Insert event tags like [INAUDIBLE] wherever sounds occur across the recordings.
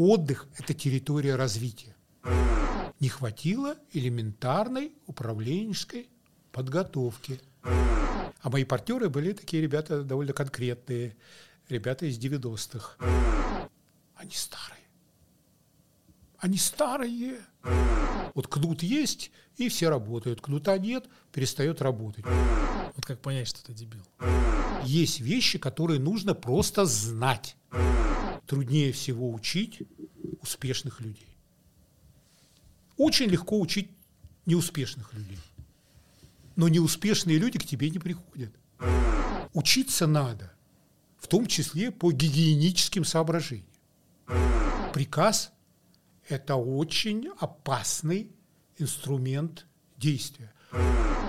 отдых – это территория развития. Не хватило элементарной управленческой подготовки. А мои партнеры были такие ребята довольно конкретные, ребята из 90-х. Они старые. Они старые. Вот кнут есть, и все работают. Кнута нет, перестает работать. Вот как понять, что ты дебил? Есть вещи, которые нужно просто знать. Труднее всего учить успешных людей. Очень легко учить неуспешных людей. Но неуспешные люди к тебе не приходят. Учиться надо, в том числе по гигиеническим соображениям. Приказ – это очень опасный инструмент действия.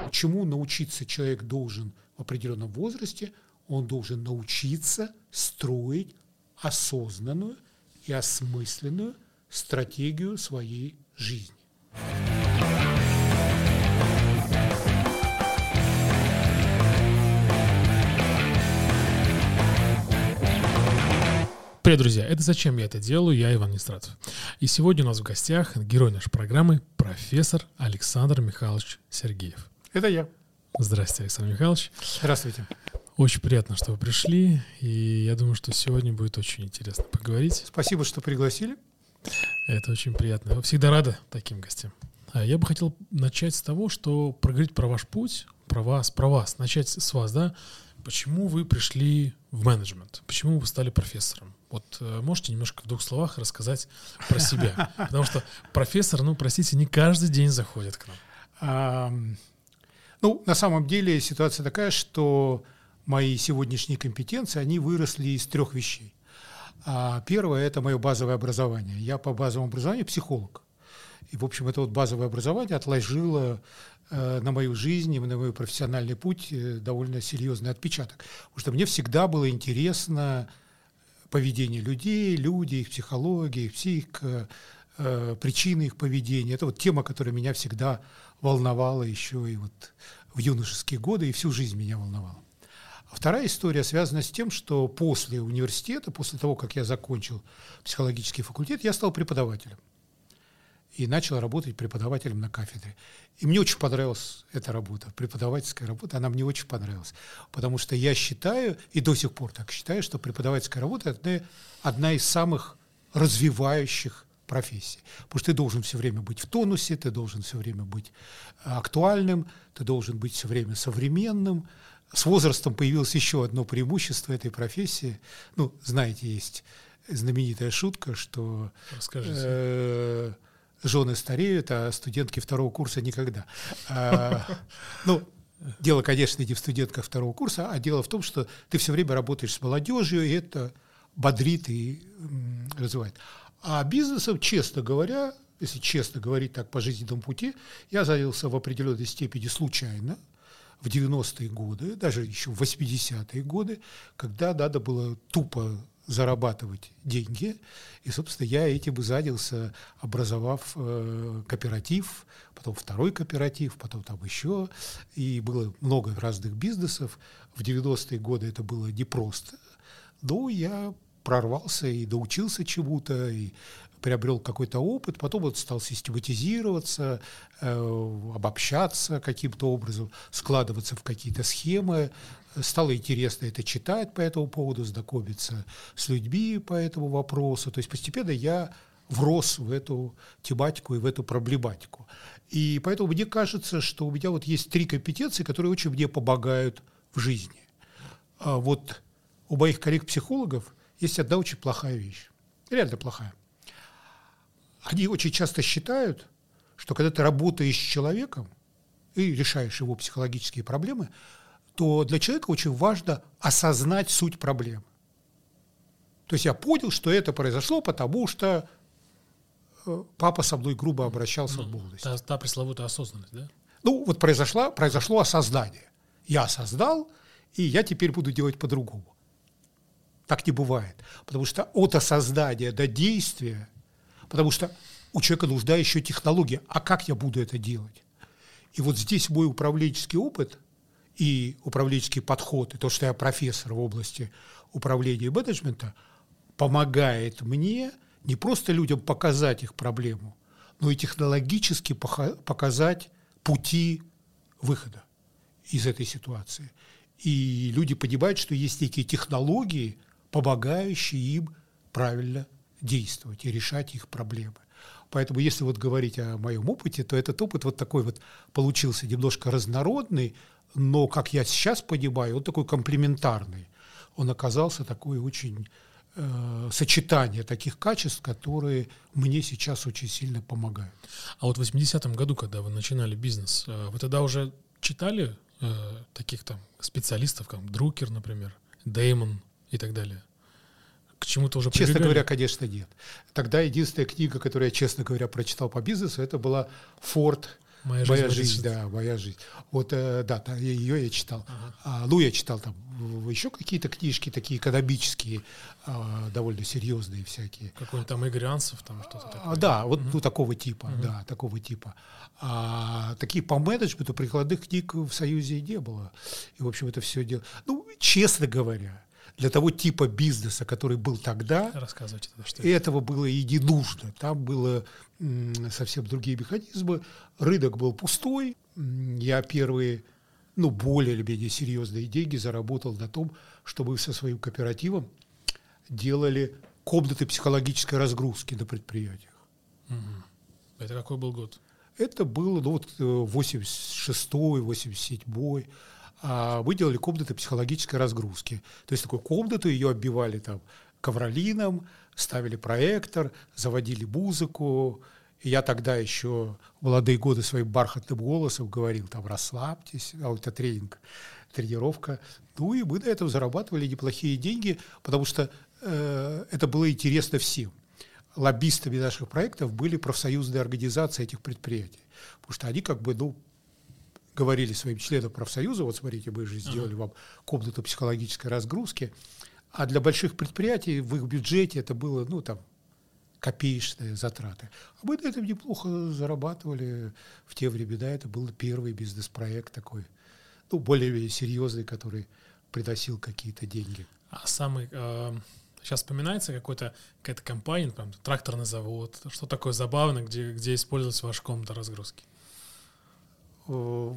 Чему научиться человек должен в определенном возрасте? Он должен научиться строить осознанную и осмысленную стратегию своей жизни. Привет, друзья! Это «Зачем я это делаю?» Я Иван Нестратов. И сегодня у нас в гостях герой нашей программы профессор Александр Михайлович Сергеев. Это я. Здравствуйте, Александр Михайлович. Здравствуйте. Очень приятно, что вы пришли, и я думаю, что сегодня будет очень интересно поговорить. Спасибо, что пригласили. Это очень приятно. Я всегда рада таким гостям. А я бы хотел начать с того, что проговорить про ваш путь, про вас, про вас, начать с вас, да. Почему вы пришли в менеджмент? Почему вы стали профессором? Вот э, можете немножко в двух словах рассказать про себя? [LAUGHS] Потому что профессор, ну, простите, не каждый день заходит к нам. Ну, на самом деле ситуация такая, что мои сегодняшние компетенции, они выросли из трех вещей. А первое – это мое базовое образование. Я по базовому образованию психолог. И, в общем, это вот базовое образование отложило э, на мою жизнь и на мой профессиональный путь э, довольно серьезный отпечаток. Потому что мне всегда было интересно поведение людей, люди, их психология, их психика, э, причины их поведения. Это вот тема, которая меня всегда волновала еще и вот в юношеские годы, и всю жизнь меня волновала. А вторая история связана с тем, что после университета, после того, как я закончил психологический факультет, я стал преподавателем. И начал работать преподавателем на кафедре. И мне очень понравилась эта работа, преподавательская работа, она мне очень понравилась. Потому что я считаю, и до сих пор так считаю, что преподавательская работа – это одна из самых развивающих профессий. Потому что ты должен все время быть в тонусе, ты должен все время быть актуальным, ты должен быть все время современным, с возрастом появилось еще одно преимущество этой профессии. Ну, знаете, есть знаменитая шутка, что э, жены стареют, а студентки второго курса никогда. А, [LAUGHS] ну, дело, конечно, не в студентках второго курса, а дело в том, что ты все время работаешь с молодежью, и это бодрит и развивает. А бизнесом, честно говоря, если честно говорить так по жизненному пути, я занялся в определенной степени случайно – в 90-е годы, даже еще в 80-е годы, когда надо было тупо зарабатывать деньги. И, собственно, я этим и занялся, образовав э, кооператив, потом второй кооператив, потом там еще. И было много разных бизнесов. В 90-е годы это было непросто. Но я прорвался и доучился чему-то, и приобрел какой-то опыт, потом вот стал систематизироваться, э, обобщаться каким-то образом, складываться в какие-то схемы. Стало интересно это читать по этому поводу, знакомиться с людьми по этому вопросу. То есть постепенно я врос в эту тематику и в эту проблематику. И поэтому мне кажется, что у меня вот есть три компетенции, которые очень мне помогают в жизни. А вот у моих коллег-психологов есть одна очень плохая вещь. Реально плохая они очень часто считают, что когда ты работаешь с человеком и решаешь его психологические проблемы, то для человека очень важно осознать суть проблемы. То есть я понял, что это произошло, потому что э, папа со мной грубо обращался ну, в молодости. Та, та пресловутая осознанность, да? Ну, вот произошло, произошло осознание. Я осознал, и я теперь буду делать по-другому. Так не бывает. Потому что от осознания до действия Потому что у человека нужна еще технология. А как я буду это делать? И вот здесь мой управленческий опыт и управленческий подход, и то, что я профессор в области управления и менеджмента, помогает мне не просто людям показать их проблему, но и технологически показать пути выхода из этой ситуации. И люди понимают, что есть некие технологии, помогающие им правильно действовать и решать их проблемы. Поэтому, если вот говорить о моем опыте, то этот опыт вот такой вот получился немножко разнородный, но, как я сейчас понимаю, он такой комплементарный. Он оказался такой очень э, сочетание таких качеств, которые мне сейчас очень сильно помогают. А вот в 80-м году, когда вы начинали бизнес, э, вы тогда уже читали э, таких там специалистов, как Друкер, например, Деймон и так далее? К чему-то уже Честно прибегали? говоря, конечно, нет. Тогда единственная книга, которую я, честно говоря, прочитал по бизнесу, это была «Форд. Моя жизнь, моя жизнь да, моя жизнь. Вот, э, да, ее я читал. Ага. А, ну, я читал там еще какие-то книжки такие экономические, а, довольно серьезные всякие. Какой-нибудь там Игорь Ансов, там что-то такое. А, да, вот угу. ну, такого типа, угу. да, такого типа. А такие по менеджменту прикладных книг в Союзе не было. И, в общем, это все дело. Ну, честно говоря, для того типа бизнеса, который был тогда, Рассказывайте, что этого было и не нужно. Там было совсем другие механизмы. Рынок был пустой. Я первые, ну, более или менее серьезные деньги заработал на том, чтобы со своим кооперативом делали комнаты психологической разгрузки на предприятиях. Угу. Это какой был год? Это было ну, вот 86-й, 87-й а мы делали комнаты психологической разгрузки. То есть такую комнату, ее оббивали там ковролином, ставили проектор, заводили музыку. И я тогда еще в молодые годы своим бархатным голосом говорил, там, расслабьтесь, а это тренинг, тренировка. Ну и мы на этом зарабатывали неплохие деньги, потому что э, это было интересно всем. Лоббистами наших проектов были профсоюзные организации этих предприятий, потому что они как бы, ну, говорили своим членам профсоюза, вот смотрите, мы же сделали вам комнату психологической разгрузки, а для больших предприятий в их бюджете это было, ну, там, копеечные затраты. А мы на этом неплохо зарабатывали в те времена. Это был первый бизнес-проект такой, ну, более серьезный, который приносил какие-то деньги. А самый... Э, сейчас вспоминается какой-то, какая-то компания, например, тракторный завод, что такое забавное, где, где использовался ваш комната разгрузки? Э,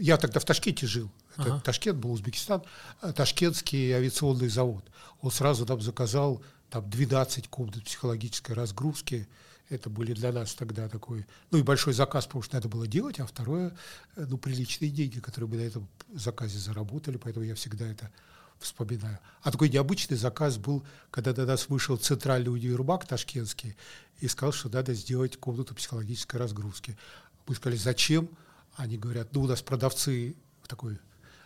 я тогда в Ташкенте жил. Это ага. Ташкент был Узбекистан. Э, Ташкентский авиационный завод. Он сразу нам заказал там 12 комнат психологической разгрузки. Это были для нас тогда такой, ну и большой заказ, потому что надо было делать, а второе, э, ну, приличные деньги, которые мы на этом заказе заработали, поэтому я всегда это вспоминаю. А такой необычный заказ был, когда до нас вышел центральный универмаг ташкентский и сказал, что надо сделать комнату психологической разгрузки. Мы сказали, зачем? Они говорят, ну, у нас продавцы в такой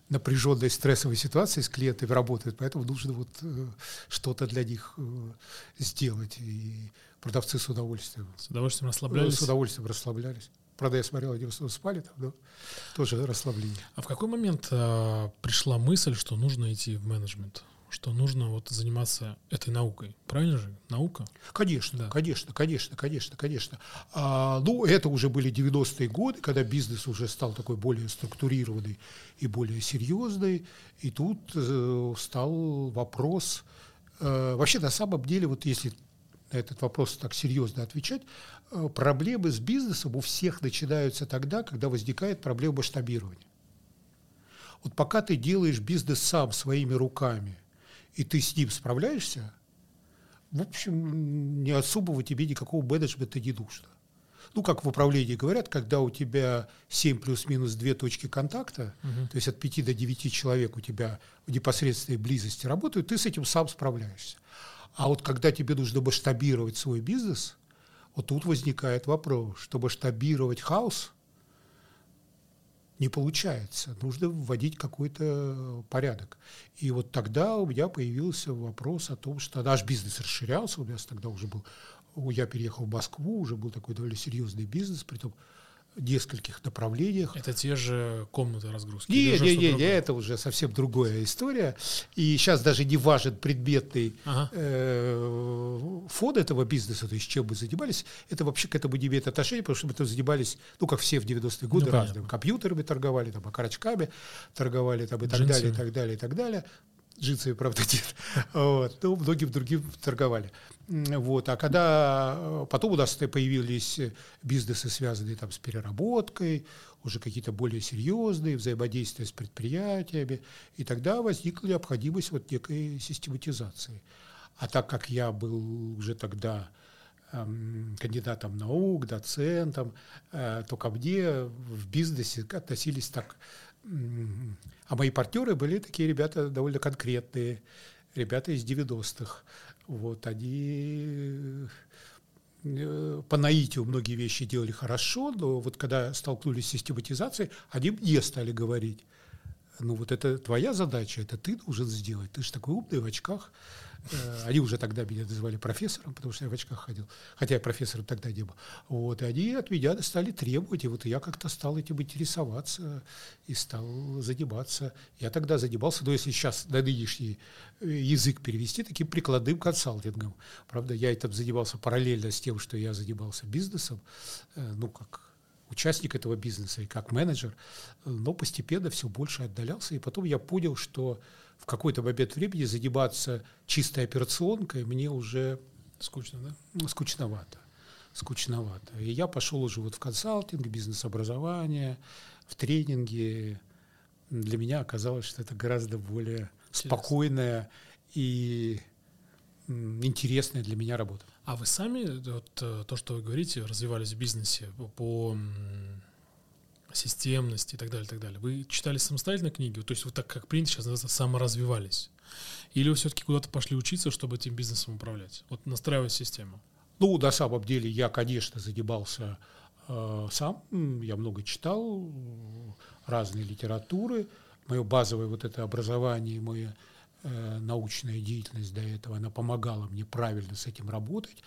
напряженной стрессовой ситуации с клиентами работают, поэтому нужно вот э, что-то для них э, сделать. И продавцы с удовольствием. С удовольствием расслаблялись? С удовольствием расслаблялись. Правда, я смотрел, они спали там, но тоже расслабление. А в какой момент э, пришла мысль, что нужно идти в менеджмент? Что нужно вот заниматься этой наукой. Правильно же? Наука? Конечно, да. конечно, конечно, конечно, конечно. А, ну, это уже были 90-е годы, когда бизнес уже стал такой более структурированный и более серьезный. И тут э, стал вопрос... Э, вообще, на самом деле, вот если на этот вопрос так серьезно отвечать, э, проблемы с бизнесом у всех начинаются тогда, когда возникает проблема масштабирования. Вот пока ты делаешь бизнес сам своими руками – и ты с ним справляешься, в общем, не особого тебе никакого менеджмента не нужно. Ну, как в управлении говорят, когда у тебя 7 плюс-минус 2 точки контакта, угу. то есть от 5 до 9 человек у тебя в непосредственной близости работают, ты с этим сам справляешься. А вот когда тебе нужно масштабировать свой бизнес, вот тут возникает вопрос, чтобы масштабировать хаос – не получается. Нужно вводить какой-то порядок. И вот тогда у меня появился вопрос о том, что наш бизнес расширялся, у нас тогда уже был, я переехал в Москву, уже был такой довольно серьезный бизнес, при том нескольких направлениях. Это те же комнаты разгрузки? Не, не, не, не, это уже совсем другая история. И сейчас даже не важен предметный ага. э, фон этого бизнеса, то есть чем мы занимались. Это вообще к этому не имеет отношения, потому что мы там занимались, ну, как все в 90-е годы, ну, разными. Компьютерами торговали, там, окорочками торговали, там, и так Джинсами. далее, и так далее, и так далее. Джинсами, правда, [LAUGHS] нет. Вот. Ну, многим другим торговали. Вот. А когда э, потом у нас появились бизнесы, связанные там, с переработкой, уже какие-то более серьезные, взаимодействия с предприятиями, и тогда возникла необходимость вот некой систематизации. А так как я был уже тогда эм, кандидатом наук, доцентом, э, то ко мне в бизнесе относились так... А мои партнеры были такие ребята довольно конкретные, ребята из 90-х. Вот, они э, по наитию многие вещи делали хорошо, но вот когда столкнулись с систематизацией, они мне стали говорить, ну вот это твоя задача, это ты должен сделать, ты же такой умный в очках, они уже тогда меня называли профессором, потому что я в очках ходил, хотя я профессором тогда не был. Вот, и они от меня стали требовать, и вот я как-то стал этим интересоваться и стал заниматься. Я тогда занимался, но если сейчас на нынешний э, язык перевести, таким прикладным консалтингом. Правда, я этим занимался параллельно с тем, что я занимался бизнесом, э, ну, как участник этого бизнеса и как менеджер, но постепенно все больше отдалялся, и потом я понял, что в какой-то момент времени заниматься чистой операционкой мне уже скучно, да? Ну, скучновато. Скучновато. И я пошел уже вот в консалтинг, бизнес-образование, в тренинги. Для меня оказалось, что это гораздо более Интересно. спокойная и интересная для меня работа. А вы сами, вот, э, то, что вы говорите, развивались в бизнесе по системность и так далее, и так далее. Вы читали самостоятельно книги? То есть вы так, как принято сейчас называется, саморазвивались? Или вы все-таки куда-то пошли учиться, чтобы этим бизнесом управлять? Вот настраивать систему. Ну, на самом деле, я, конечно, занимался э, сам. Я много читал разные литературы. Мое базовое вот это образование, моя э, научная деятельность до этого, она помогала мне правильно с этим работать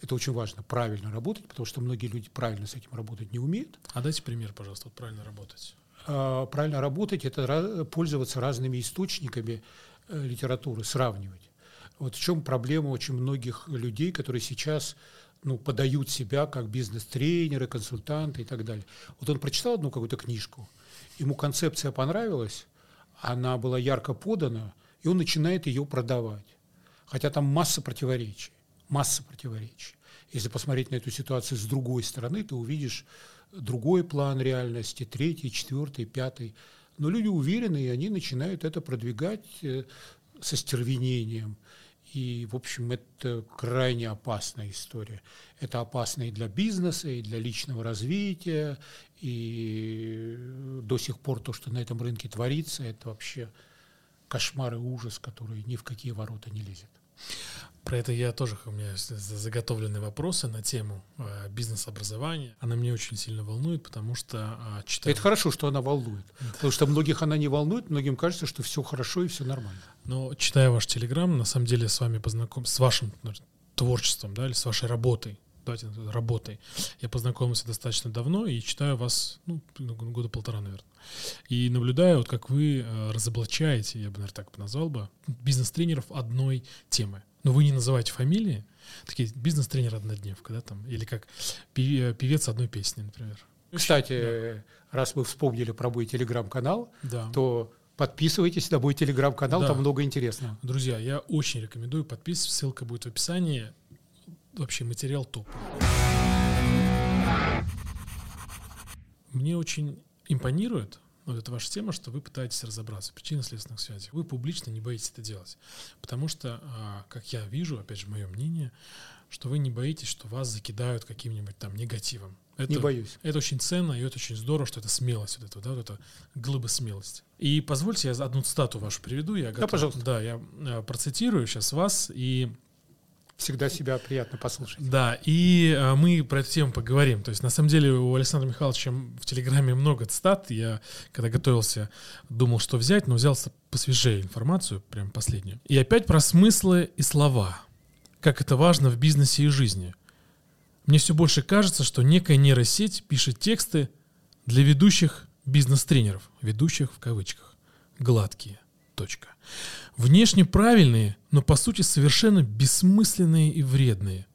это очень важно, правильно работать, потому что многие люди правильно с этим работать не умеют. А дайте пример, пожалуйста, вот правильно работать. А, правильно работать – это пользоваться разными источниками э, литературы, сравнивать. Вот в чем проблема очень многих людей, которые сейчас ну, подают себя как бизнес-тренеры, консультанты и так далее. Вот он прочитал одну какую-то книжку, ему концепция понравилась, она была ярко подана, и он начинает ее продавать. Хотя там масса противоречий масса противоречий. Если посмотреть на эту ситуацию с другой стороны, ты увидишь другой план реальности, третий, четвертый, пятый. Но люди уверены, и они начинают это продвигать э, со стервенением. И, в общем, это крайне опасная история. Это опасно и для бизнеса, и для личного развития, и до сих пор то, что на этом рынке творится, это вообще кошмар и ужас, который ни в какие ворота не лезет. Про это я тоже, у меня заготовлены вопросы на тему э, бизнес-образования. Она меня очень сильно волнует, потому что э, читаю... Это хорошо, что она волнует. Да. Потому что многих она не волнует, многим кажется, что все хорошо и все нормально. Но читая ваш телеграм, на самом деле с вами познаком... с вашим творчеством, да, или с вашей работой, давайте работой. Я познакомился достаточно давно и читаю вас, ну, года полтора, наверное. И наблюдаю, вот как вы э, разоблачаете, я бы, наверное, так назвал бы, бизнес-тренеров одной темы но вы не называете фамилии, такие бизнес-тренер однодневка, да, там, или как певец одной песни, например. Кстати, да. раз вы вспомнили про мой телеграм-канал, да. то подписывайтесь на мой телеграм-канал, да. там много интересного. Друзья, я очень рекомендую подписываться, ссылка будет в описании. Вообще материал топ. Мне очень импонирует вот это ваша тема, что вы пытаетесь разобраться в причинно-следственных связях. Вы публично не боитесь это делать. Потому что, а, как я вижу, опять же, мое мнение, что вы не боитесь, что вас закидают каким-нибудь там негативом. Это, не боюсь. Это очень ценно, и это очень здорово, что это смелость, вот это, да, вот это глыба смелости. И позвольте, я одну цитату вашу приведу. Я готов, да, пожалуйста. Да, я э, процитирую сейчас вас, и Всегда себя приятно послушать. Да, и а, мы про эту тему поговорим. То есть, на самом деле, у Александра Михайловича в Телеграме много цитат. Я, когда готовился, думал, что взять, но взял посвежее информацию, прям последнюю. И опять про смыслы и слова. Как это важно в бизнесе и жизни. Мне все больше кажется, что некая нейросеть пишет тексты для ведущих бизнес-тренеров. Ведущих в кавычках. Гладкие. Точка. Внешне правильные, но по сути совершенно бессмысленные и вредные.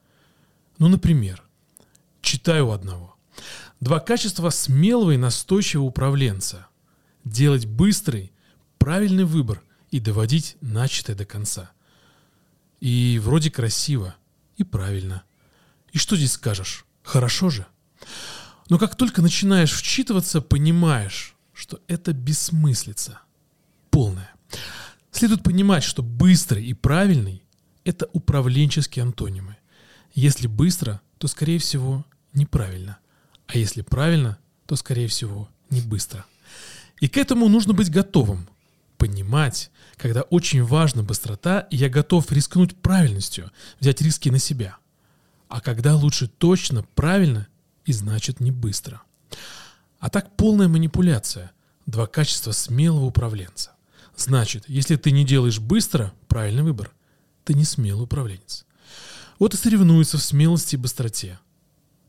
Ну, например, читаю одного. Два качества смелого и настойчивого управленца. Делать быстрый, правильный выбор и доводить начатое до конца. И вроде красиво, и правильно. И что здесь скажешь? Хорошо же? Но как только начинаешь вчитываться, понимаешь, что это бессмыслица. Полная. Следует понимать, что быстрый и правильный – это управленческие антонимы. Если быстро, то, скорее всего, неправильно. А если правильно, то, скорее всего, не быстро. И к этому нужно быть готовым. Понимать, когда очень важна быстрота, и я готов рискнуть правильностью, взять риски на себя. А когда лучше точно, правильно и значит не быстро. А так полная манипуляция. Два качества смелого управленца. Значит, если ты не делаешь быстро, правильный выбор, ты не смелый управленец. Вот и соревнуются в смелости и быстроте.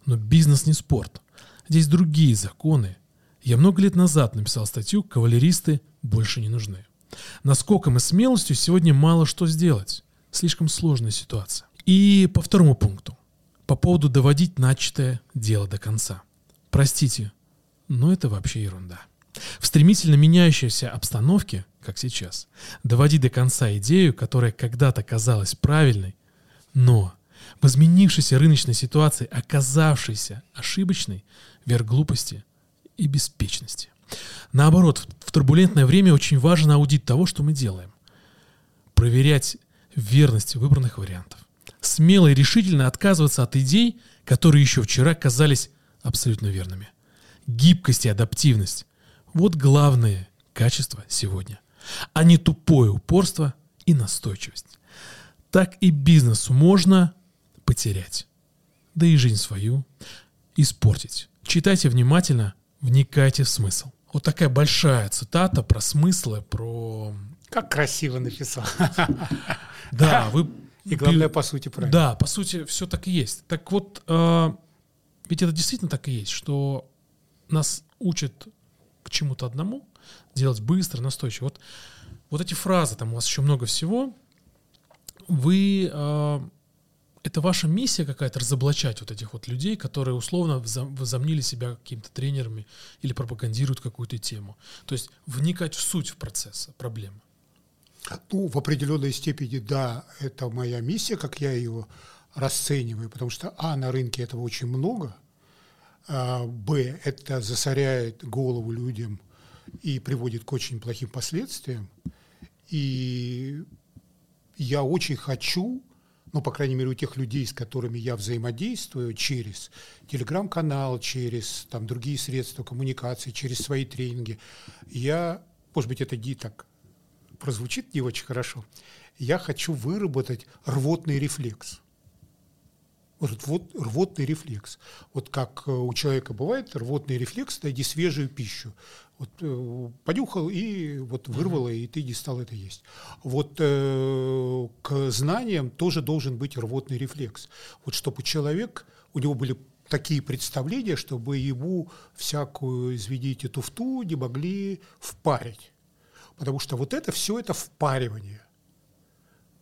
Но бизнес не спорт. Здесь другие законы. Я много лет назад написал статью «Кавалеристы больше не нужны». Наскоком и смелостью сегодня мало что сделать. Слишком сложная ситуация. И по второму пункту. По поводу доводить начатое дело до конца. Простите, но это вообще ерунда. В стремительно меняющейся обстановке, как сейчас, доводить до конца идею, которая когда-то казалась правильной, но в изменившейся рыночной ситуации, оказавшейся ошибочной, вверх глупости и беспечности. Наоборот, в турбулентное время очень важен аудит того, что мы делаем. Проверять верность выбранных вариантов. Смело и решительно отказываться от идей, которые еще вчера казались абсолютно верными. Гибкость и адаптивность – вот главные качества сегодня, а не тупое упорство и настойчивость. Так и бизнес можно потерять, да и жизнь свою испортить. Читайте внимательно, вникайте в смысл. Вот такая большая цитата про смыслы, про... Как красиво написал. [LAUGHS] Да, вы... И главное, по сути, правильно. Да, по сути, все так и есть. Так вот, э, ведь это действительно так и есть, что нас учат к чему-то одному, делать быстро, настойчиво. Вот, вот эти фразы, там у вас еще много всего, вы э, это ваша миссия какая-то разоблачать вот этих вот людей, которые условно возомнили себя какими-то тренерами или пропагандируют какую-то тему. То есть вникать в суть в процесса, проблемы. Ну, в определенной степени, да, это моя миссия, как я ее расцениваю, потому что, а, на рынке этого очень много, б, это засоряет голову людям и приводит к очень плохим последствиям, и я очень хочу ну, по крайней мере, у тех людей, с которыми я взаимодействую через телеграм-канал, через там, другие средства коммуникации, через свои тренинги, я, может быть, это не так прозвучит не очень хорошо, я хочу выработать рвотный рефлекс. Вот, рвотный рефлекс. Вот как э, у человека бывает рвотный рефлекс, найди свежую пищу. Вот э, понюхал и вот вырвало, и ты не стал это есть. Вот э, к знаниям тоже должен быть рвотный рефлекс. Вот чтобы человек, у него были такие представления, чтобы ему всякую, извините, туфту не могли впарить. Потому что вот это все это впаривание.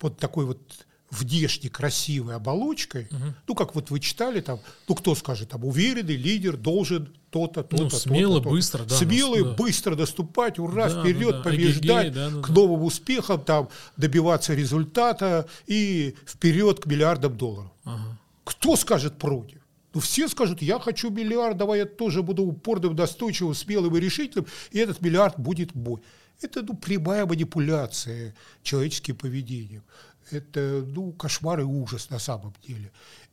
Вот такой вот внешне красивой оболочкой, угу. ну, как вот вы читали там, ну, кто скажет, там, уверенный лидер должен то-то, то-то, ну, смело, то-то, быстро, да. Смело и да. быстро доступать, ура, да, вперед, ну, да. побеждать, Эгегей, да, ну, к новым успехам, там, добиваться результата и вперед к миллиардам долларов. Ага. Кто скажет против? Ну, все скажут, я хочу миллиард, давай я тоже буду упорным, настойчивым, смелым и решительным, и этот миллиард будет мой. Это ну, прямая манипуляция человеческим поведением это ну, кошмар и ужас на самом деле.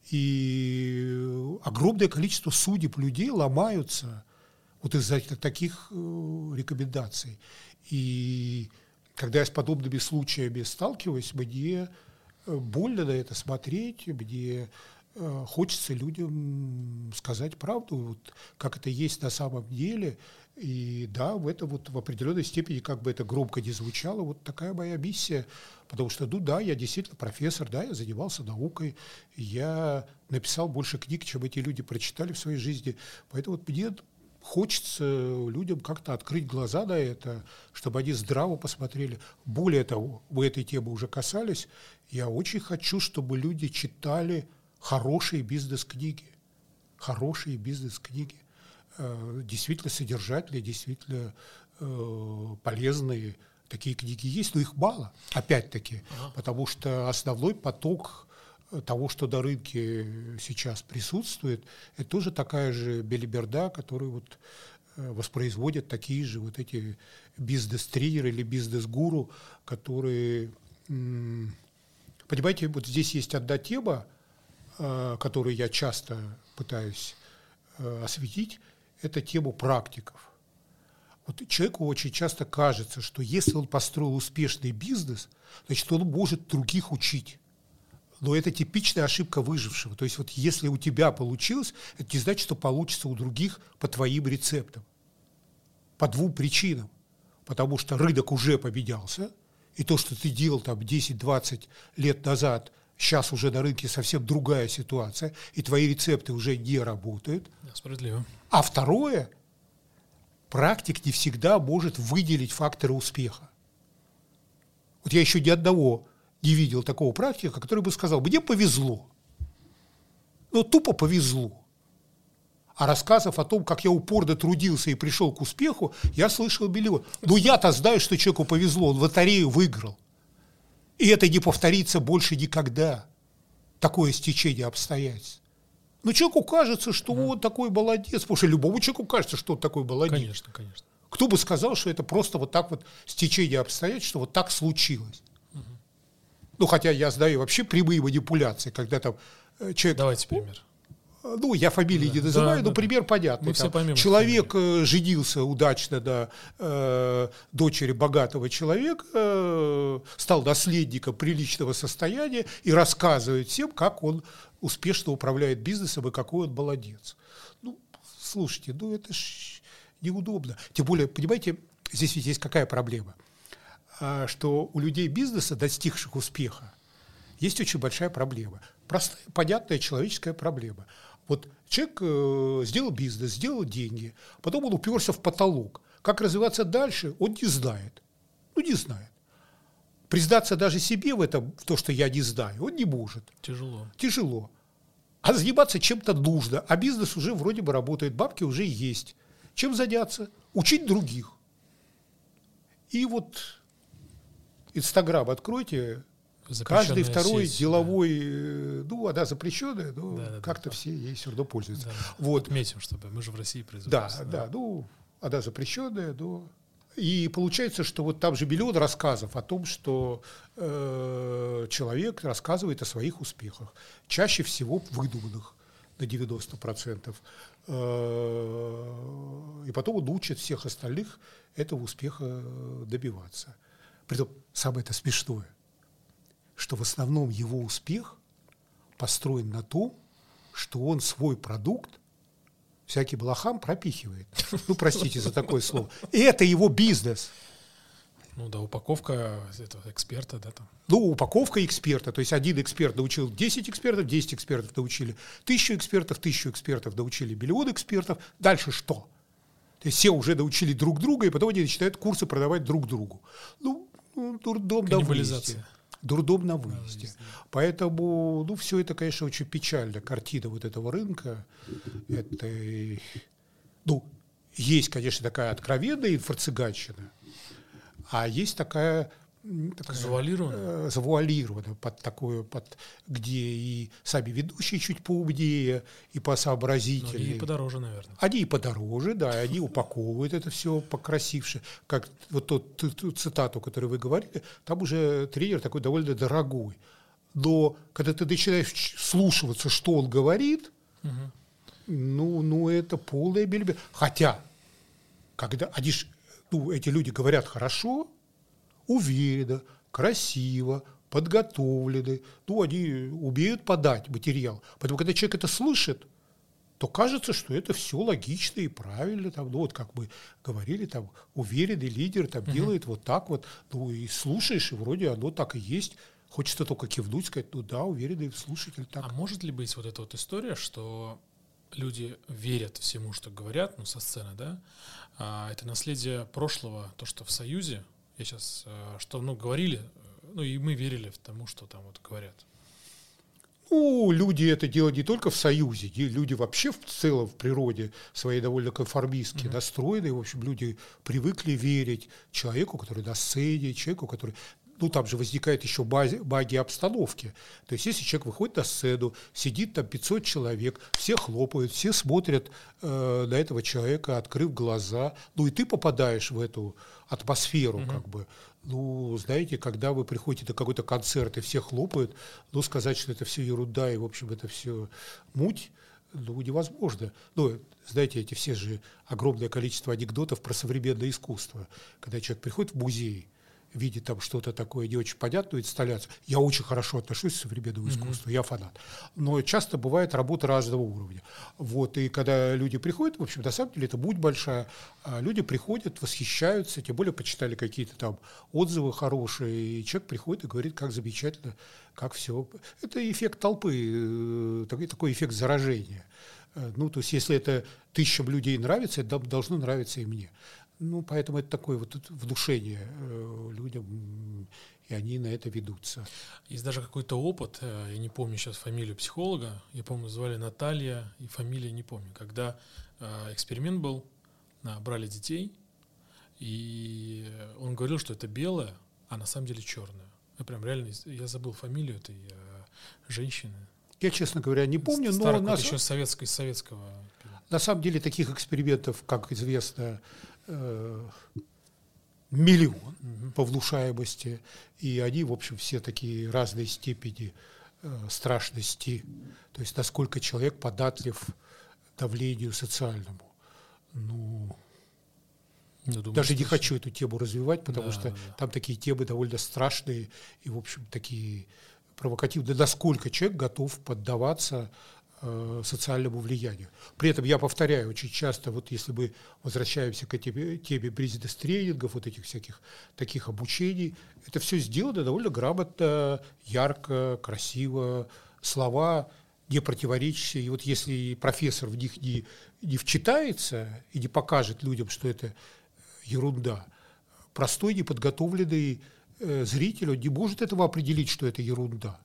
И огромное количество судеб людей ломаются вот из-за таких э, рекомендаций. И когда я с подобными случаями сталкиваюсь, мне э, больно на это смотреть, мне э, хочется людям сказать правду, вот, как это есть на самом деле. И да, в это вот в определенной степени, как бы это громко не звучало, вот такая моя миссия. Потому что, ну да, я действительно профессор, да, я занимался наукой, я написал больше книг, чем эти люди прочитали в своей жизни. Поэтому вот мне хочется людям как-то открыть глаза на это, чтобы они здраво посмотрели. Более того, мы этой темы уже касались, я очень хочу, чтобы люди читали хорошие бизнес-книги. Хорошие бизнес-книги. Э, действительно содержательные, действительно э, полезные, такие книги есть, но их мало, опять-таки, ага. потому что основной поток того, что на рынке сейчас присутствует, это тоже такая же белиберда, которую вот э, воспроизводят такие же вот эти бизнес-тренеры или бизнес-гуру, которые, понимаете, вот здесь есть одна тема, э, которую я часто пытаюсь э, осветить, это тему практиков. Вот человеку очень часто кажется, что если он построил успешный бизнес, значит, он может других учить. Но это типичная ошибка выжившего. То есть вот если у тебя получилось, это не значит, что получится у других по твоим рецептам. По двум причинам. Потому что рынок уже поменялся, и то, что ты делал там 10-20 лет назад, сейчас уже на рынке совсем другая ситуация, и твои рецепты уже не работают. Да, справедливо. А второе, практик не всегда может выделить факторы успеха. Вот я еще ни одного не видел такого практика, который бы сказал, мне повезло. Ну, тупо повезло. А рассказов о том, как я упорно трудился и пришел к успеху, я слышал миллион. Но я-то знаю, что человеку повезло, он лотерею выиграл. И это не повторится больше никогда. Такое стечение обстоятельств. Но человеку кажется, что mm. он такой молодец. Потому что любому человеку кажется, что он такой молодец. Конечно, конечно. Кто бы сказал, что это просто вот так вот стечение обстоятельств, что вот так случилось. Ну, хотя я знаю вообще прямые манипуляции, когда там э, человек... Давайте пример. Ну, я фамилии да, не называю, да, но да. пример понятный. Мы все поймем, человек фамилии. Э, женился удачно на э, дочери богатого человека, э, стал наследником приличного состояния и рассказывает всем, как он успешно управляет бизнесом и какой он молодец. Ну, слушайте, ну это ж неудобно. Тем более, понимаете, здесь ведь есть какая проблема – а, что у людей бизнеса, достигших успеха, есть очень большая проблема. Простая, понятная человеческая проблема. Вот человек э, сделал бизнес, сделал деньги, потом он уперся в потолок. Как развиваться дальше, он не знает. Ну, не знает. Признаться даже себе в этом, в то, что я не знаю, он не может. Тяжело. Тяжело. А заниматься чем-то нужно. А бизнес уже вроде бы работает, бабки уже есть. Чем заняться? Учить других. И вот Инстаграм откройте, каждый второй сеть, деловой, да. Э, ну, она запрещенная, но да, да, как-то да. все ей все равно пользуются. Да, вот. Отметим, чтобы мы же в России производимся. Да, да, да, ну, она запрещенная, но... И получается, что вот там же миллион рассказов о том, что э, человек рассказывает о своих успехах. Чаще всего выдуманных на 90%. Э, и потом он учит всех остальных этого успеха добиваться. Притом самое это смешное, что в основном его успех построен на том, что он свой продукт всякий блохам пропихивает. Ну, простите за такое слово. И это его бизнес. Ну да, упаковка этого эксперта, да, там. Ну, упаковка эксперта. То есть один эксперт научил 10 экспертов, 10 экспертов научили тысячу экспертов, тысячу экспертов научили миллион экспертов. Дальше что? То есть все уже научили друг друга, и потом они начинают курсы продавать друг другу. Ну, ну, дурдом на выезде. Дурдом на выезде. Поэтому, ну, все это, конечно, очень печально. Картина вот этого рынка. Это, ну, есть, конечно, такая откровенная инфо-цыганщина, а есть такая такая, завуалировано? Э, завуалировано под такое, под, где и сами ведущие чуть поумнее, и посообразительнее. Но они и подороже, наверное. Они и подороже, да, они упаковывают это все покрасивше. Как вот тот, ту, цитату, которую вы говорили, там уже тренер такой довольно дорогой. Но когда ты начинаешь слушаться, что он говорит, угу. ну, ну, это полная бельбе. Хотя, когда они ж, ну, эти люди говорят хорошо, уверенно, красиво, подготовлены, ну, они умеют подать материал. Поэтому, когда человек это слышит, то кажется, что это все логично и правильно. Там, ну, вот как мы говорили, там, уверенный лидер там, угу. делает вот так вот, ну, и слушаешь, и вроде оно так и есть. Хочется только кивнуть, сказать, ну да, уверенный слушатель так. А может ли быть вот эта вот история, что люди верят всему, что говорят, ну, со сцены, да? А это наследие прошлого, то, что в Союзе я сейчас, э, что, ну, говорили, ну, и мы верили в тому, что там вот говорят. Ну, люди это делают не только в Союзе, люди вообще в целом в природе своей довольно конформистски mm-hmm. настроены. В общем, люди привыкли верить человеку, который на сцене, человеку, который ну, там же возникает еще баги, баги обстановки. То есть, если человек выходит на сцену, сидит там 500 человек, все хлопают, все смотрят э, на этого человека, открыв глаза, ну, и ты попадаешь в эту атмосферу, угу. как бы. Ну, знаете, когда вы приходите на какой-то концерт, и все хлопают, ну, сказать, что это все ерунда, и, в общем, это все муть, ну, невозможно. Ну, знаете, эти все же огромное количество анекдотов про современное искусство. Когда человек приходит в музей, видит там что-то такое не очень понятную инсталляцию. Я очень хорошо отношусь к современному искусству, mm-hmm. я фанат. Но часто бывает работа разного уровня. Вот, и когда люди приходят, в общем, на самом деле это будет большая, а люди приходят, восхищаются, тем более почитали какие-то там отзывы хорошие, и человек приходит и говорит, как замечательно, как все. Это эффект толпы, э, такой, эффект заражения. Э, ну, то есть, если это тысячам людей нравится, это должно нравиться и мне. Ну, поэтому это такое вот внушение э, людям, и они на это ведутся. Есть даже какой-то опыт, э, я не помню сейчас фамилию психолога, я помню, звали Наталья, и фамилия не помню, когда э, эксперимент был, брали детей, и он говорил, что это белое, а на самом деле черное. Я прям реально, я забыл фамилию этой женщины. Я, честно говоря, не помню, Старый, но... Нас... еще советского, советского. На самом деле таких экспериментов, как известно, миллион угу. по внушаемости, и они, в общем, все такие разной степени э, страшности, то есть насколько человек податлив давлению социальному. Ну, думаю, даже не хочу эту тему развивать, потому да, что да. там такие темы довольно страшные и, в общем, такие провокативные. Насколько человек готов поддаваться Э, социальному влиянию. При этом я повторяю очень часто, вот если мы возвращаемся к теме, теме бизнес-тренингов, вот этих всяких таких обучений, это все сделано довольно грамотно, ярко, красиво, слова не противоречащие. И вот если профессор в них не, не вчитается и не покажет людям, что это ерунда, простой неподготовленный э, зритель, он не может этого определить, что это ерунда.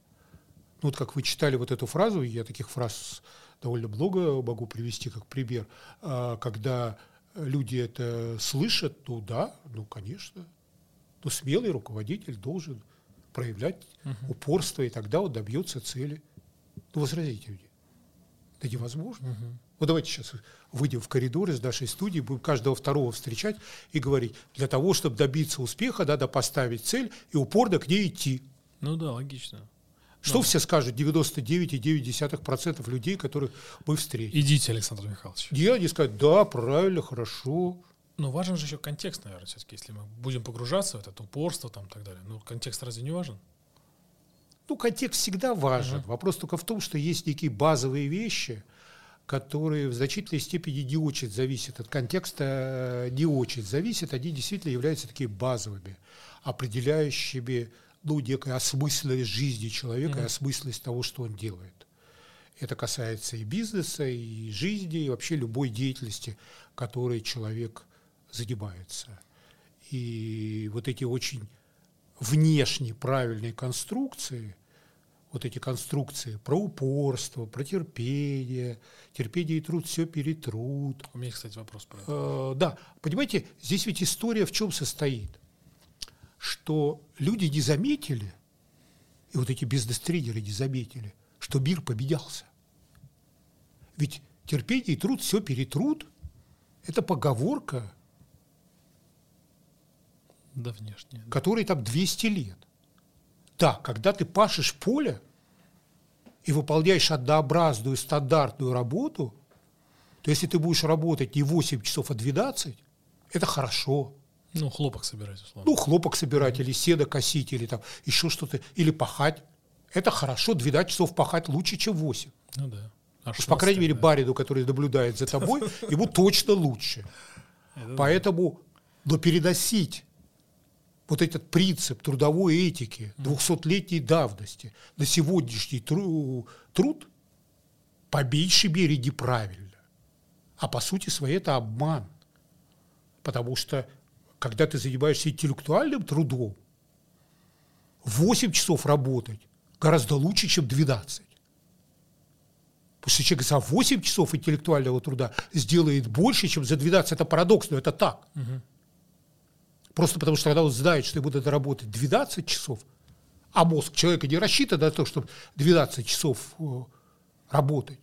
Ну, вот как вы читали вот эту фразу, я таких фраз довольно много могу привести как пример, а, когда люди это слышат, ну да, ну конечно, ну смелый руководитель должен проявлять угу. упорство, и тогда он добьется цели. Ну, возразите мне. Это невозможно. Угу. Вот давайте сейчас выйдем в коридор из нашей студии, будем каждого второго встречать и говорить, для того, чтобы добиться успеха, надо поставить цель и упорно к ней идти. Ну да, логично. Что да. все скажут 99,9% людей, которых мы встретим? Идите, Александр Михайлович. И они скажут, да, правильно, хорошо. Но важен же еще контекст, наверное, все-таки, если мы будем погружаться в это упорство там и так далее. Ну, контекст разве не важен? Ну, контекст всегда важен. Угу. Вопрос только в том, что есть некие базовые вещи, которые в значительной степени не очень зависят от контекста, не очень зависят, они действительно являются такими базовыми, определяющими ну, некая осмысленность жизни человека mm-hmm. и осмысленность того, что он делает. Это касается и бизнеса, и жизни, и вообще любой деятельности, которой человек занимается. И вот эти очень внешние правильные конструкции, вот эти конструкции про упорство, про терпение, терпение и труд все перетрут. У меня, кстати, вопрос про это. Э, да, понимаете, здесь ведь история в чем состоит – что люди не заметили, и вот эти бизнес-тренеры не заметили, что мир поменялся. Ведь терпение и труд все перетрут. Это поговорка, да, внешне, да. которой там 200 лет. Да, когда ты пашешь поле и выполняешь однообразную стандартную работу, то если ты будешь работать не 8 часов, а 12, это хорошо. Ну, хлопок собирать, условно. Ну, хлопок собирать, или седа косить, или там еще что-то, или пахать. Это хорошо, 12 часов пахать лучше, чем 8. Ну да. А Уж, по крайней мере, да. Бариду, который наблюдает за тобой, [LAUGHS] ему точно лучше. Поэтому, но переносить вот этот принцип трудовой этики 200-летней давности на сегодняшний тру труд по меньшей мере неправильно. А по сути своей это обман. Потому что когда ты занимаешься интеллектуальным трудом, 8 часов работать гораздо лучше, чем 12. Потому что человек за 8 часов интеллектуального труда сделает больше, чем за 12. Это парадокс, но это так. Угу. Просто потому что когда он знает, что ему надо работать 12 часов, а мозг человека не рассчитан на то, чтобы 12 часов э, работать.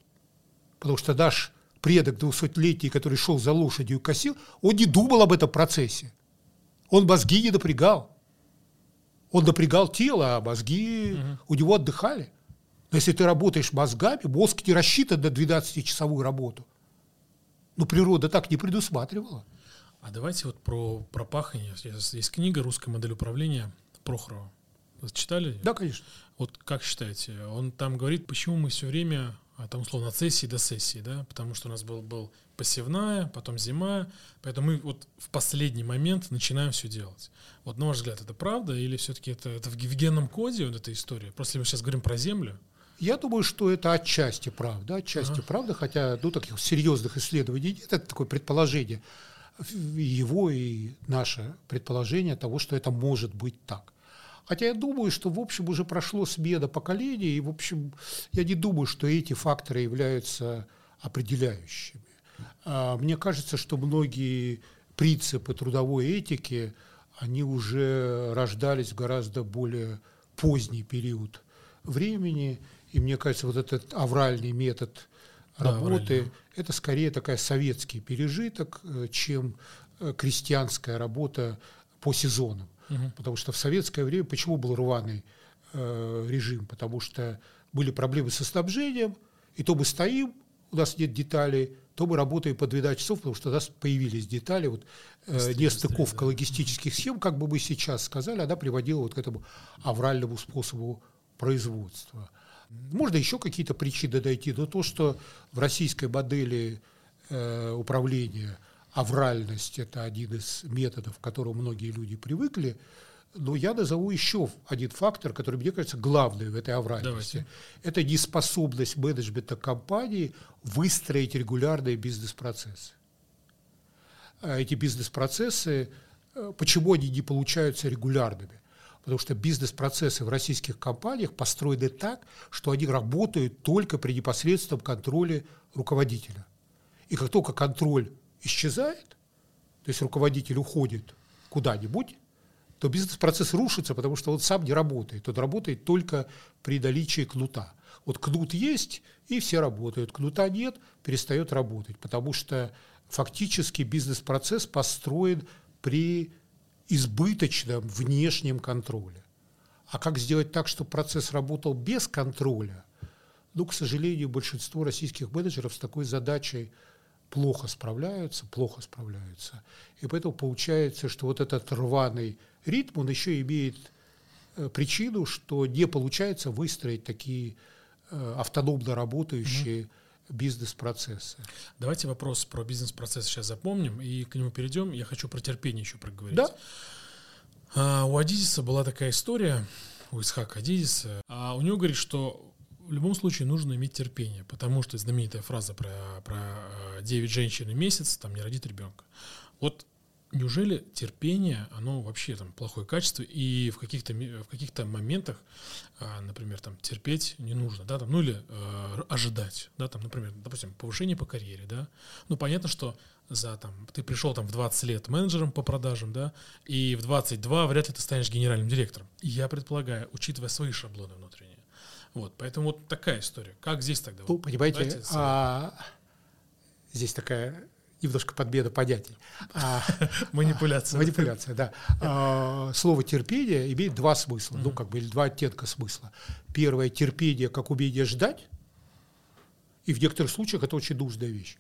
Потому что наш предок 200-летний, который шел за лошадью и косил, он не думал об этом процессе. Он мозги не напрягал. Он напрягал тело, а мозги угу. у него отдыхали. Но если ты работаешь мозгами, мозг не рассчитан на 12-часовую работу. Но природа так не предусматривала. А давайте вот про, про пахание. Есть книга «Русская модель управления» Прохорова. Читали? Да, конечно. Вот как считаете, он там говорит, почему мы все время там условно от сессии до сессии, да, потому что у нас был, был посевная, потом зима, поэтому мы вот в последний момент начинаем все делать. Вот на ваш взгляд, это правда или все-таки это, это в генном коде вот эта история? Просто мы сейчас говорим про Землю. Я думаю, что это отчасти правда, отчасти ага. правда, хотя ну, таких серьезных исследований нет, это такое предположение его и наше предположение того, что это может быть так. Хотя я думаю, что, в общем, уже прошло смена поколений, и, в общем, я не думаю, что эти факторы являются определяющими. А, мне кажется, что многие принципы трудовой этики, они уже рождались в гораздо более поздний период времени, и мне кажется, вот этот авральный метод работы, да, это скорее такая советский пережиток, э, чем э, крестьянская работа по сезонам. Угу. Потому что в советское время почему был рваный э, режим? Потому что были проблемы со снабжением, и то мы стоим, у нас нет деталей, то мы работаем по 12 часов, потому что у нас появились детали, вот э, нестыковка да. логистических схем, как бы мы сейчас сказали, она приводила вот к этому авральному способу производства. Можно еще какие-то причины дойти, но то, что в российской модели э, управления – авральность – это один из методов, к которому многие люди привыкли, но я назову еще один фактор, который, мне кажется, главный в этой авральности. Давайте. Это неспособность менеджмента компании выстроить регулярные бизнес-процессы. А эти бизнес-процессы, э, почему они не получаются регулярными? Потому что бизнес-процессы в российских компаниях построены так, что они работают только при непосредственном контроле руководителя. И как только контроль исчезает, то есть руководитель уходит куда-нибудь, то бизнес-процесс рушится, потому что он сам не работает. Он работает только при наличии кнута. Вот кнут есть, и все работают. Кнута нет, перестает работать, потому что фактически бизнес-процесс построен при избыточном внешнем контроле. А как сделать так, чтобы процесс работал без контроля? Ну, к сожалению, большинство российских менеджеров с такой задачей плохо справляются, плохо справляются. И поэтому получается, что вот этот рваный ритм, он еще имеет э, причину, что не получается выстроить такие э, автономно работающие бизнес-процессы. Давайте вопрос про бизнес-процесс сейчас запомним и к нему перейдем. Я хочу про терпение еще проговорить. Да. А, у Адизиса была такая история, у Исхака Адизиса. А у него говорит, что любом случае нужно иметь терпение, потому что знаменитая фраза про, про 9 э, женщин и месяц там не родит ребенка. Вот неужели терпение, оно вообще там плохое качество, и в каких-то в каких-то моментах, а, например, там терпеть не нужно, да, там, ну или э, ожидать, да, там, например, допустим, повышение по карьере, да, ну понятно, что за там, ты пришел там в 20 лет менеджером по продажам, да, и в 22 вряд ли ты станешь генеральным директором. я предполагаю, учитывая свои шаблоны внутренние, вот, поэтому вот такая история. Как здесь тогда? Ну, понимаете, а, здесь такая немножко подбеда понятий. А, [LAUGHS] манипуляция. Манипуляция, да. А, слово терпение имеет два смысла, ну, как бы, или два оттенка смысла. Первое – терпение как умение ждать, и в некоторых случаях это очень нужная вещь.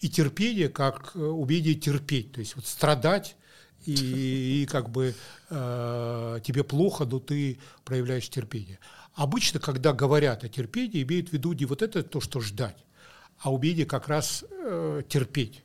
И терпение как э, умение терпеть, то есть вот страдать, и, и как бы э, тебе плохо, но ты проявляешь терпение. Обычно, когда говорят о терпении, имеют в виду не вот это то, что ждать, а умение как раз э, терпеть.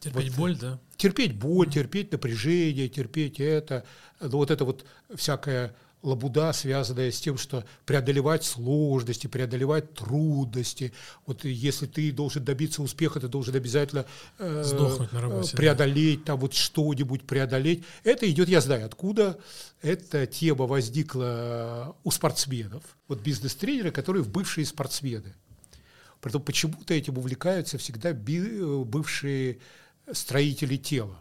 Терпеть вот, боль, да? Терпеть боль, терпеть напряжение, терпеть это. Ну, вот это вот всякая лабуда, связанная с тем, что преодолевать сложности, преодолевать трудности. Вот если ты должен добиться успеха, ты должен обязательно э, Сдохнуть на работе, преодолеть, да. там вот что-нибудь преодолеть. Это идет, я знаю, откуда эта тема возникла у спортсменов. Вот бизнес-тренеры, которые бывшие спортсмены. Поэтому почему-то этим увлекаются всегда бывшие строители тела.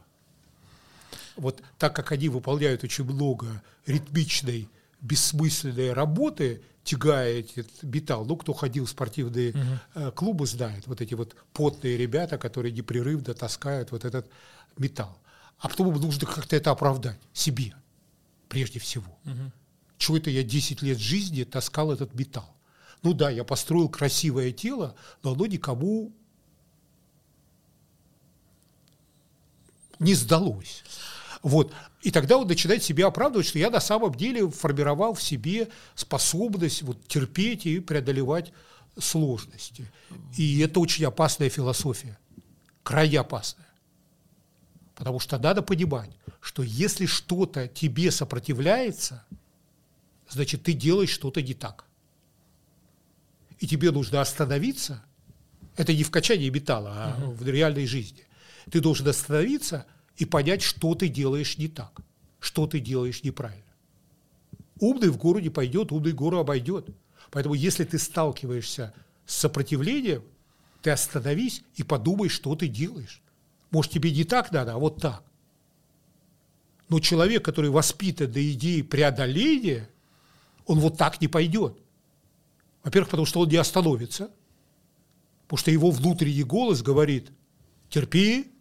Вот так как они выполняют очень много ритмичной, бессмысленной работы, тягая этот металл, ну, кто ходил в спортивные uh-huh. клубы, знает, вот эти вот потные ребята, которые непрерывно таскают вот этот металл. А потом им нужно как-то это оправдать себе, прежде всего. Uh-huh. Чего это я 10 лет жизни таскал этот металл? Ну да, я построил красивое тело, но оно никому не сдалось. Вот. И тогда он начинает себя оправдывать, что я на самом деле формировал в себе способность вот, терпеть и преодолевать сложности. И это очень опасная философия, крайне опасная. Потому что надо понимать, что если что-то тебе сопротивляется, значит, ты делаешь что-то не так и тебе нужно остановиться, это не в качании металла, а угу. в реальной жизни. Ты должен остановиться и понять, что ты делаешь не так, что ты делаешь неправильно. Умный в гору не пойдет, умный гору обойдет. Поэтому если ты сталкиваешься с сопротивлением, ты остановись и подумай, что ты делаешь. Может, тебе не так надо, а вот так. Но человек, который воспитан до идеи преодоления, он вот так не пойдет. Во-первых, потому что он не остановится, потому что его внутренний голос говорит, терпи,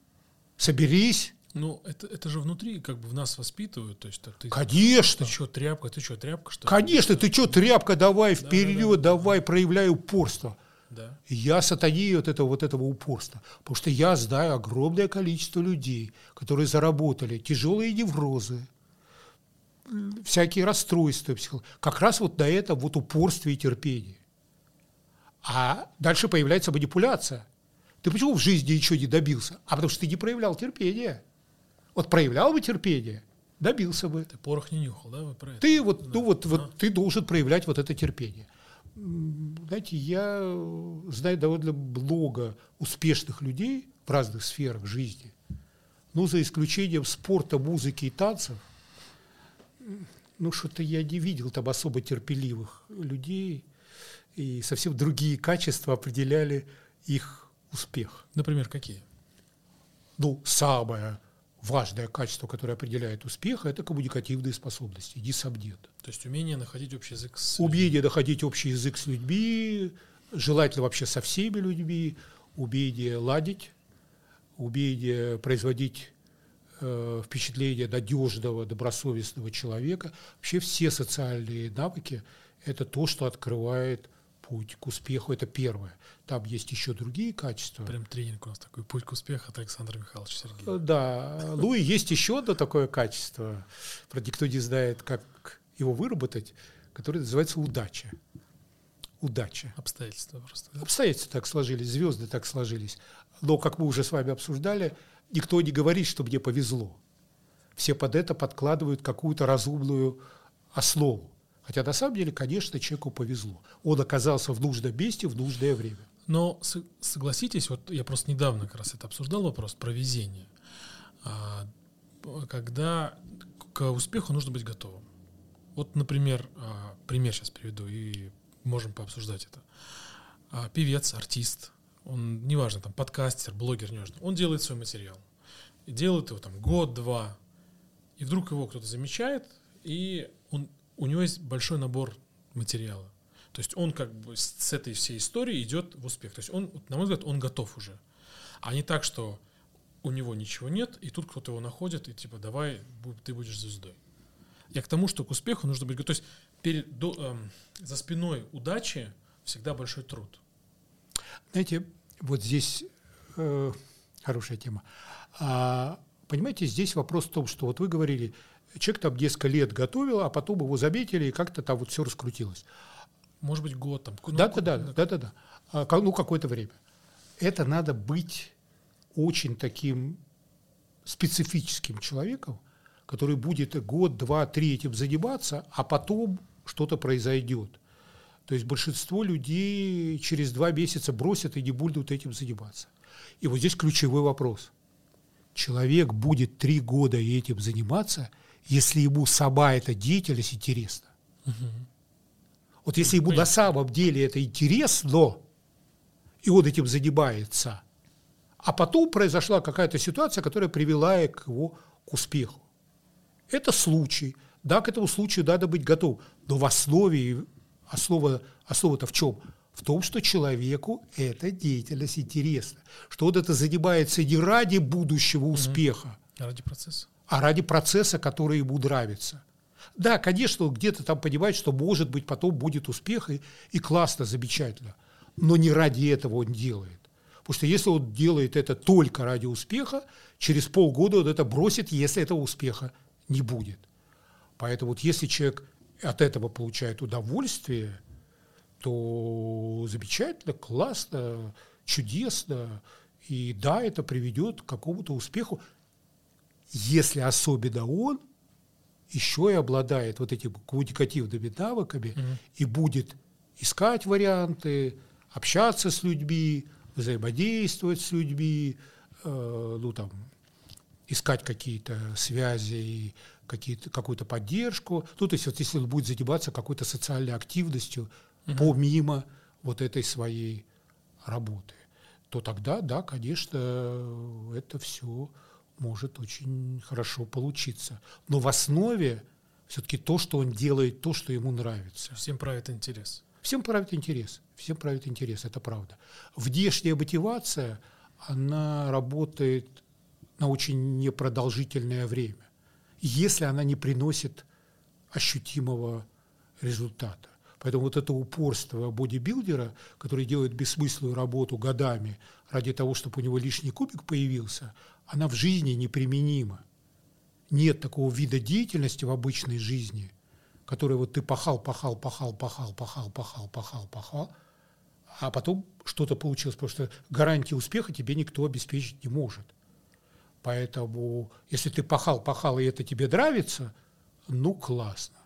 соберись. Ну, это, это же внутри как бы в нас воспитывают. То есть, ты, Конечно. Ты что, тряпка? Ты что, тряпка? Что Конечно, ты что, тряпка, давай вперед, да, да, да, давай, да. проявляй упорство. Да. Я сатанею от этого, вот этого упорства. Потому что я знаю огромное количество людей, которые заработали тяжелые неврозы, всякие расстройства как раз вот на этом вот упорстве и терпении. А дальше появляется манипуляция. Ты почему в жизни ничего не добился? А потому что ты не проявлял терпения. Вот проявлял бы терпение, добился бы. Ты порох не нюхал, да? Вы про это? Ты вот, да. ну вот, а. вот ты должен проявлять вот это терпение. Знаете, я знаю довольно много успешных людей в разных сферах жизни, но за исключением спорта, музыки и танцев – ну, что-то я не видел там особо терпеливых людей, и совсем другие качества определяли их успех. Например, какие? Ну, самое важное качество, которое определяет успех, это коммуникативные способности, несомненно. То есть умение находить общий язык с. Умение находить общий язык с людьми, желательно вообще со всеми людьми, умение ладить, умение производить э, впечатление надежного, добросовестного человека. Вообще все социальные навыки – это то, что открывает путь к успеху. Это первое. Там есть еще другие качества. Прям тренинг у нас такой «Путь к успеху» от Александра Михайловича Сергеева. Да. Ну и есть еще одно такое качество, про никто не знает, как его выработать, которое называется удача. Удача. Обстоятельства просто. Да? Обстоятельства так сложились, звезды так сложились. Но, как мы уже с вами обсуждали, никто не говорит, что мне повезло. Все под это подкладывают какую-то разумную основу. Хотя на самом деле, конечно, человеку повезло. Он оказался в нужном месте в нужное время. Но согласитесь, вот я просто недавно как раз это обсуждал вопрос про везение. А, когда к успеху нужно быть готовым. Вот, например, а, пример сейчас приведу, и можем пообсуждать это. А, певец, артист, он, неважно, там, подкастер, блогер, неважно, он делает свой материал. И делает его там год-два. И вдруг его кто-то замечает, и он, у него есть большой набор материала. То есть он как бы с этой всей историей идет в успех. То есть он, на мой взгляд, он готов уже. А не так, что у него ничего нет, и тут кто-то его находит, и типа давай, ты будешь звездой. Я к тому, что к успеху нужно быть готов. То есть перед, до, эм, за спиной удачи всегда большой труд. Знаете, вот здесь э, хорошая тема. А, понимаете, здесь вопрос в том, что вот вы говорили, человек там несколько лет готовил, а потом его заметили, и как-то там вот все раскрутилось. Может быть, год там. Ну, да, да, да, да, да, да. А, ну, какое-то время. Это надо быть очень таким специфическим человеком, который будет год, два, три этим заниматься, а потом что-то произойдет. То есть большинство людей через два месяца бросят и не будут этим заниматься. И вот здесь ключевой вопрос. Человек будет три года этим заниматься, если ему сама эта деятельность интересна. Угу. Вот если ему на самом деле это интересно, и он этим занимается. А потом произошла какая-то ситуация, которая привела к его к успеху. Это случай. Да, к этому случаю надо быть готовым. Но в основе, основа, основа-то в чем? В том, что человеку эта деятельность интересна. Что он это занимается не ради будущего успеха, а ради процесса. А ради процесса, который ему нравится. Да, конечно, он где-то там понимает, что, может быть, потом будет успех, и, и классно, замечательно. Но не ради этого он делает. Потому что если он делает это только ради успеха, через полгода он это бросит, если этого успеха не будет. Поэтому вот если человек от этого получает удовольствие, то замечательно, классно, чудесно. И да, это приведет к какому-то успеху, если особенно он еще и обладает вот этими коммуникативными навыками mm-hmm. и будет искать варианты, общаться с людьми, взаимодействовать с людьми, э, ну там, искать какие-то связи, какие-то, какую-то поддержку. Ну, то есть вот если он будет заниматься какой-то социальной активностью угу. помимо вот этой своей работы, то тогда, да, конечно, это все может очень хорошо получиться. Но в основе все-таки то, что он делает, то, что ему нравится. Всем правит интерес. Всем правит интерес. Всем правит интерес, это правда. Внешняя мотивация, она работает на очень непродолжительное время, если она не приносит ощутимого результата. Поэтому вот это упорство бодибилдера, который делает бессмысленную работу годами ради того, чтобы у него лишний кубик появился, она в жизни неприменима. Нет такого вида деятельности в обычной жизни, который вот ты пахал, пахал, пахал, пахал, пахал, пахал, пахал, пахал, а потом что-то получилось, потому что гарантии успеха тебе никто обеспечить не может. Поэтому, если ты пахал, пахал, и это тебе нравится, ну, классно.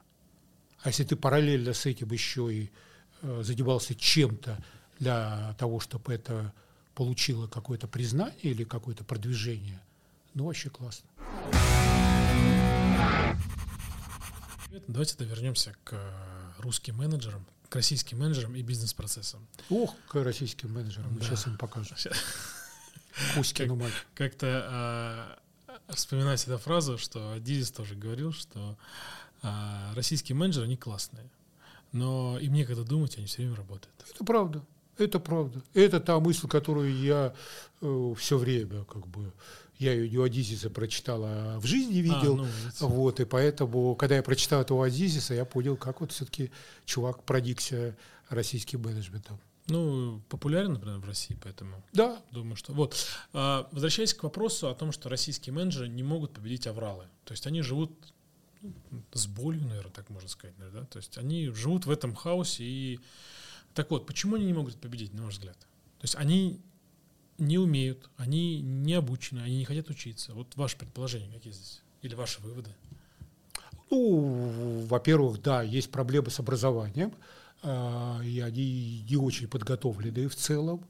А если ты параллельно с этим еще и э, занимался чем-то для того, чтобы это получило какое-то признание или какое-то продвижение, ну, вообще классно. Давайте вернемся к русским менеджерам, к российским менеджерам и бизнес-процессам. Ох, к российским менеджерам. Да. Сейчас им покажу. Кузькину мать. Как-то а, вспоминать эту фразу, что Дизис тоже говорил, что а, российские менеджеры, они классные, но им некогда думать, они все время работают. Это правда. Это правда. Это та мысль, которую я э, все время как бы я ее у Адизиса прочитал, а в жизни видел. А, ну, вот, и поэтому, когда я прочитал это у Адизиса, я понял, как вот все-таки чувак проникся российским менеджментом. Ну, популярен, например, в России, поэтому да. думаю, что... Вот. А, возвращаясь к вопросу о том, что российские менеджеры не могут победить авралы. То есть они живут с болью, наверное, так можно сказать. Наверное, да? То есть они живут в этом хаосе. И... Так вот, почему они не могут победить, на ваш взгляд? То есть они не умеют, они не обучены, они не хотят учиться. Вот ваше предположение какие здесь? Или ваши выводы? Ну, во-первых, да, есть проблемы с образованием, а, и они не очень подготовлены в целом.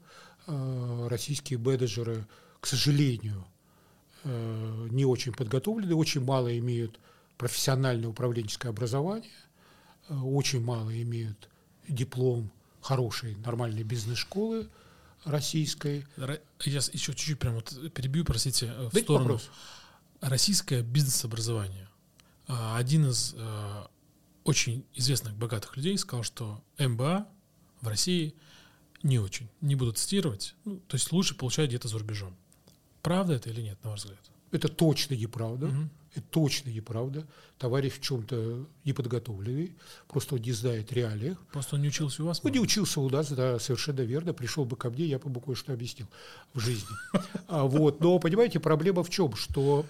А, российские менеджеры, к сожалению, а, не очень подготовлены, очень мало имеют профессиональное управленческое образование, очень мало имеют диплом хорошей нормальной бизнес-школы, российской. Я еще чуть-чуть прям вот перебью, простите, э, в Дайте сторону. Вопрос. Российское бизнес-образование. А, один из э, очень известных богатых людей сказал, что МБА в России не очень. Не буду цитировать. Ну, то есть лучше получать где-то за рубежом. Правда это или нет, на ваш взгляд? Это точно неправда. Угу. Это точно неправда. Товарищ в чем-то неподготовленный, просто он не знает реалиях. Просто он не учился у вас? Он не учился у нас, да, совершенно верно. Пришел бы ко мне, я бы кое-что объяснил в жизни. [LAUGHS] А, вот. Но, понимаете, проблема в чем? Что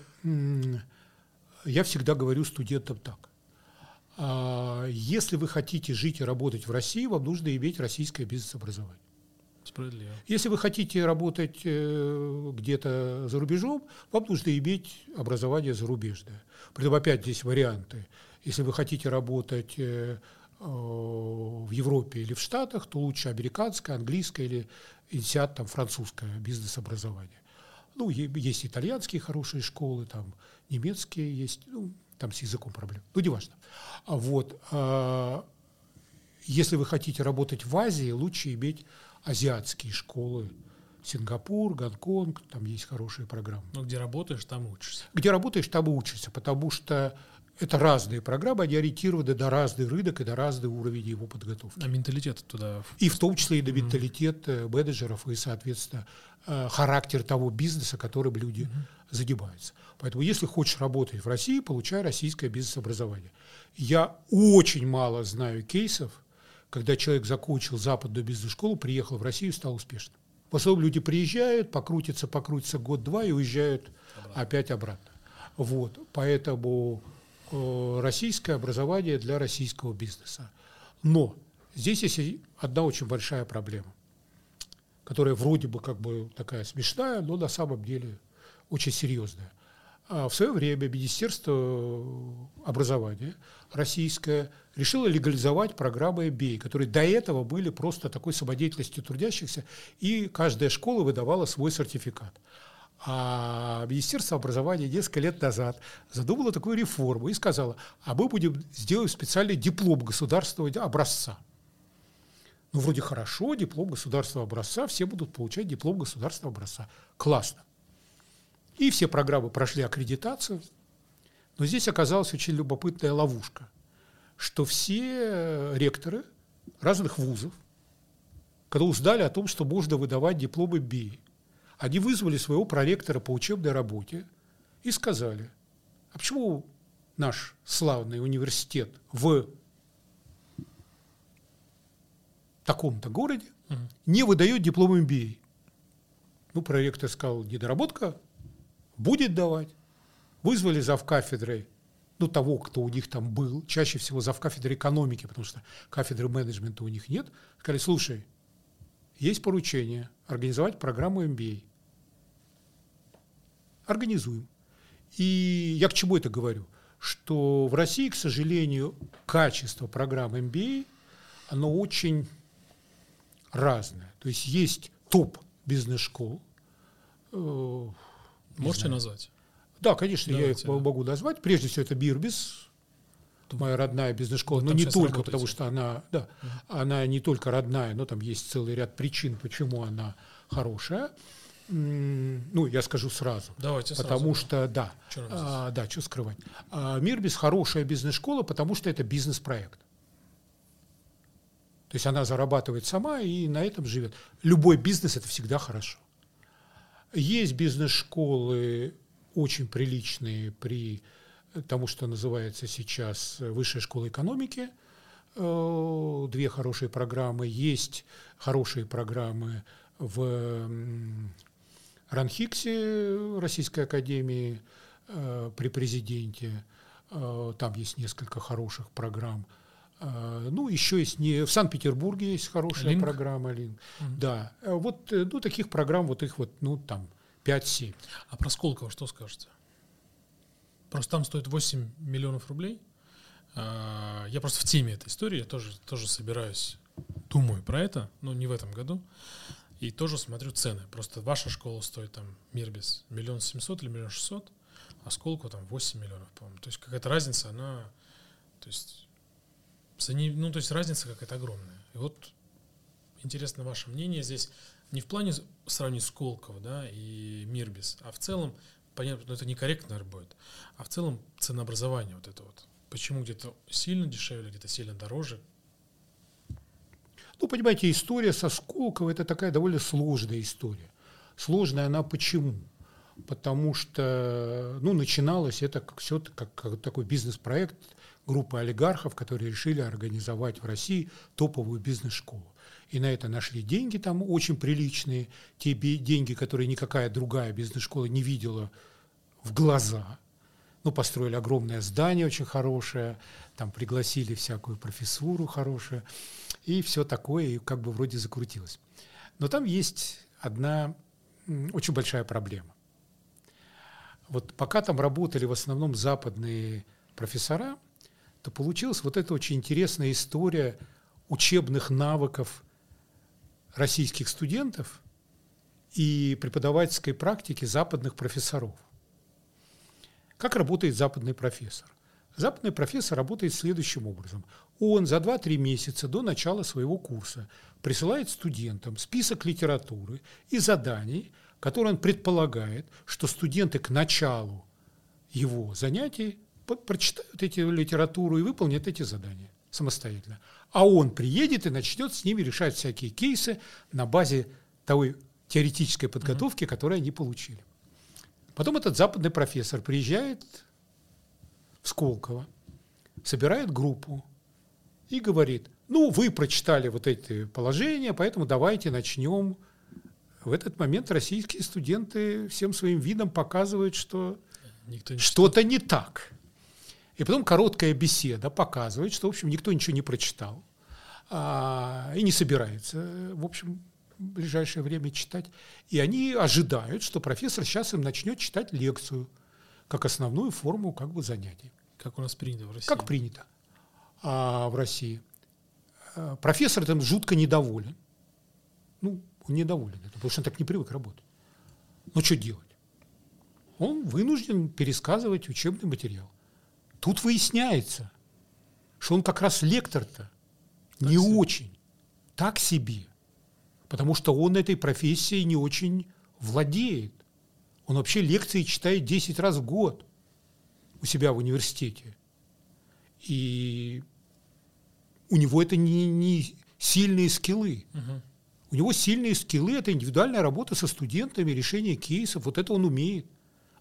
я всегда говорю студентам так. А, если вы хотите жить и работать в России, вам нужно иметь российское бизнес-образование. Справедливо. Если вы хотите работать э, где-то за рубежом, вам нужно иметь образование зарубежное. Притом опять здесь варианты. Если вы хотите работать э, э, в Европе или в Штатах, то лучше американское, английское или инсиат, там, французское бизнес-образование. Ну, есть итальянские хорошие школы, там, немецкие есть, ну, там с языком проблем. Ну, неважно. Вот. А, если вы хотите работать в Азии, лучше иметь азиатские школы, Сингапур, Гонконг, там есть хорошие программы. Ну, где работаешь, там учишься. Где работаешь, там учишься, потому что это разные программы, они ориентированы на разный рынок и на разный уровень его подготовки. А менталитет туда? И в том числе и на менталитет mm-hmm. менеджеров и, соответственно, э, характер того бизнеса, которым люди mm-hmm. занимаются. Поэтому, если хочешь работать в России, получай российское бизнес-образование. Я очень мало знаю кейсов, когда человек закончил западную бизнес-школу, приехал в Россию и стал успешным. В основном люди приезжают, покрутятся, покрутятся год-два и уезжают обратно. опять обратно. Вот, поэтому э, российское образование для российского бизнеса. Но здесь есть одна очень большая проблема, которая вроде бы как бы такая смешная, но на самом деле очень серьезная. А в свое время Министерство образования российское решило легализовать программы MBA, которые до этого были просто такой самодеятельностью трудящихся, и каждая школа выдавала свой сертификат. А Министерство образования несколько лет назад задумало такую реформу и сказало, а мы будем сделать специальный диплом государственного образца. Ну, вроде хорошо, диплом государственного образца, все будут получать диплом государственного образца. Классно. И все программы прошли аккредитацию. Но здесь оказалась очень любопытная ловушка, что все ректоры разных вузов, когда узнали о том, что можно выдавать дипломы БИ, они вызвали своего проректора по учебной работе и сказали, а почему наш славный университет в таком-то городе не выдает диплом MBA? Ну, проректор сказал, недоработка будет давать. Вызвали зав кафедрой, ну, того, кто у них там был, чаще всего зав кафедры экономики, потому что кафедры менеджмента у них нет, сказали, слушай, есть поручение организовать программу MBA. Организуем. И я к чему это говорю? Что в России, к сожалению, качество программ MBA, оно очень разное. То есть есть топ бизнес-школ, Можете назвать? Да, конечно, Давайте, я их да. могу назвать. Прежде всего, это Бирбис, моя родная бизнес-школа, но не только, потому что она, да, угу. она не только родная, но там есть целый ряд причин, почему она хорошая. Ну, я скажу сразу. Давайте Потому сразу, что, да, а, да, что скрывать. А, Мирбис хорошая бизнес-школа, потому что это бизнес-проект. То есть она зарабатывает сама и на этом живет. Любой бизнес – это всегда хорошо. Есть бизнес-школы очень приличные при тому, что называется сейчас Высшая школа экономики. Э, две хорошие программы. Есть хорошие программы в Ранхиксе Российской Академии э, при президенте. Э, там есть несколько хороших программ. Ну, еще есть не в Санкт-Петербурге есть хорошая Линк. программа Линк. Mm-hmm. Да. Вот ну, таких программ, вот их вот, ну, там 5-7. А про Сколково что скажете? Просто там стоит 8 миллионов рублей. А, я просто в теме этой истории, я тоже, тоже собираюсь, думаю про это, но не в этом году. И тоже смотрю цены. Просто ваша школа стоит там Мирбис миллион семьсот или миллион шестьсот, а Сколково там 8 миллионов, по-моему. То есть какая-то разница, она, то есть, не, ну, то есть разница какая-то огромная. И вот интересно ваше мнение здесь не в плане сравнить Сколково да, и Мирбис, а в целом, понятно, что это некорректно, наверное, будет, а в целом ценообразование вот это вот. Почему где-то сильно дешевле, где-то сильно дороже? Ну, понимаете, история со Сколково – это такая довольно сложная история. Сложная она почему? Потому что, ну, начиналось это как, все как, как такой бизнес-проект группы олигархов, которые решили организовать в России топовую бизнес-школу и на это нашли деньги там очень приличные, те деньги, которые никакая другая бизнес-школа не видела в глаза. Ну, построили огромное здание очень хорошее, там пригласили всякую профессуру хорошую, и все такое, и как бы вроде закрутилось. Но там есть одна очень большая проблема. Вот пока там работали в основном западные профессора, то получилась вот эта очень интересная история учебных навыков российских студентов и преподавательской практики западных профессоров. Как работает западный профессор? Западный профессор работает следующим образом. Он за 2-3 месяца до начала своего курса присылает студентам список литературы и заданий, которые он предполагает, что студенты к началу его занятий прочитают эти литературу и выполнят эти задания самостоятельно. А он приедет и начнет с ними решать всякие кейсы на базе той теоретической подготовки, mm-hmm. которую они получили. Потом этот западный профессор приезжает в Сколково, собирает группу и говорит, ну, вы прочитали вот эти положения, поэтому давайте начнем. В этот момент российские студенты всем своим видом показывают, что что-то не так. И потом короткая беседа показывает, что, в общем, никто ничего не прочитал а, и не собирается, в общем, в ближайшее время читать. И они ожидают, что профессор сейчас им начнет читать лекцию как основную форму как бы занятий. Как у нас принято в России. Как принято а, в России. А, профессор там жутко недоволен. Ну, он недоволен, потому что он так не привык работать. Но что делать? Он вынужден пересказывать учебный материал. Тут выясняется, что он как раз лектор-то не себе. очень, так себе, потому что он этой профессией не очень владеет. Он вообще лекции читает 10 раз в год у себя в университете. И у него это не, не сильные скиллы. Угу. У него сильные скиллы – это индивидуальная работа со студентами, решение кейсов. Вот это он умеет.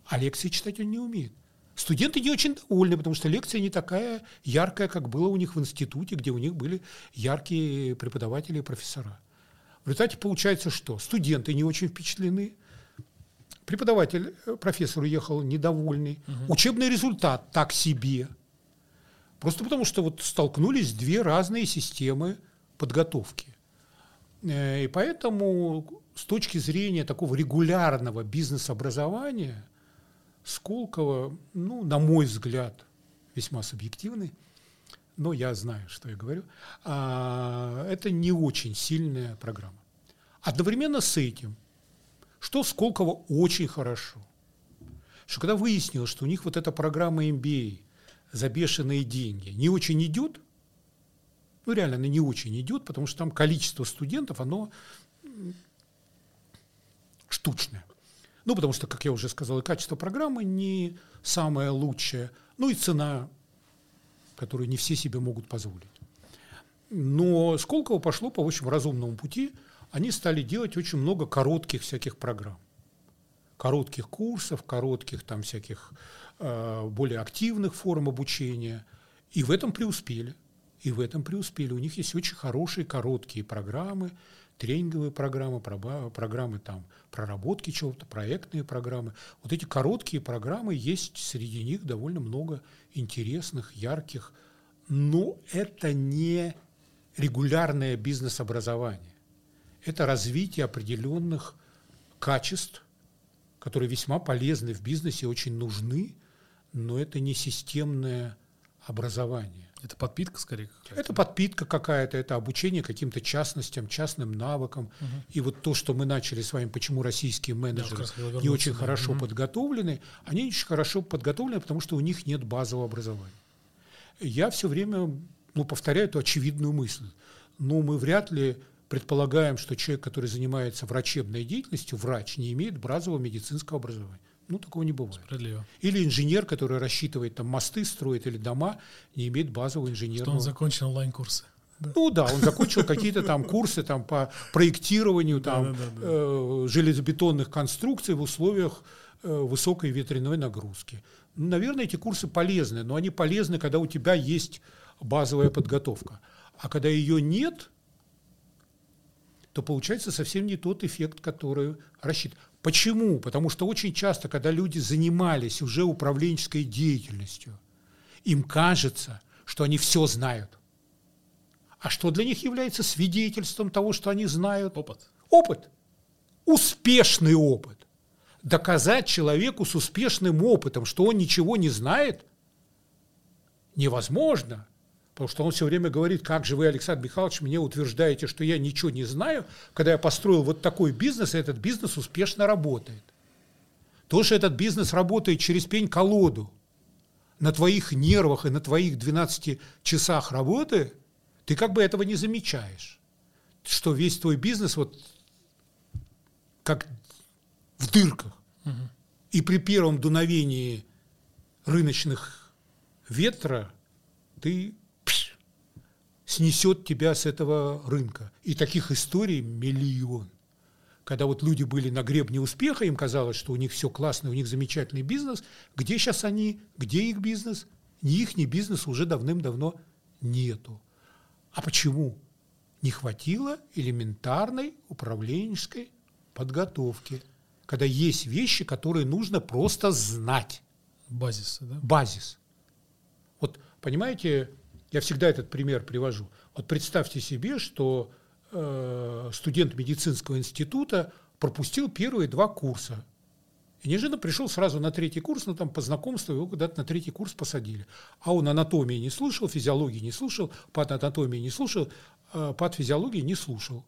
А лекции читать он не умеет. Студенты не очень довольны, потому что лекция не такая яркая, как было у них в институте, где у них были яркие преподаватели и профессора. В результате получается что? Студенты не очень впечатлены, преподаватель, э, профессор уехал недовольный, угу. учебный результат так себе. Просто потому что вот столкнулись две разные системы подготовки. Э, и поэтому с точки зрения такого регулярного бизнес-образования – Сколково, ну, на мой взгляд, весьма субъективный, но я знаю, что я говорю, а, это не очень сильная программа. Одновременно с этим, что Сколково очень хорошо, что когда выяснилось, что у них вот эта программа MBA за бешеные деньги не очень идет, ну реально она не очень идет, потому что там количество студентов, оно штучное. Ну, потому что, как я уже сказал, и качество программы не самое лучшее, ну и цена, которую не все себе могут позволить. Но Сколково пошло по очень разумному пути. Они стали делать очень много коротких всяких программ. Коротких курсов, коротких там всяких э, более активных форм обучения. И в этом преуспели. И в этом преуспели. У них есть очень хорошие короткие программы, тренинговые программы, программы там проработки чего-то, проектные программы. Вот эти короткие программы, есть среди них довольно много интересных, ярких, но это не регулярное бизнес-образование. Это развитие определенных качеств, которые весьма полезны в бизнесе, очень нужны, но это не системное образование. Это подпитка скорее какая-то? Это подпитка какая-то, это обучение каким-то частностям, частным навыкам. Угу. И вот то, что мы начали с вами, почему российские менеджеры не очень да. хорошо угу. подготовлены, они не очень хорошо подготовлены, потому что у них нет базового образования. Я все время ну, повторяю эту очевидную мысль. Но мы вряд ли предполагаем, что человек, который занимается врачебной деятельностью, врач, не имеет базового медицинского образования. Ну, такого не бывает. Справедливо. Или инженер, который рассчитывает там мосты, строит или дома, не имеет базового инженерного. Что он закончил онлайн-курсы. Да. Ну да, он закончил какие-то там курсы там, по проектированию там, э, железобетонных конструкций в условиях э, высокой ветряной нагрузки. Ну, наверное, эти курсы полезны, но они полезны, когда у тебя есть базовая подготовка. А когда ее нет, то получается совсем не тот эффект, который рассчитан. Почему? Потому что очень часто, когда люди занимались уже управленческой деятельностью, им кажется, что они все знают. А что для них является свидетельством того, что они знают? Опыт. Опыт. Успешный опыт. Доказать человеку с успешным опытом, что он ничего не знает, невозможно. Потому что он все время говорит, как же вы, Александр Михайлович, мне утверждаете, что я ничего не знаю, когда я построил вот такой бизнес, и этот бизнес успешно работает. То, что этот бизнес работает через пень-колоду, на твоих нервах и на твоих 12 часах работы, ты как бы этого не замечаешь. Что весь твой бизнес вот как в дырках. Угу. И при первом дуновении рыночных ветра ты снесет тебя с этого рынка. И таких историй миллион. Когда вот люди были на гребне успеха, им казалось, что у них все классно, у них замечательный бизнес. Где сейчас они? Где их бизнес? Ни их, ни бизнес уже давным-давно нету. А почему? Не хватило элементарной управленческой подготовки – когда есть вещи, которые нужно просто знать. Базис, да? Базис. Вот, понимаете, я всегда этот пример привожу. Вот представьте себе, что э, студент медицинского института пропустил первые два курса. И неожиданно пришел сразу на третий курс, но там по знакомству его куда-то на третий курс посадили. А он анатомии не слушал, физиологии не слушал, по анатомии не слушал, э, по физиологии не слушал.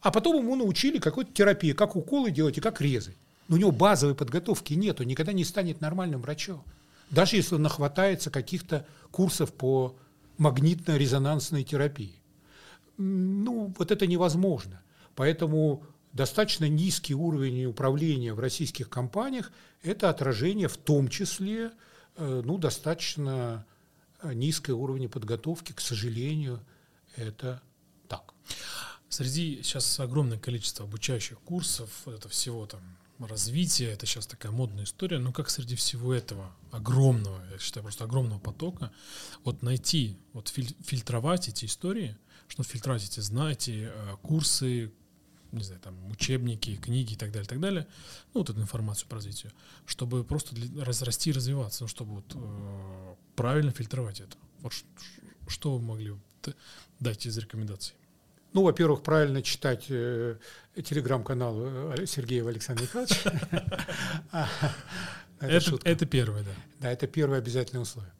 А потом ему научили какой-то терапии, как уколы делать и как резать. Но у него базовой подготовки нет, он никогда не станет нормальным врачом. Даже если нахватается каких-то курсов по магнитно-резонансной терапии. Ну, вот это невозможно. Поэтому достаточно низкий уровень управления в российских компаниях – это отражение в том числе э, ну, достаточно низкого уровня подготовки. К сожалению, это так. Среди сейчас огромное количество обучающих курсов, это всего там развитие, это сейчас такая модная история, но как среди всего этого огромного, я считаю, просто огромного потока, вот найти, вот филь- фильтровать эти истории, что фильтровать эти, знаете, э, курсы, не знаю, там, учебники, книги и так далее, и так далее, ну, вот эту информацию по развитию, чтобы просто для, разрасти и развиваться, ну, чтобы вот э, правильно фильтровать это. Вот что вы могли дать из рекомендаций? Ну, во-первых, правильно читать э, телеграм-канал э, Сергея Александра Михайловича. [LAUGHS] Это, это первое, да. Да, это первое обязательное условие.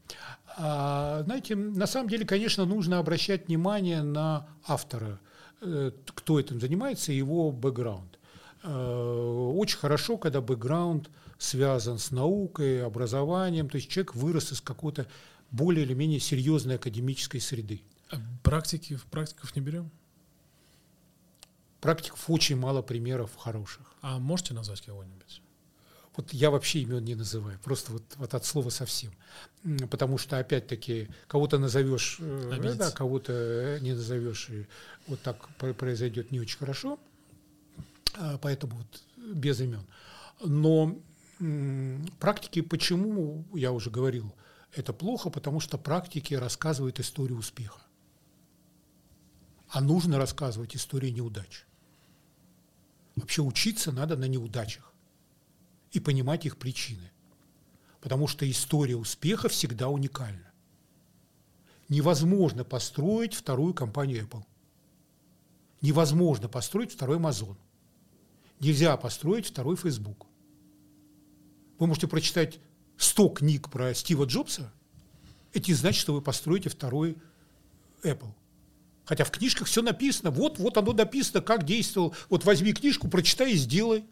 А, знаете, на самом деле, конечно, нужно обращать внимание на автора, э, кто этим занимается, его бэкграунд. Э, очень хорошо, когда бэкграунд связан с наукой, образованием, то есть человек вырос из какой-то более или менее серьезной академической среды. А практики, в практиков не берем? Практиков очень мало примеров хороших. А можете назвать кого-нибудь? Вот я вообще имен не называю, просто вот, вот от слова совсем. Потому что, опять-таки, кого-то назовешь, э, да, кого-то э, не назовешь, и вот так произойдет не очень хорошо, а, поэтому вот без имен. Но практики, почему, я уже говорил, это плохо, потому что практики рассказывают историю успеха. А нужно рассказывать историю неудач. Вообще учиться надо на неудачах и понимать их причины. Потому что история успеха всегда уникальна. Невозможно построить вторую компанию Apple. Невозможно построить второй Amazon. Нельзя построить второй Facebook. Вы можете прочитать 100 книг про Стива Джобса, это не значит, что вы построите второй Apple. Хотя в книжках все написано. Вот, вот оно написано, как действовал. Вот возьми книжку, прочитай и сделай.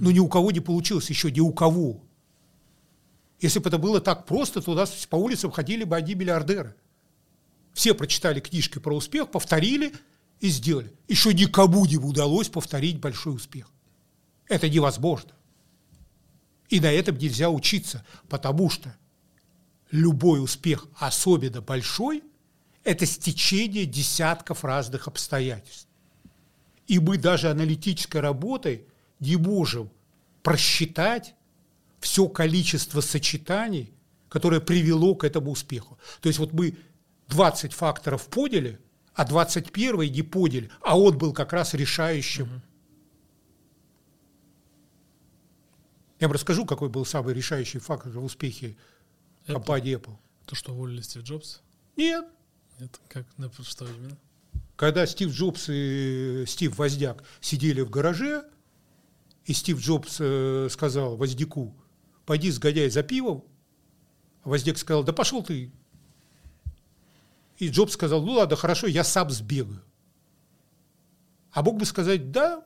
Но ни у кого не получилось еще, ни у кого. Если бы это было так просто, то у нас по улицам ходили бы одни миллиардеры. Все прочитали книжки про успех, повторили и сделали. Еще никому не удалось повторить большой успех. Это невозможно. И на этом нельзя учиться, потому что любой успех, особенно большой, это стечение десятков разных обстоятельств. И мы даже аналитической работой не можем просчитать все количество сочетаний, которое привело к этому успеху. То есть вот мы 20 факторов поняли, а 21 не поняли, а он был как раз решающим. Угу. Я вам расскажу, какой был самый решающий фактор в успехе Это компании Apple. То, что уволили Стив Джобс? Нет. Это как, что именно? Когда Стив Джобс и Стив Воздяк сидели в гараже, и Стив Джобс э, сказал Воздяку, пойди сгоняй за пивом, а Воздяк сказал, да пошел ты. И Джобс сказал, ну ладно, хорошо, я сам сбегаю. А мог бы сказать, да,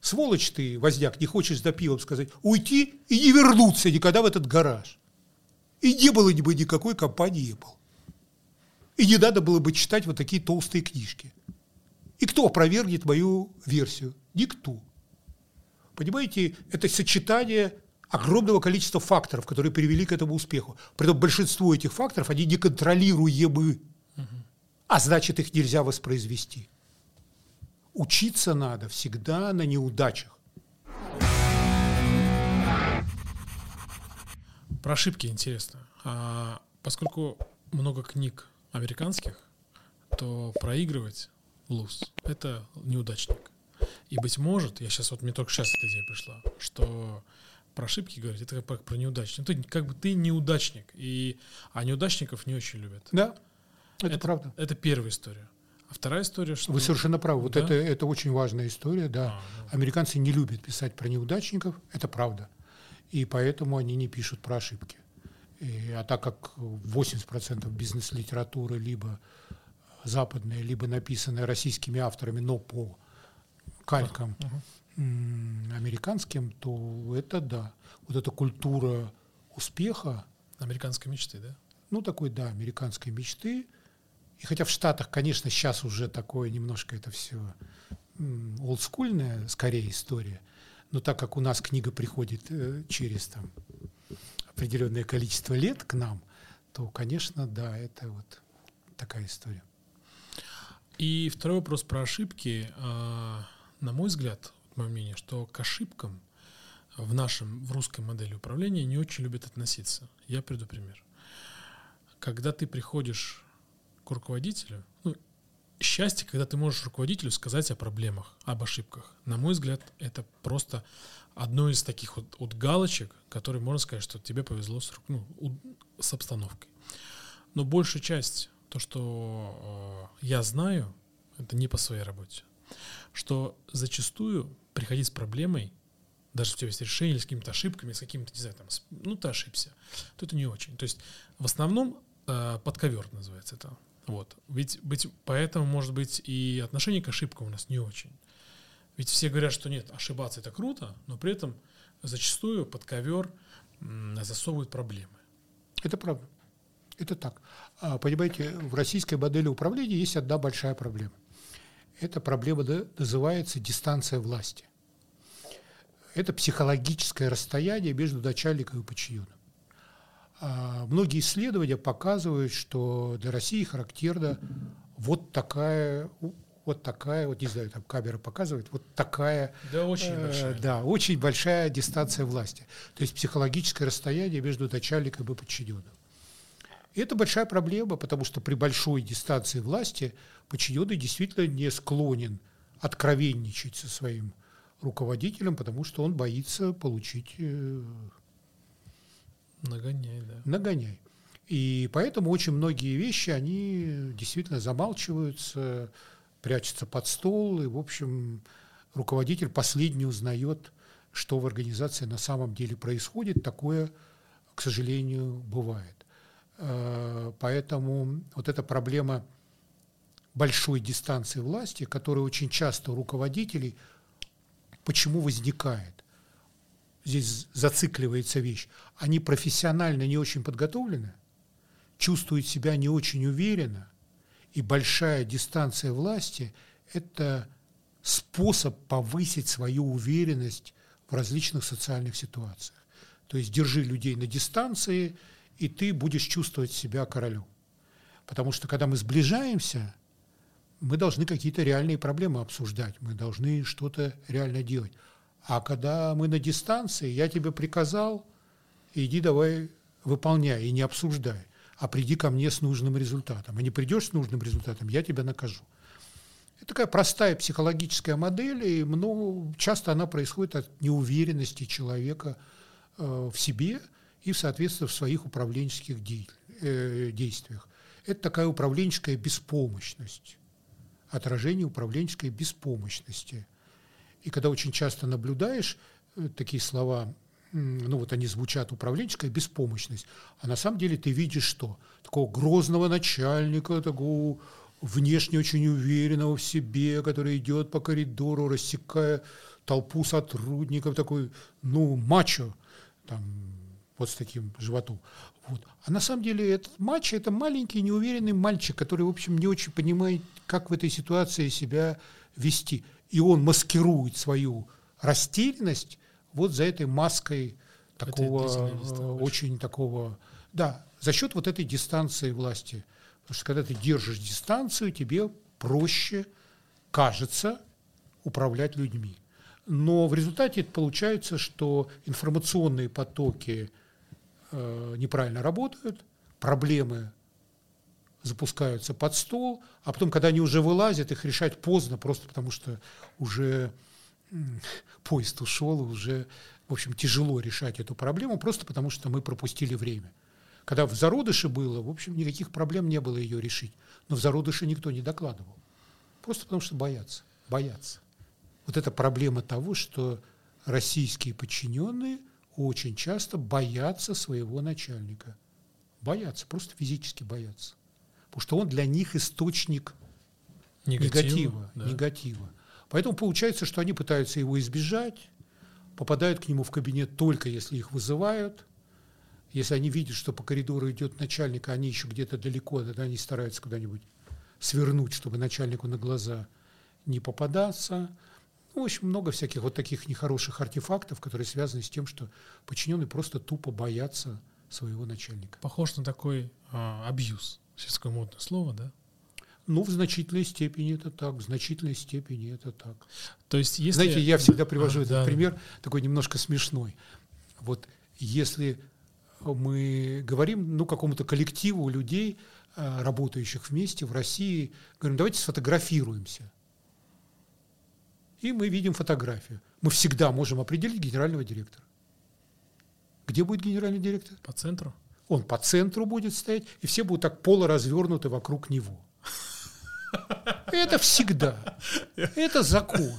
сволочь ты, возняк, не хочешь за пивом сказать, уйти и не вернуться никогда в этот гараж. И не было бы никакой компании Apple. И не надо было бы читать вот такие толстые книжки. И кто опровергнет мою версию? Никто. Понимаете, это сочетание огромного количества факторов, которые привели к этому успеху. Притом большинство этих факторов, они неконтролируемы, а значит, их нельзя воспроизвести. Учиться надо всегда на неудачах. Про ошибки интересно. А, поскольку много книг американских, то проигрывать луз – это неудачник. И, быть может, я сейчас, вот мне только сейчас эта идея пришла, что про ошибки говорить, это как про неудачник. Ты, как бы ты неудачник, и, а неудачников не очень любят. Да, это, это правда. Это первая история. А вторая история, что... Вы совершенно правы. Вот да? это, это очень важная история, да. А, ну. Американцы не любят писать про неудачников, это правда. И поэтому они не пишут про ошибки. И, а так как 80% бизнес-литературы либо западная, либо написанная российскими авторами, но по калькам uh-huh. американским, то это да. Вот эта культура успеха. Американской мечты, да? Ну, такой, да, американской мечты. И хотя в Штатах, конечно, сейчас уже такое немножко это все олдскульная, скорее, история, но так как у нас книга приходит э, через там определенное количество лет к нам, то, конечно, да, это вот такая история. И второй вопрос про ошибки. А, на мой взгляд, мое мнение, что к ошибкам в нашем, в русской модели управления не очень любят относиться. Я приду пример. Когда ты приходишь к руководителю, ну, счастье, когда ты можешь руководителю сказать о проблемах, об ошибках. На мой взгляд, это просто одно из таких вот, вот галочек, которые можно сказать, что тебе повезло с, ну, с обстановкой. Но большая часть, то, что э, я знаю, это не по своей работе, что зачастую приходить с проблемой, даже если у тебя есть решение или с какими-то ошибками, с какими-то, не знаю, там, ну, ты ошибся, то это не очень. То есть в основном э, под ковер называется это. Вот. Ведь быть, поэтому, может быть, и отношение к ошибкам у нас не очень. Ведь все говорят, что нет, ошибаться это круто, но при этом зачастую под ковер засовывают проблемы. Это правда. Это так. А, понимаете, в российской модели управления есть одна большая проблема. Эта проблема называется дистанция власти. Это психологическое расстояние между начальником и подчиненным. А, многие исследования показывают, что для России характерна вот такая вот такая, вот не знаю, там камера показывает, вот такая, да, очень э, большая, да, очень большая дистанция власти, то есть психологическое расстояние между начальником и подчиненным. И это большая проблема, потому что при большой дистанции власти подчиненный действительно не склонен откровенничать со своим руководителем, потому что он боится получить э, Нагоняй, да. Нагоняй. И поэтому очень многие вещи, они действительно замалчиваются, прячутся под стол, и, в общем, руководитель последний узнает, что в организации на самом деле происходит. Такое, к сожалению, бывает. Э, поэтому вот эта проблема большой дистанции власти, которая очень часто у руководителей, почему возникает? Здесь зацикливается вещь, они профессионально не очень подготовлены, чувствуют себя не очень уверенно, и большая дистанция власти – это способ повысить свою уверенность в различных социальных ситуациях. То есть держи людей на дистанции, и ты будешь чувствовать себя королем. Потому что когда мы сближаемся, мы должны какие-то реальные проблемы обсуждать, мы должны что-то реально делать. А когда мы на дистанции, я тебе приказал, иди давай выполняй и не обсуждай, а приди ко мне с нужным результатом. А не придешь с нужным результатом, я тебя накажу. Это такая простая психологическая модель, и много, часто она происходит от неуверенности человека э, в себе и, соответственно, в своих управленческих де, э, действиях. Это такая управленческая беспомощность, отражение управленческой беспомощности – и когда очень часто наблюдаешь э, такие слова, ну вот они звучат, управленческая беспомощность, а на самом деле ты видишь что? Такого грозного начальника, такого внешне очень уверенного в себе, который идет по коридору, рассекая толпу сотрудников, такой, ну, мачо, там, вот с таким животом. Вот. А на самом деле этот мачо – это маленький неуверенный мальчик, который, в общем, не очень понимает, как в этой ситуации себя вести. И он маскирует свою растерянность вот за этой маской такого, э, очень такого, да, за счет вот этой дистанции власти. Потому что когда ты держишь дистанцию, тебе проще, кажется, управлять людьми. Но в результате получается, что информационные потоки э, неправильно работают, проблемы запускаются под стол, а потом, когда они уже вылазят, их решать поздно, просто потому что уже поезд ушел, уже, в общем, тяжело решать эту проблему, просто потому что мы пропустили время. Когда в зародыше было, в общем, никаких проблем не было ее решить. Но в зародыше никто не докладывал. Просто потому что боятся. Боятся. Вот это проблема того, что российские подчиненные очень часто боятся своего начальника. Боятся, просто физически боятся. Потому что он для них источник негатива. Негатива. Да. негатива. Поэтому получается, что они пытаются его избежать, попадают к нему в кабинет только если их вызывают. Если они видят, что по коридору идет начальник, а они еще где-то далеко, тогда они стараются куда-нибудь свернуть, чтобы начальнику на глаза не попадаться. Ну, в общем, много всяких вот таких нехороших артефактов, которые связаны с тем, что подчиненные просто тупо боятся своего начальника. Похож на такой а, абьюз. Сейчас такое модное слово, да? Ну, в значительной степени это так, в значительной степени это так. То есть, если... Знаете, я всегда привожу а, этот да. пример, такой немножко смешной. Вот если мы говорим, ну, какому-то коллективу людей, а, работающих вместе в России, говорим, давайте сфотографируемся. И мы видим фотографию. Мы всегда можем определить генерального директора. Где будет генеральный директор? По центру. Он по центру будет стоять, и все будут так полуразвернуты вокруг него. Это всегда. Это закон.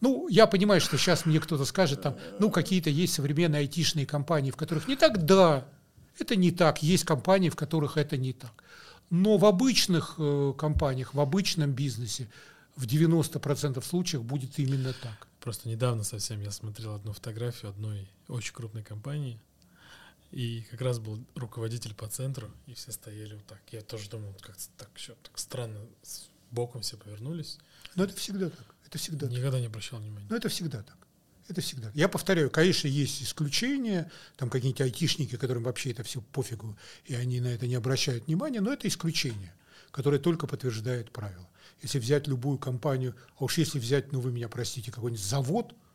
Ну, я понимаю, что сейчас мне кто-то скажет, там, ну, какие-то есть современные айтишные компании, в которых не так, да, это не так. Есть компании, в которых это не так. Но в обычных э, компаниях, в обычном бизнесе в 90% случаев будет именно так. Просто недавно совсем я смотрел одну фотографию одной очень крупной компании, и как раз был руководитель по центру, и все стояли вот так. Я тоже думал, как так еще так странно, с боком все повернулись. Но это всегда так. Это всегда Никогда так. не обращал внимания. Но это всегда так. Это всегда. Я повторяю, конечно, есть исключения, там какие-нибудь айтишники, которым вообще это все пофигу, и они на это не обращают внимания, но это исключение, которое только подтверждает правило. Если взять любую компанию, а уж если взять, ну вы меня простите, какой-нибудь завод –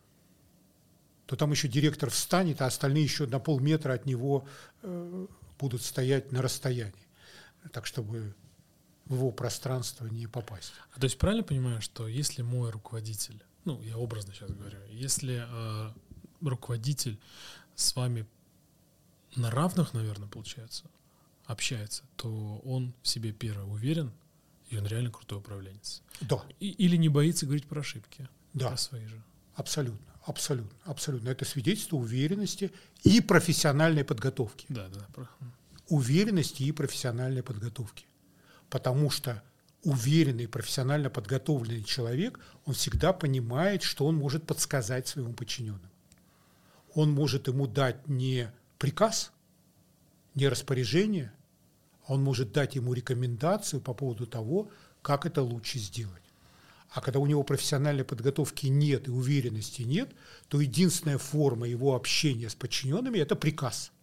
то там еще директор встанет, а остальные еще на полметра от него э, будут стоять на расстоянии, так чтобы в его пространство не попасть. А то есть правильно понимаю, что если мой руководитель, ну я образно сейчас говорю, если э, руководитель с вами на равных, наверное, получается, общается, то он в себе первый уверен, и он реально крутой управленец. Да. И, или не боится говорить про ошибки. Да. Про свои же. Абсолютно. Абсолютно, абсолютно. Это свидетельство уверенности и профессиональной подготовки. Да, да. Уверенности и профессиональной подготовки. Потому что уверенный, профессионально подготовленный человек, он всегда понимает, что он может подсказать своему подчиненному. Он может ему дать не приказ, не распоряжение, а он может дать ему рекомендацию по поводу того, как это лучше сделать. А когда у него профессиональной подготовки нет и уверенности нет, то единственная форма его общения с подчиненными – это приказ.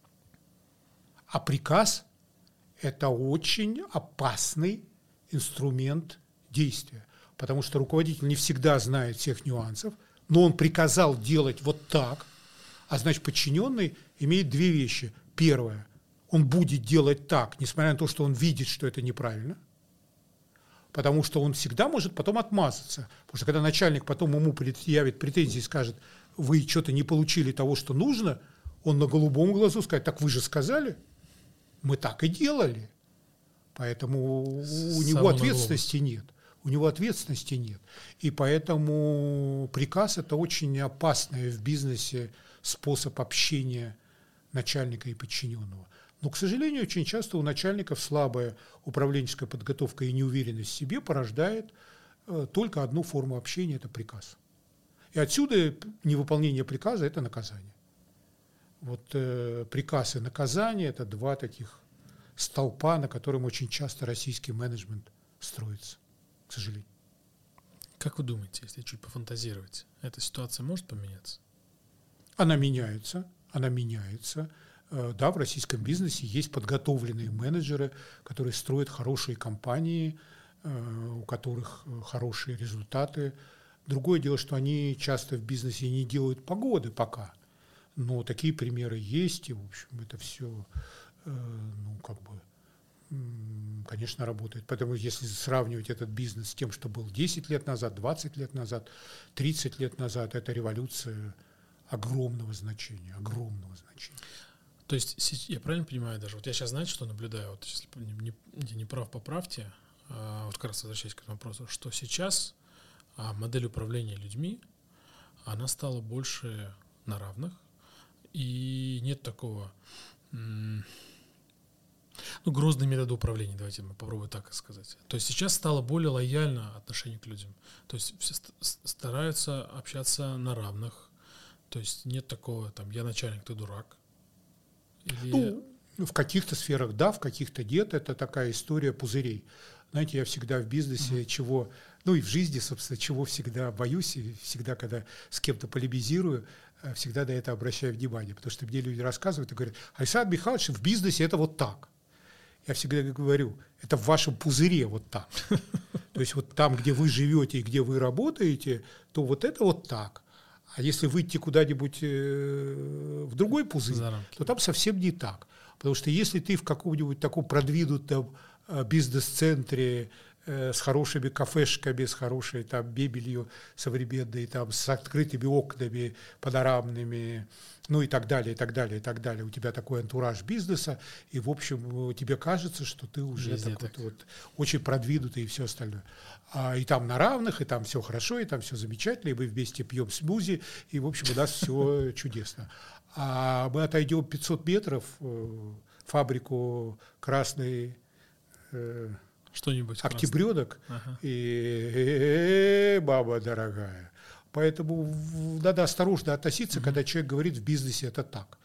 А приказ – это очень опасный инструмент действия, потому что руководитель не всегда знает всех нюансов, но он приказал делать вот так, а значит подчиненный имеет две вещи. Первое – он будет делать так, несмотря на то, что он видит, что это неправильно – потому что он всегда может потом отмазаться. Потому что когда начальник потом ему предъявит претензии и скажет, вы что-то не получили того, что нужно, он на голубом глазу скажет, так вы же сказали, мы так и делали. Поэтому у него ответственности нет. У него ответственности нет. И поэтому приказ – это очень опасный в бизнесе способ общения начальника и подчиненного. Но, к сожалению, очень часто у начальников слабая управленческая подготовка и неуверенность в себе порождает э, только одну форму общения – это приказ. И отсюда невыполнение приказа – это наказание. Вот э, приказ и наказание – это два таких столпа, на котором очень часто российский менеджмент строится, к сожалению. Как вы думаете, если чуть пофантазировать, эта ситуация может поменяться? Она меняется, она меняется. Э, да, в российском бизнесе есть подготовленные менеджеры, которые строят хорошие компании, э, у которых э, хорошие результаты. Другое дело, что они часто в бизнесе не делают погоды пока. Но такие примеры есть, и, в общем, это все, ну, как бы, конечно, работает. Поэтому если сравнивать этот бизнес с тем, что был 10 лет назад, 20 лет назад, 30 лет назад, это революция огромного значения, огромного значения. То есть, я правильно понимаю даже, вот я сейчас, знаете, что наблюдаю, вот если не, не, не прав, поправьте, а, вот как раз возвращаясь к этому вопросу, что сейчас а, модель управления людьми, она стала больше на равных, и нет такого ну, грозные методы управления, давайте мы попробуем так сказать. То есть сейчас стало более лояльно отношение к людям. То есть все стараются общаться на равных. То есть нет такого, там, я начальник, ты дурак. Или... Ну, в каких-то сферах да, в каких-то нет. Это такая история пузырей. Знаете, я всегда в бизнесе mm-hmm. чего, ну и в жизни, собственно, чего всегда боюсь, и всегда, когда с кем-то полемизирую, э, всегда на это обращаю внимание, потому что мне люди рассказывают и говорят, Александр Михайлович, в бизнесе это вот так. Я всегда говорю, это в вашем пузыре вот так. [LAUGHS] То есть вот там, где вы живете и где вы работаете, то вот это вот так. А если выйти куда-нибудь э, в другой пузырь, то там совсем не так. Потому что если ты в каком-нибудь таком продвинутом э, бизнес-центре с хорошими кафешками, с хорошей там мебелью современной, там, с открытыми окнами панорамными, ну и так далее, и так далее, и так далее. У тебя такой антураж бизнеса, и, в общем, тебе кажется, что ты уже Везде так, так. Вот, вот, очень продвинутый и все остальное. А, и там на равных, и там все хорошо, и там все замечательно, и мы вместе пьем смузи, и, в общем, у нас все [LAUGHS] чудесно. А мы отойдем 500 метров э, фабрику красной э, что-нибудь октябрёдок, ага. и э, -э, -э баба дорогая, Поэтому надо осторожно относиться, mm-hmm. когда человек говорит в бизнесе это так.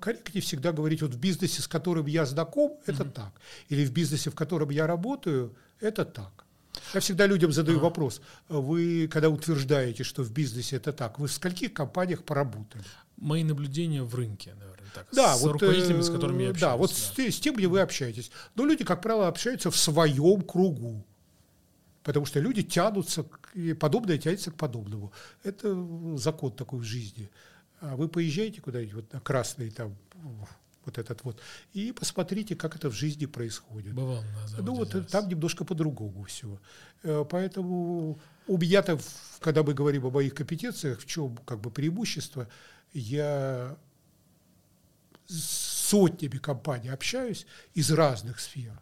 Корректнее всегда говорить, вот в бизнесе, с которым я знаком, это mm-hmm. так. Или в бизнесе, в котором я работаю, это так. Я всегда людям задаю вопрос. Вы, когда утверждаете, что в бизнесе это так, вы в скольких компаниях поработали? Мои наблюдения в рынке, наверное, так. Да, с вот, руководителями, с которыми я общаюсь. Да, вот да. С, с тем, где вы общаетесь. Но люди, как правило, общаются в своем кругу потому что люди тянутся, и подобное тянется к подобному. Это закон такой в жизни. А вы поезжаете куда-нибудь вот на красный там вот этот вот, и посмотрите, как это в жизни происходит. Бывал на Ну вот там немножко по-другому все. Э, поэтому у меня-то, когда мы говорим о моих компетенциях, в чем как бы преимущество, я с сотнями компаний общаюсь из разных сфер.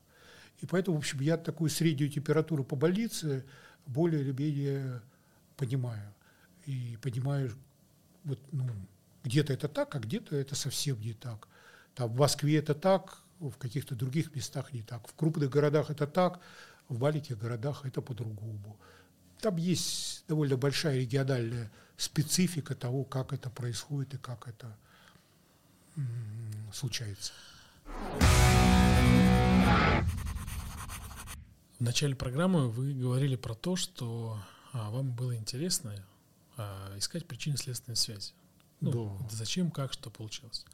И поэтому, в общем, я такую среднюю температуру по больнице более или менее понимаю. И понимаю, вот, ну, где-то это так, а где-то это совсем не так. Там в Москве это так, в каких-то других местах не так. В крупных городах это так, в маленьких городах это по-другому. Там есть довольно большая региональная специфика того, как это происходит и как это случается. В начале программы вы говорили про то, что а, вам было интересно а, искать причины следственной связи. Ну, да. Зачем, как, что получилось.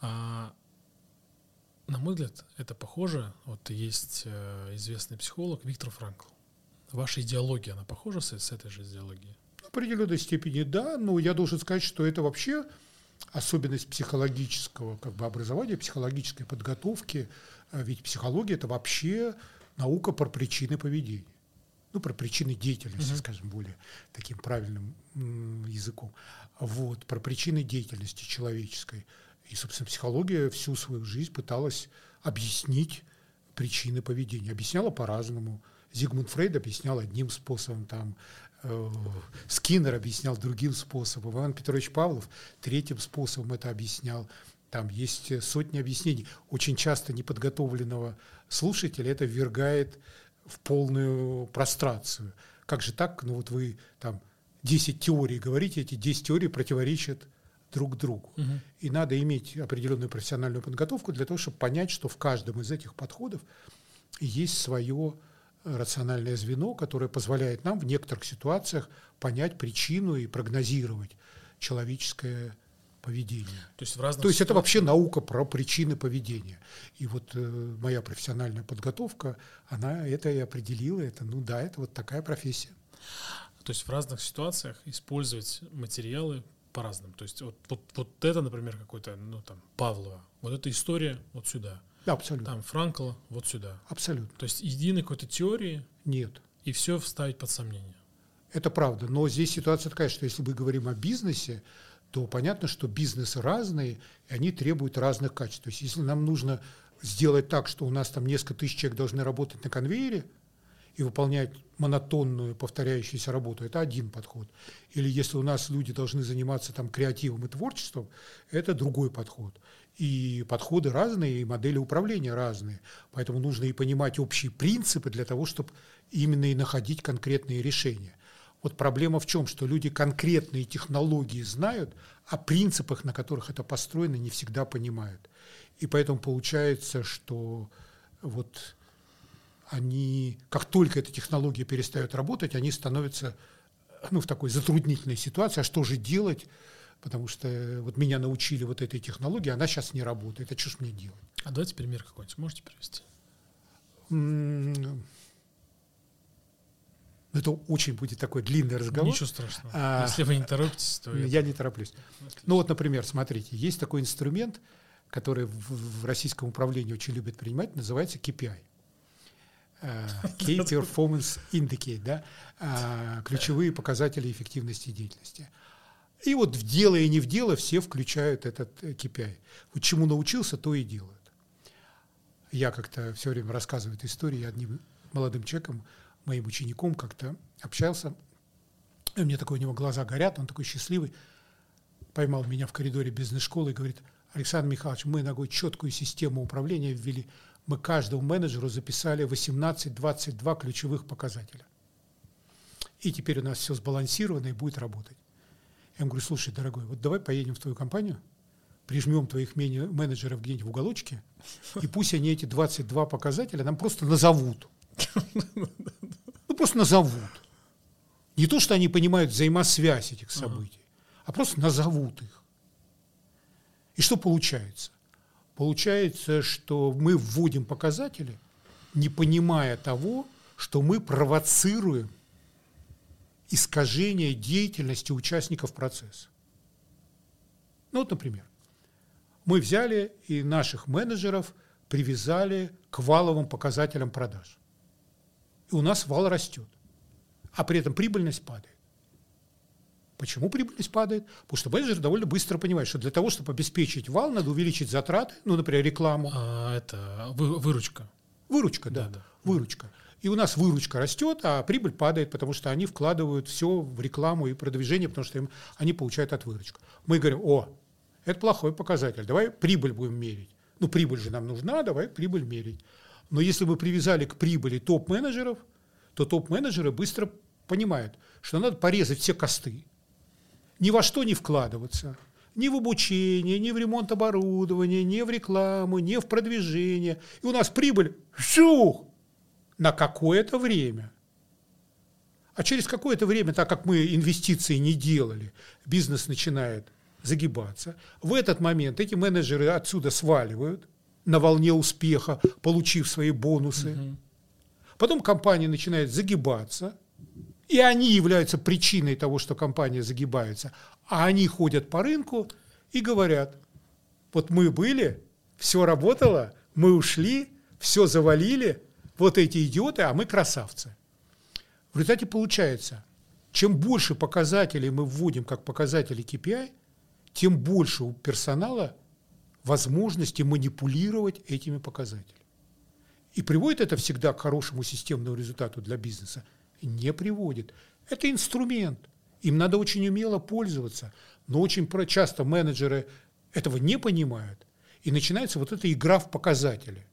А, на мой взгляд, это похоже. Вот есть э, известный психолог Виктор Франкл. Ваша идеология, она похожа с, с этой же идеологией? В определенной степени да, но я должен сказать, что это вообще особенность психологического как бы, образования, психологической подготовки. А ведь психология – это вообще наука про причины поведения. Ну, про причины деятельности, uh-huh. скажем, более таким правильным языком. Вот, про причины деятельности человеческой. И, собственно, психология всю свою жизнь пыталась объяснить причины поведения. Объясняла по-разному. Зигмунд Фрейд объяснял одним способом, там, э, Скиннер объяснял другим способом, Иван Петрович Павлов третьим способом это объяснял. там есть сотни объяснений. Очень часто неподготовленного слушателя это ввергает в полную прострацию. Как же так? Ну вот вы там 10 теорий говорите, эти 10 теорий противоречат друг другу. Угу. И надо иметь определенную профессиональную подготовку для того, чтобы понять, что в каждом из этих подходов есть свое рациональное звено, которое позволяет нам в некоторых ситуациях понять причину и прогнозировать человеческое поведение. То есть, в разных То есть это вообще наука про причины поведения. И вот э, моя профессиональная подготовка, она это и определила. Это, ну да, это вот такая профессия. То есть в разных ситуациях использовать материалы по-разному. То есть вот, вот, вот это, например, какой-то, ну там, Павлова, вот эта история вот сюда. Да, абсолютно. Там Франкла вот сюда. Абсолютно. То есть единой какой-то теории нет. И все вставить под сомнение. Это правда. Но здесь ситуация такая, что если мы говорим о бизнесе, то понятно, что бизнесы разные, и они требуют разных качеств. То есть если нам нужно сделать так, что у нас там несколько тысяч человек должны работать на конвейере, и выполнять монотонную повторяющуюся работу, это один подход. Или если у нас люди должны заниматься там креативом и творчеством, это другой подход. И подходы разные, и модели управления разные. Поэтому нужно и понимать общие принципы для того, чтобы именно и находить конкретные решения. Вот проблема в чем, что люди конкретные технологии знают, а принципах, на которых это построено, не всегда понимают. И поэтому получается, что вот они, как только эта технология перестает работать, они становятся ну, в такой затруднительной ситуации, а что же делать, потому что вот меня научили вот этой технологии, она сейчас не работает, а что ж мне делать? А давайте пример какой-нибудь можете привести? Это очень будет такой длинный разговор. Ничего страшного. А, Если вы не торопитесь, то... Я не тороплюсь. Отлично. Ну вот, например, смотрите, есть такой инструмент, который в, в российском управлении очень любят принимать, называется KPI. Э, [LAUGHS] Key Performance Indicate, да, э, ключевые показатели эффективности деятельности. И вот в дело и не в дело все включают этот KPI. Э, вот чему научился, то и делают. Я как-то все время рассказываю эту историю, я одним молодым человеком, моим учеником как-то общался, и у меня такой у него глаза горят, он такой счастливый, поймал меня в коридоре бизнес-школы и говорит, Александр Михайлович, мы ногой четкую систему управления ввели, мы каждому менеджеру записали 18-22 ключевых показателя. И теперь у нас все сбалансировано и будет работать. Я ему говорю, слушай, дорогой, вот давай поедем в твою компанию, прижмем твоих менеджеров где-нибудь в уголочке, и пусть они эти 22 показателя нам просто назовут. Ну, просто назовут. Не то, что они понимают взаимосвязь этих событий, а просто назовут их. И что получается? Получается, что мы вводим показатели, не понимая того, что мы провоцируем искажение деятельности участников процесса. Ну вот, например, мы взяли и наших менеджеров привязали к валовым показателям продаж. И у нас вал растет, а при этом прибыльность падает. Почему прибыльность падает? Потому что менеджер довольно быстро понимает, что для того, чтобы обеспечить вал, надо увеличить затраты, ну, например, рекламу. А, это вы, выручка. Выручка, да, да, да. Выручка. И у нас выручка растет, а прибыль падает, потому что они вкладывают все в рекламу и продвижение, потому что им, они получают от выручку. Мы говорим, о, это плохой показатель, давай прибыль будем мерить. Ну, прибыль же нам нужна, давай прибыль мерить. Но если мы привязали к прибыли топ-менеджеров, то топ-менеджеры быстро понимают, что надо порезать все косты, ни во что не вкладываться. Ни в обучение, ни в ремонт оборудования, ни в рекламу, ни в продвижение. И у нас прибыль шух, на какое-то время. А через какое-то время, так как мы инвестиции не делали, бизнес начинает загибаться. В этот момент эти менеджеры отсюда сваливают на волне успеха, получив свои бонусы. Угу. Потом компания начинает загибаться, и они являются причиной того, что компания загибается. А они ходят по рынку и говорят, вот мы были, все работало, мы ушли, все завалили, вот эти идиоты, а мы красавцы. В результате получается, чем больше показателей мы вводим как показатели KPI, тем больше у персонала возможности манипулировать этими показателями. И приводит это всегда к хорошему системному результату для бизнеса – не приводит. Это инструмент. Им надо очень умело пользоваться. Но очень часто менеджеры этого не понимают И начинается вот эта игра в показатели.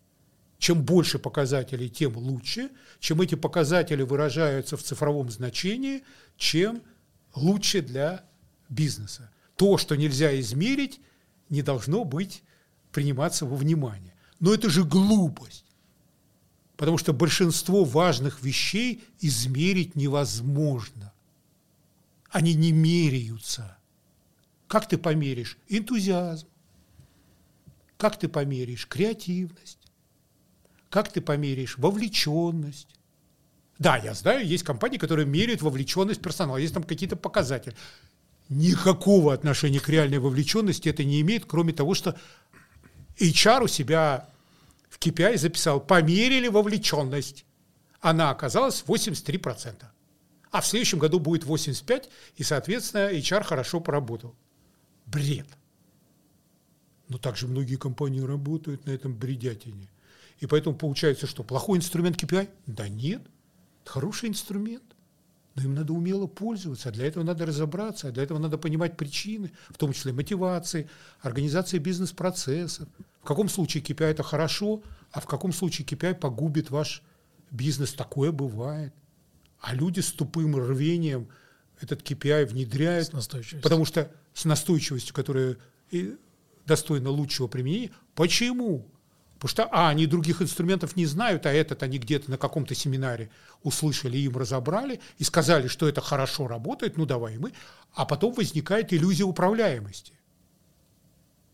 Чем больше показателей, тем лучше. Чем эти показатели выражаются в цифровом значении, чем лучше для бизнеса. То, что нельзя измерить, не должно быть приниматься во внимание. Но это же глупость. Потому что большинство важных вещей измерить невозможно. Они не меряются. Как ты померишь? Энтузиазм. Как ты померишь? Креативность. Как ты померишь? Вовлеченность. Да, я знаю, есть компании, которые меряют вовлеченность персонала, есть там какие-то показатели. Никакого отношения к реальной вовлеченности это не имеет, кроме того, что HR у себя KPI записал, померили вовлеченность. Она оказалась 83%. А в следующем году будет 85%, и, соответственно, HR хорошо поработал. Бред. Но также многие компании работают на этом бредятине. И поэтому получается, что плохой инструмент KPI? Да нет, хороший инструмент. Но им надо умело пользоваться, для этого надо разобраться, для этого надо понимать причины, в том числе мотивации, организации бизнес-процессов. В каком случае KPI это хорошо, а в каком случае KPI погубит ваш бизнес. Такое бывает. А люди с тупым рвением этот KPI внедряют, потому что с настойчивостью, которая достойна лучшего применения. Почему? Потому что, а, они других инструментов не знают, а этот они где-то на каком-то семинаре услышали, им разобрали и сказали, что это хорошо работает, ну давай мы. А потом возникает иллюзия управляемости.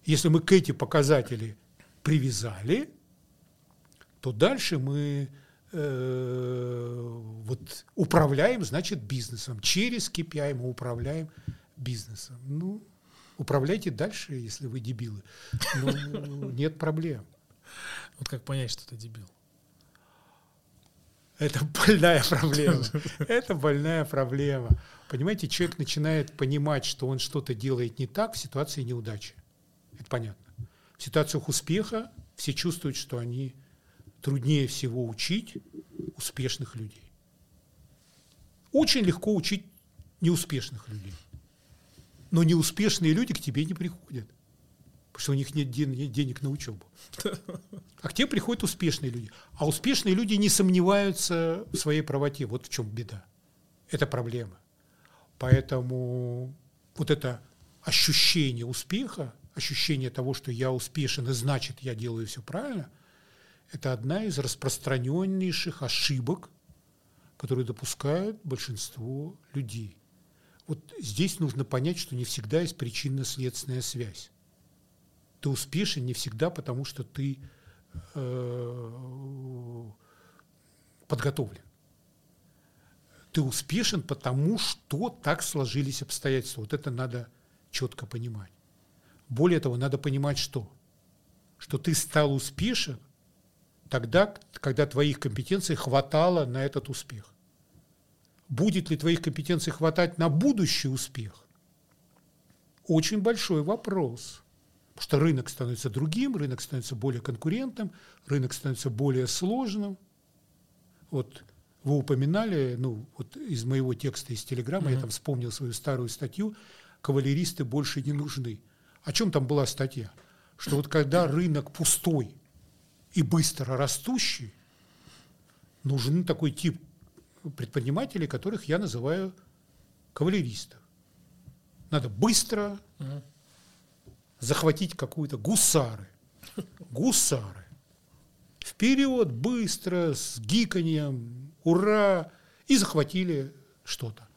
Если мы к эти показатели привязали, то дальше мы э, вот управляем, значит, бизнесом. Через KPI мы управляем бизнесом. Ну, управляйте дальше, если вы дебилы. Ну, нет проблем. Вот как понять, что ты дебил? Это больная проблема. [LAUGHS] Это больная проблема. Понимаете, человек начинает понимать, что он что-то делает не так в ситуации неудачи. Это понятно. В ситуациях успеха все чувствуют, что они труднее всего учить успешных людей. Очень легко учить неуспешных людей. Но неуспешные люди к тебе не приходят потому что у них нет денег на учебу. [LAUGHS] А к тебе приходят успешные люди. А успешные люди не сомневаются в своей правоте. Вот в чем беда. Это проблема. Поэтому вот это ощущение успеха, ощущение того, что я успешен и значит я делаю все правильно, это одна из распространеннейших ошибок, которые допускают большинство людей. Вот здесь нужно понять, что не всегда есть причинно-следственная связь ты успешен не всегда, потому что ты э, подготовлен. Ты успешен, потому что так сложились обстоятельства. Вот это надо четко понимать. Более того, надо понимать, что? Что ты стал успешен тогда, когда твоих компетенций хватало на этот успех. Будет ли твоих компетенций хватать на будущий успех? Очень большой вопрос. Потому что рынок становится другим, рынок становится более конкурентным, рынок становится более сложным. Вот вы упоминали, ну, вот из моего текста из Телеграма, mm-hmm. я там вспомнил свою старую статью «Кавалеристы больше не нужны». О чем там была статья? Что вот когда рынок пустой и быстро растущий, нужен такой тип предпринимателей, которых я называю кавалеристов. Надо быстро, захватить какую-то гусары. Гусары. Вперед, быстро, с гиканьем, ура, и захватили что-то.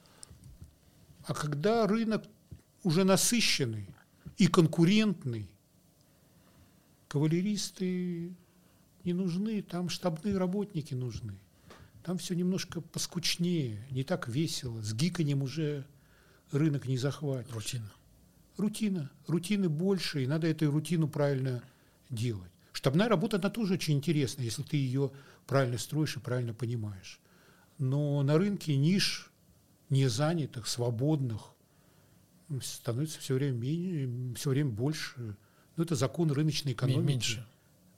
А когда рынок уже насыщенный и конкурентный, кавалеристы не нужны, там штабные работники нужны. Там все немножко поскучнее, не так весело. С гиканьем уже рынок не захватит. Рутина рутина. Рутины больше, и надо эту рутину правильно делать. Штабная работа, она тоже очень интересна, если ты ее правильно строишь и правильно понимаешь. Но на рынке ниш не занятых, свободных становится все время, менее, все время больше. Ну, это закон рыночной экономики. Меньше.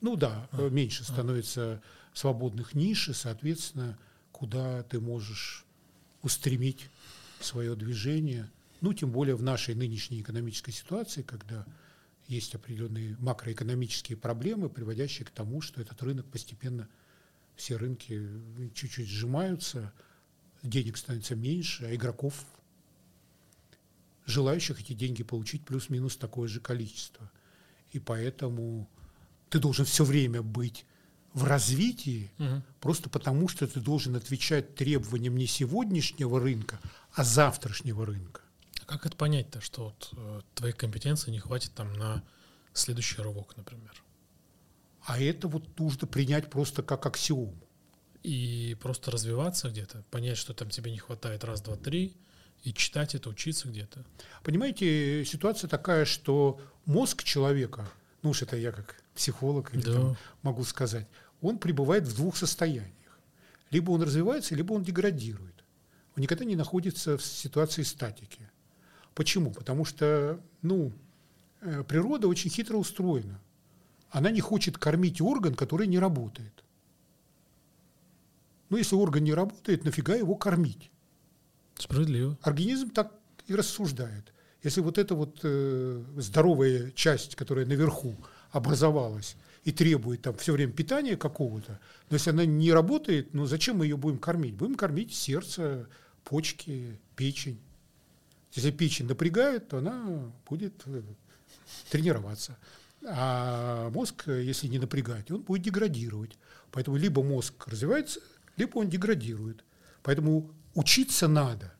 Ну да, а, меньше а. становится свободных ниш, и, соответственно, куда ты можешь устремить свое движение – ну, тем более в нашей нынешней экономической ситуации, когда есть определенные макроэкономические проблемы, приводящие к тому, что этот рынок постепенно, все рынки чуть-чуть сжимаются, денег становится меньше, а игроков, желающих эти деньги получить, плюс-минус такое же количество. И поэтому ты должен все время быть в развитии, угу. просто потому что ты должен отвечать требованиям не сегодняшнего рынка, а завтрашнего рынка. А как это понять-то, что вот, э, твоей компетенции не хватит там на следующий рывок, например? А это вот нужно принять просто как аксиому. И просто развиваться где-то, понять, что там тебе не хватает раз, два, три, и читать это, учиться где-то. Понимаете, ситуация такая, что мозг человека, ну уж это я как психолог или да. там могу сказать, он пребывает в двух состояниях. Либо он развивается, либо он деградирует. Он никогда не находится в ситуации статики. Почему? Потому что ну, э, природа очень хитро устроена. Она не хочет кормить орган, который не работает. Ну, если орган не работает, нафига его кормить? Справедливо. Организм так и рассуждает. Если вот эта вот э, здоровая часть, которая наверху образовалась, и требует там все время питания какого-то, но если она не работает, ну зачем мы ее будем кормить? Будем кормить сердце, почки, печень. Если печень напрягает, то она будет э, тренироваться. А мозг, если не напрягать, он будет деградировать. Поэтому либо мозг развивается, либо он деградирует. Поэтому учиться надо,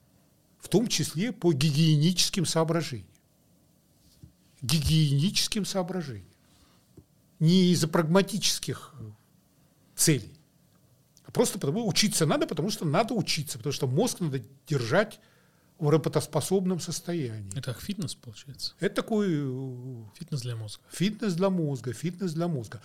в том числе по гигиеническим соображениям. Гигиеническим соображениям не из-за прагматических целей, а просто потому учиться надо, потому что надо учиться, потому что мозг надо держать в работоспособном состоянии. Это как фитнес, получается? Это такой... Э, фитнес для мозга. Фитнес для мозга, фитнес для мозга.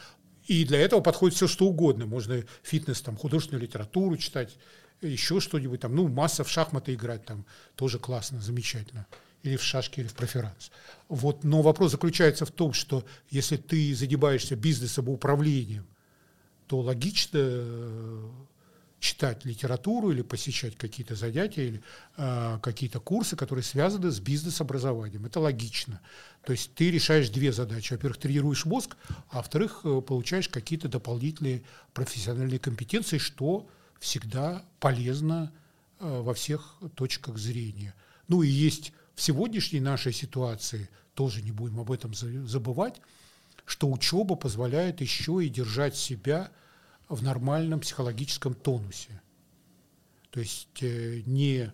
И для этого подходит все, что угодно. Можно фитнес, там, художественную литературу читать, еще что-нибудь там, ну, масса в шахматы играть там, тоже классно, замечательно или в шашки, или в проферанс. Вот, но вопрос заключается в том, что если ты задеваешься бизнесом и управлением, то логично э, читать литературу или посещать какие-то занятия или э, какие-то курсы, которые связаны с бизнес-образованием. Это логично. То есть ты решаешь две задачи. Во-первых, тренируешь мозг, а во-вторых, э, получаешь какие-то дополнительные профессиональные компетенции, что всегда полезно э, во всех точках зрения. Ну и есть в сегодняшней нашей ситуации, тоже не будем об этом забывать, что учеба позволяет еще и держать себя в нормальном психологическом тонусе. То есть э, не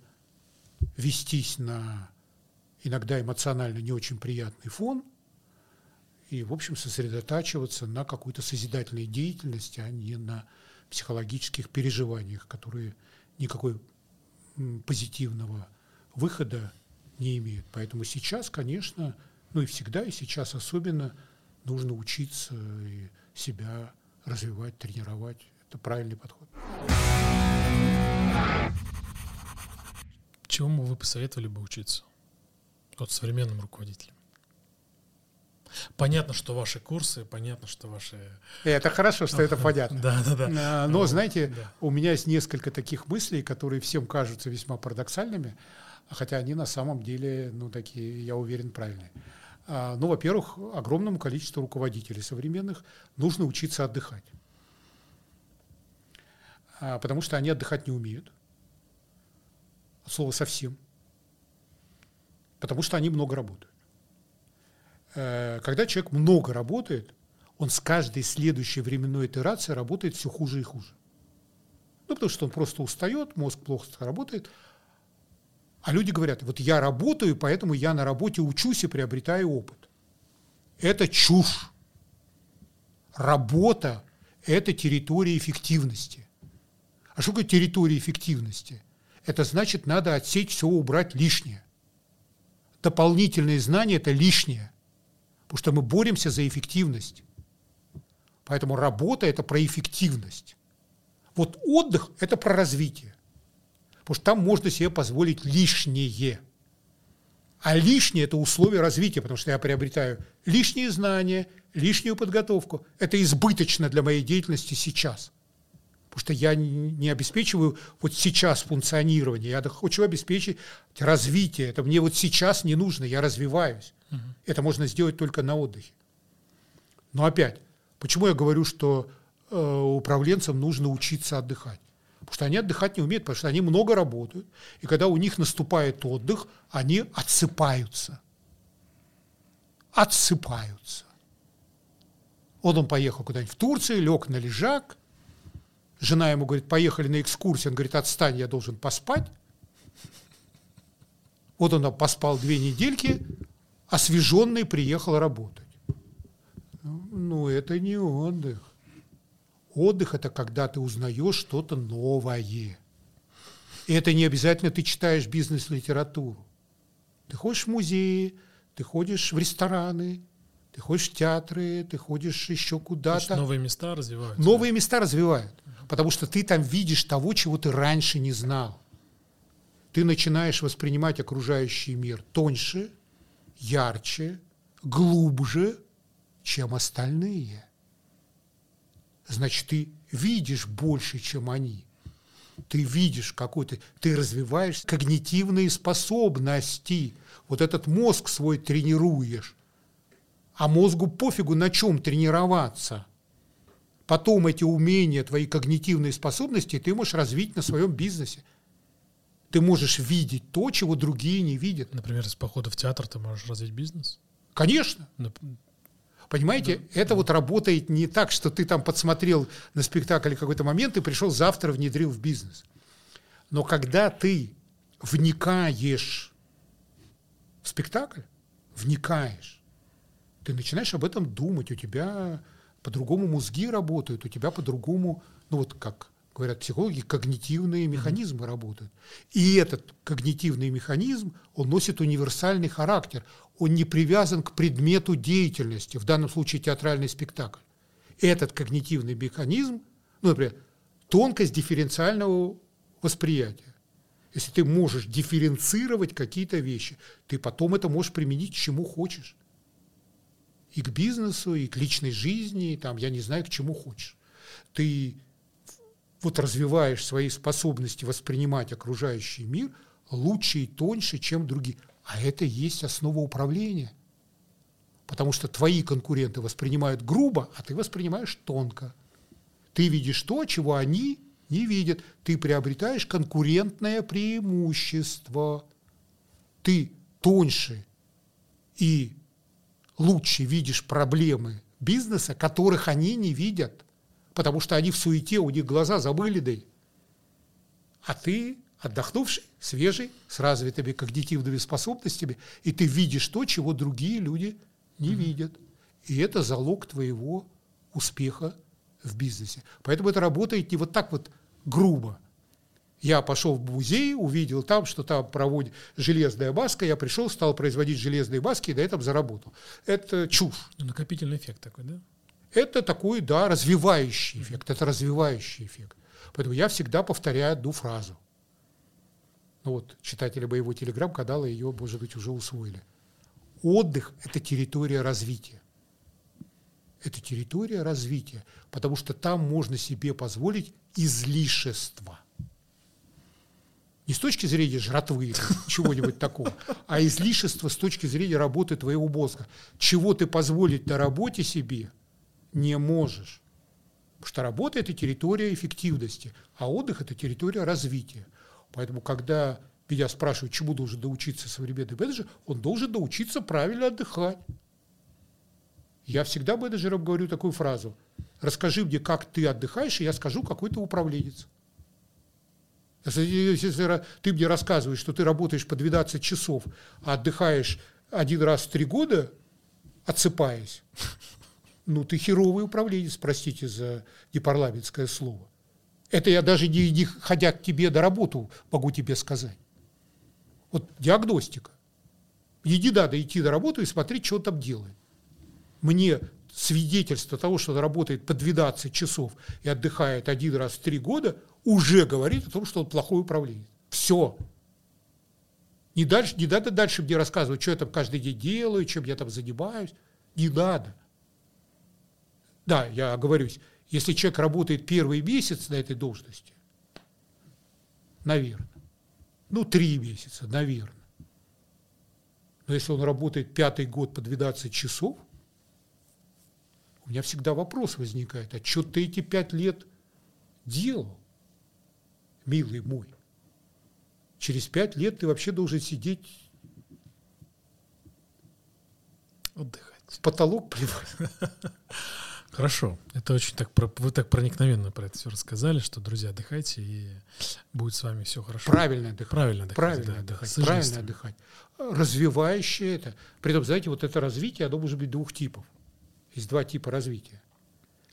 вестись на иногда эмоционально не очень приятный фон и, в общем, сосредотачиваться на какой-то созидательной деятельности, а не на психологических переживаниях, которые никакой позитивного выхода не имеют. Поэтому сейчас, конечно, ну и всегда, и сейчас особенно нужно учиться и себя развивать, тренировать. Это правильный подход. Чему вы посоветовали бы учиться? Вот современным руководителям. Понятно, что ваши курсы, понятно, что ваши... Это хорошо, что это понятно. Да, да, да. А, но, знаете, да. у меня есть несколько таких мыслей, которые всем кажутся весьма парадоксальными, хотя они на самом деле, ну, такие, я уверен, правильные. А, ну, во-первых, огромному количеству руководителей современных нужно учиться отдыхать. А, потому что они отдыхать не умеют. От слова совсем. Потому что они много работают. Э, когда человек много работает, он с каждой следующей временной итерацией работает все хуже и хуже. Ну, потому что он просто устает, мозг плохо работает, а люди говорят, вот я работаю, поэтому я на работе учусь и приобретаю опыт. Это чушь. Работа – это территория эффективности. А что такое территория эффективности? Это значит, надо отсечь все, убрать лишнее. Дополнительные знания – это лишнее. Потому что мы боремся за эффективность. Поэтому работа – это про эффективность. Вот отдых – это про развитие. Потому что там можно себе позволить лишнее. А лишнее – это условие развития, потому что я приобретаю лишние знания, лишнюю подготовку. Это избыточно для моей деятельности сейчас. Потому что я не обеспечиваю вот сейчас функционирование, я хочу обеспечить развитие. Это мне вот сейчас не нужно, я развиваюсь. Угу. Это можно сделать только на отдыхе. Но опять, почему я говорю, что э, управленцам нужно учиться отдыхать? Потому что они отдыхать не умеют, потому что они много работают. И когда у них наступает отдых, они отсыпаются. Отсыпаются. Вот он поехал куда-нибудь в Турцию, лег на лежак. Жена ему говорит, поехали на экскурсию. Он говорит, отстань, я должен поспать. Вот он поспал две недельки, освеженный приехал работать. Ну, это не отдых. Отдых – это когда ты узнаешь что-то новое. И это не обязательно ты читаешь бизнес-литературу. Ты ходишь в музеи, ты ходишь в рестораны, ты ходишь в театры, ты ходишь еще куда-то. Новые места развивают. Новые да? места развивают. Потому что ты там видишь того, чего ты раньше не знал. Ты начинаешь воспринимать окружающий мир тоньше, ярче, глубже, чем остальные. Значит, ты видишь больше, чем они. Ты видишь какой-то, ты развиваешь когнитивные способности. Вот этот мозг свой тренируешь. А мозгу пофигу на чем тренироваться. Потом эти умения, твои когнитивные способности ты можешь развить на своем бизнесе. Ты можешь видеть то, чего другие не видят. Например, из похода в театр ты можешь развить бизнес? Конечно. Понимаете, да. это вот работает не так, что ты там подсмотрел на спектакль какой-то момент и пришел завтра внедрил в бизнес. Но когда ты вникаешь в спектакль, вникаешь, ты начинаешь об этом думать, у тебя по-другому мозги работают, у тебя по-другому, ну вот как говорят психологи, когнитивные механизмы работают. И этот когнитивный механизм, он носит универсальный характер. Он не привязан к предмету деятельности, в данном случае театральный спектакль. Этот когнитивный механизм, ну, например, тонкость дифференциального восприятия. Если ты можешь дифференцировать какие-то вещи, ты потом это можешь применить к чему хочешь. И к бизнесу, и к личной жизни, и там, я не знаю, к чему хочешь. Ты вот развиваешь свои способности воспринимать окружающий мир лучше и тоньше, чем другие. А это и есть основа управления. Потому что твои конкуренты воспринимают грубо, а ты воспринимаешь тонко. Ты видишь то, чего они не видят. Ты приобретаешь конкурентное преимущество. Ты тоньше и лучше видишь проблемы бизнеса, которых они не видят потому что они в суете, у них глаза забыли, да А ты отдохнувший, свежий, с развитыми когнитивными способностями, и ты видишь то, чего другие люди не mm-hmm. видят. И это залог твоего успеха в бизнесе. Поэтому это работает не вот так вот грубо. Я пошел в музей, увидел там, что там проводит железная маска, я пришел, стал производить железные маски и на этом заработал. Это чушь. Накопительный эффект такой, да? Это такой, да, развивающий эффект, это развивающий эффект. Поэтому я всегда повторяю одну фразу. Ну вот, читатели моего телеграм-канала ее, может быть, уже усвоили. Отдых – это территория развития. Это территория развития, потому что там можно себе позволить излишество. Не с точки зрения жратвы чего-нибудь такого, а излишество с точки зрения работы твоего мозга. Чего ты позволить на работе себе – не можешь. Потому что работа – это территория эффективности, а отдых – это территория развития. Поэтому, когда меня спрашивают, чему должен доучиться современный менеджер, он должен научиться правильно отдыхать. Я всегда менеджерам говорю такую фразу. Расскажи мне, как ты отдыхаешь, и я скажу, какой ты управленец. Если ты мне рассказываешь, что ты работаешь по 12 часов, а отдыхаешь один раз в три года, отсыпаясь, ну ты херовый управленец, простите за непарламентское слово. Это я даже не, не ходя к тебе на работу могу тебе сказать. Вот диагностика. Иди надо идти на работу и смотреть, что он там делает. Мне свидетельство того, что он работает по 12 часов и отдыхает один раз в три года, уже говорит о том, что он плохой управленец. Все. Не, дальше, не надо дальше мне рассказывать, что я там каждый день делаю, чем я там занимаюсь. Не надо. Да, я оговорюсь, Если человек работает первый месяц на этой должности, наверное. Ну, три месяца, наверное. Но если он работает пятый год по 12 часов, у меня всегда вопрос возникает, а что ты эти пять лет делал, милый мой? Через пять лет ты вообще должен сидеть Отдыхать. в потолок [LAUGHS] плевать. Хорошо. Это очень так, вы так проникновенно про это все рассказали, что, друзья, отдыхайте, и будет с вами все хорошо. Правильно отдыхать. Правильно отдыхать. Правильно да, отдыхать, правильно отдыхать. Развивающее это. Притом, знаете, вот это развитие, оно может быть двух типов. Есть два типа развития.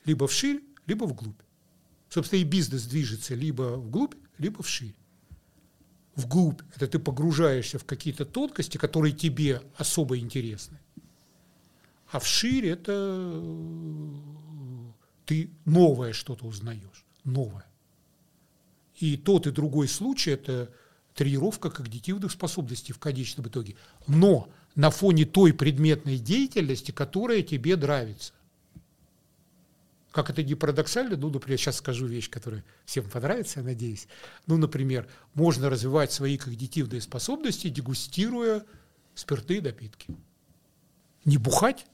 Либо вширь, либо вглубь. Собственно, и бизнес движется либо вглубь, либо вширь. Вглубь – это ты погружаешься в какие-то тонкости, которые тебе особо интересны. А вширь – это э, ты новое что-то узнаешь. Новое. И тот, и другой случай – это тренировка когнитивных способностей в конечном итоге. Но на фоне той предметной деятельности, которая тебе нравится. Как это не парадоксально, ну, например, сейчас скажу вещь, которая всем понравится, я надеюсь. Ну, например, можно развивать свои когнитивные способности, дегустируя спиртные напитки. Не бухать,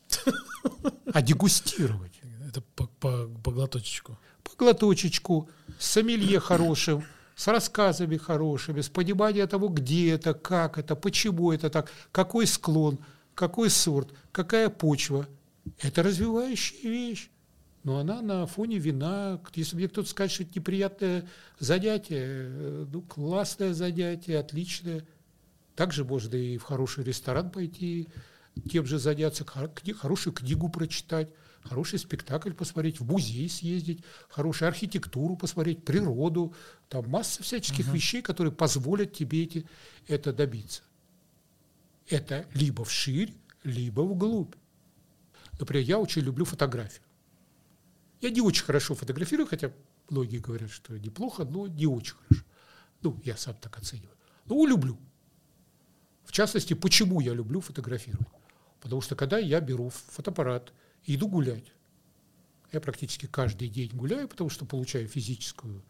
а дегустировать Это по, по, по глоточечку. по глоточечку, с сомелье хорошим, с рассказами хорошими, с пониманием того, где это, как это, почему это так, какой склон, какой сорт, какая почва. Это развивающая вещь. Но она на фоне вина, если мне кто-то скажет, что это неприятное занятие, э, ну, классное занятие, отличное. Также можно и в хороший ресторан пойти, тем же заняться, хорошую книгу прочитать, хороший спектакль посмотреть, в музей съездить, хорошую архитектуру посмотреть, природу. Там масса всяческих вещей, которые позволят тебе эти, это добиться. Это либо вширь, либо вглубь. Например, я очень люблю фотографию. Я не очень хорошо фотографирую, хотя многие говорят, что неплохо, но не очень хорошо. Ну, я сам так оцениваю. Но люблю. В частности, почему я люблю фотографировать? Потому что когда я беру фотоаппарат и иду гулять, я практически каждый день гуляю, потому что получаю физическую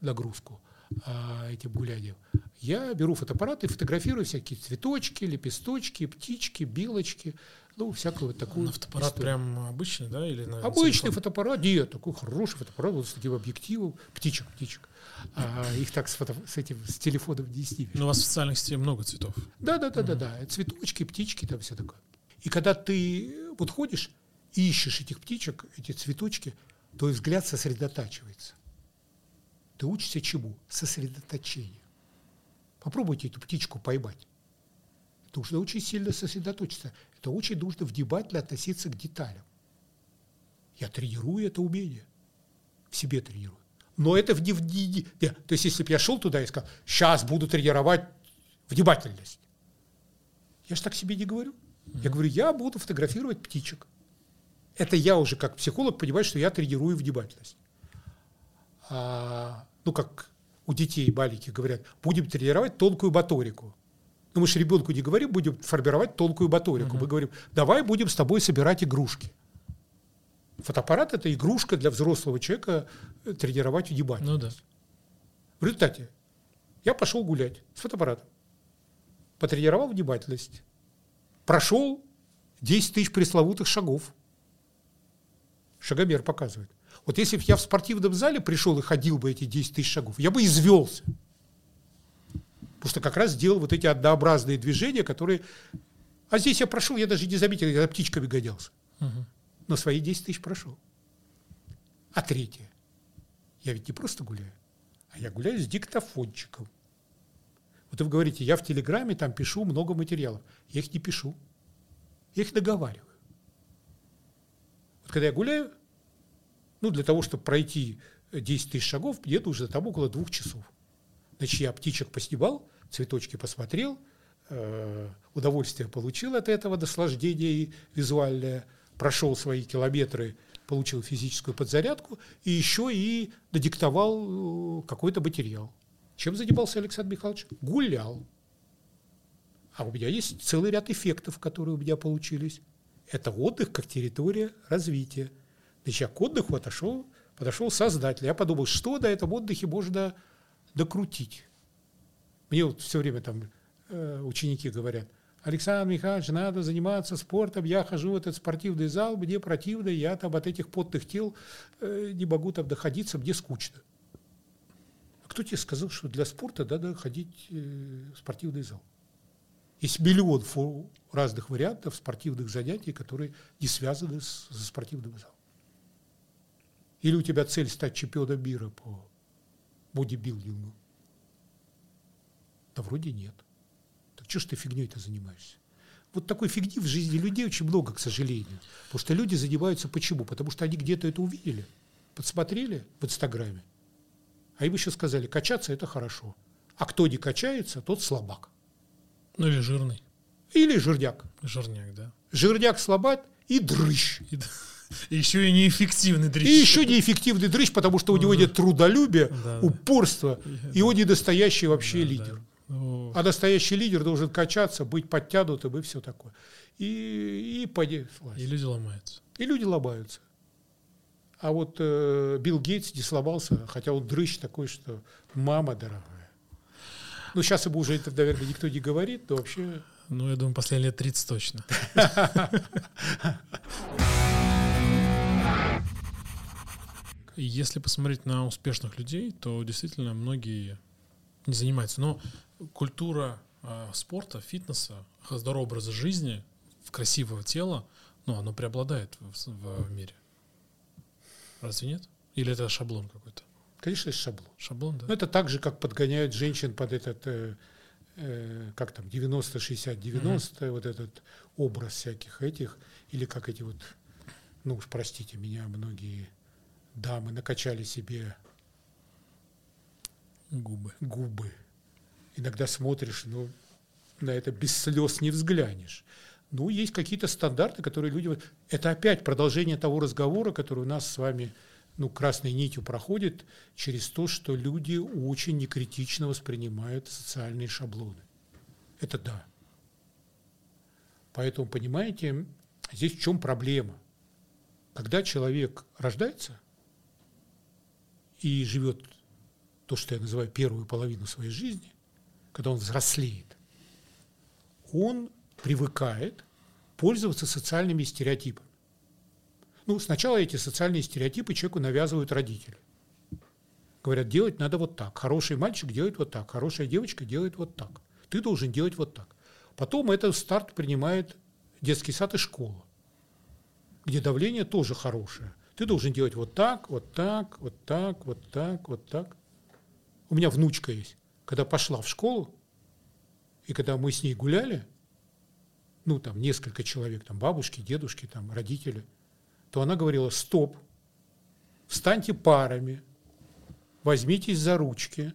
нагрузку а, этим гулянием. Я беру фотоаппарат и фотографирую всякие цветочки, лепесточки, птички, белочки, ну, всякую вот такую На фотоаппарат историю. прям обычный, да? Или на Обычный телефон? фотоаппарат, нет, такой хороший фотоаппарат вот с таким объективом, птичек, птичек. А, их так с, фото, с этим с телефоном не снимешь. Ну, у вас в социальных сетях много цветов. Да, да, да, да, да. Цветочки, птички, там все такое. И когда ты вот ходишь и ищешь этих птичек, эти цветочки, твой взгляд сосредотачивается. Ты учишься чему? Сосредоточению. Попробуйте эту птичку поймать. Нужно очень сильно сосредоточиться. Это очень нужно внимательно относиться к деталям. Я тренирую это умение. В себе тренирую. Но это в не- не- не- То есть, если бы я шел туда и сказал, сейчас буду тренировать внимательность. Я же так себе не говорю. Я говорю, я буду фотографировать птичек. Это я уже как психолог понимаю, что я тренирую внимательность. А, ну, как у детей маленьких говорят, будем тренировать тонкую моторику. Ну, мы же ребенку не говорим, будем формировать тонкую моторику. Мы говорим, давай будем с тобой собирать игрушки. Фотоаппарат – это игрушка для взрослого человека э, тренировать внимательность. Ну да. В результате я пошел гулять с фотоаппаратом, потренировал внимательность, прошел 10 тысяч пресловутых шагов. Шагомер показывает. Вот если бы я в спортивном зале пришел и ходил бы эти 10 тысяч шагов, я бы извелся. Потому что как раз сделал вот эти однообразные движения, которые... А здесь я прошел, я даже не заметил, я за птичками гонялся. Мгм. Но свои 10 тысяч прошел. А третье. Я ведь не просто гуляю, а я гуляю с диктофончиком. Вот вы говорите, я в Телеграме там пишу много материалов. Я их не пишу. Я их договариваю. Вот когда я гуляю, ну, для того, чтобы пройти 10 тысяч шагов, мне нужно там около двух часов. Значит, я птичек поснимал, цветочки посмотрел, э, удовольствие получил от этого, наслаждение визуальное, прошел свои километры, получил физическую подзарядку и еще и надиктовал э, какой-то материал. Чем занимался Александр Михайлович? Гулял. А у меня есть целый ряд эффектов, которые у меня получились. Это отдых как территория развития. Значит, я к отдыху отошел Подошел создатель. Я подумал, что до этом отдыхе можно докрутить. Мне вот все время там э, ученики говорят, Александр Михайлович, надо заниматься спортом, я хожу в этот спортивный зал, мне противно, я там от этих потных тел э, не могу там доходиться, мне скучно. Кто тебе сказал, что для спорта надо ходить э, в спортивный зал? Есть миллион разных вариантов спортивных занятий, которые не связаны с, со спортивным залом. Или у тебя цель стать чемпионом мира по бодибилдингу? Да вроде нет. Так что ж ты фигней-то занимаешься? Вот такой фигни в жизни людей очень много, к сожалению. Потому что люди занимаются почему? Потому что они где-то это увидели, подсмотрели в Инстаграме. А им еще сказали, качаться – это хорошо. А кто не качается, тот слабак. Ну или жирный. Или жирняк. Жирняк, да. Жирняк, слабак и дрыщ. И, [LAUGHS] и еще и неэффективный дрыщ. И еще неэффективный дрыщ, потому что у него нет трудолюбия, да, упорства, да. и он недостоящий вообще да, лидер. Да. А настоящий лидер должен качаться, быть подтянутым и все такое. И, и поди И люди ломаются. И люди ломаются. А вот э, Билл Гейтс не сломался, хотя он дрыщ такой, что мама дорогая. Ну, сейчас ему уже это, наверное, никто не говорит, но вообще... Ну, я думаю, последние лет 30 точно. Если посмотреть на успешных людей, то действительно многие не занимаются. Но культура э, спорта, фитнеса, здорового образа жизни, красивого тела, ну, оно преобладает в, в мире. Разве нет? Или это шаблон какой-то? Конечно, это шаблон. Шаблон, да. Но это так же, как подгоняют женщин под этот, э, э, как там, 90-60-90, mm-hmm. вот этот образ всяких этих, или как эти вот, ну уж простите меня, многие дамы накачали себе губы. губы иногда смотришь, ну, на это без слез не взглянешь. Ну, есть какие-то стандарты, которые люди... Это опять продолжение того разговора, который у нас с вами ну, красной нитью проходит через то, что люди очень некритично воспринимают социальные шаблоны. Это да. Поэтому, понимаете, здесь в чем проблема? Когда человек рождается и живет то, что я называю первую половину своей жизни, когда он взрослеет, он привыкает пользоваться социальными стереотипами. Ну, сначала эти социальные стереотипы человеку навязывают родители. Говорят, делать надо вот так. Хороший мальчик делает вот так, хорошая девочка делает вот так. Ты должен делать вот так. Потом этот старт принимает детский сад и школа, где давление тоже хорошее. Ты должен делать вот так, вот так, вот так, вот так, вот так. У меня внучка есть когда пошла в школу, и когда мы с ней гуляли, ну, там, несколько человек, там, бабушки, дедушки, там, родители, то она говорила, стоп, встаньте парами, возьмитесь за ручки,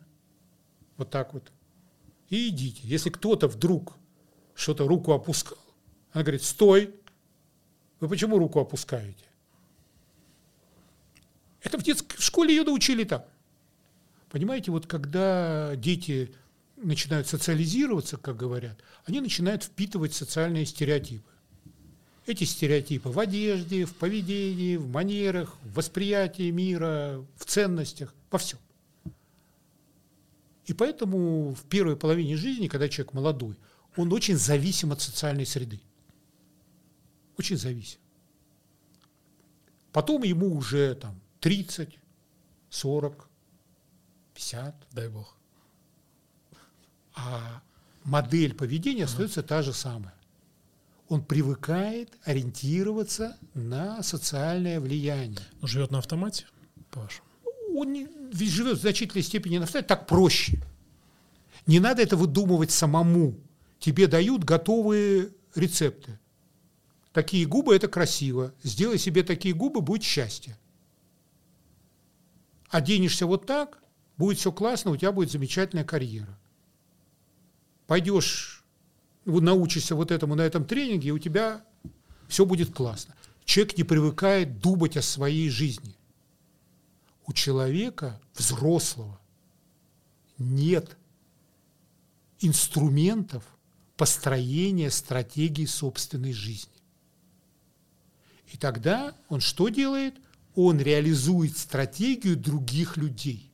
вот так вот, и идите. Если кто-то вдруг что-то руку опускал, она говорит, стой, вы почему руку опускаете? Это в, детской, в школе ее научили так. Понимаете, вот когда дети начинают социализироваться, как говорят, они начинают впитывать социальные стереотипы. Эти стереотипы в одежде, в поведении, в манерах, в восприятии мира, в ценностях, во всем. И поэтому в первой половине жизни, когда человек молодой, он очень зависим от социальной среды. Очень зависим. Потом ему уже там 30, 40, 50. Дай бог. А модель поведения остается та же самая. Он привыкает ориентироваться на социальное влияние. Он живет на автомате, по-вашему? Он не, ведь живет в значительной степени на автомате, так проще. Не надо это выдумывать самому. Тебе дают готовые рецепты. Такие губы – это красиво. Сделай себе такие губы – будет счастье. Оденешься вот так, будет все классно, у тебя будет замечательная карьера. Пойдешь, научишься вот этому на этом тренинге, и у тебя все будет классно. Человек не привыкает думать о своей жизни. У человека взрослого нет инструментов построения стратегии собственной жизни. И тогда он что делает? он реализует стратегию других людей.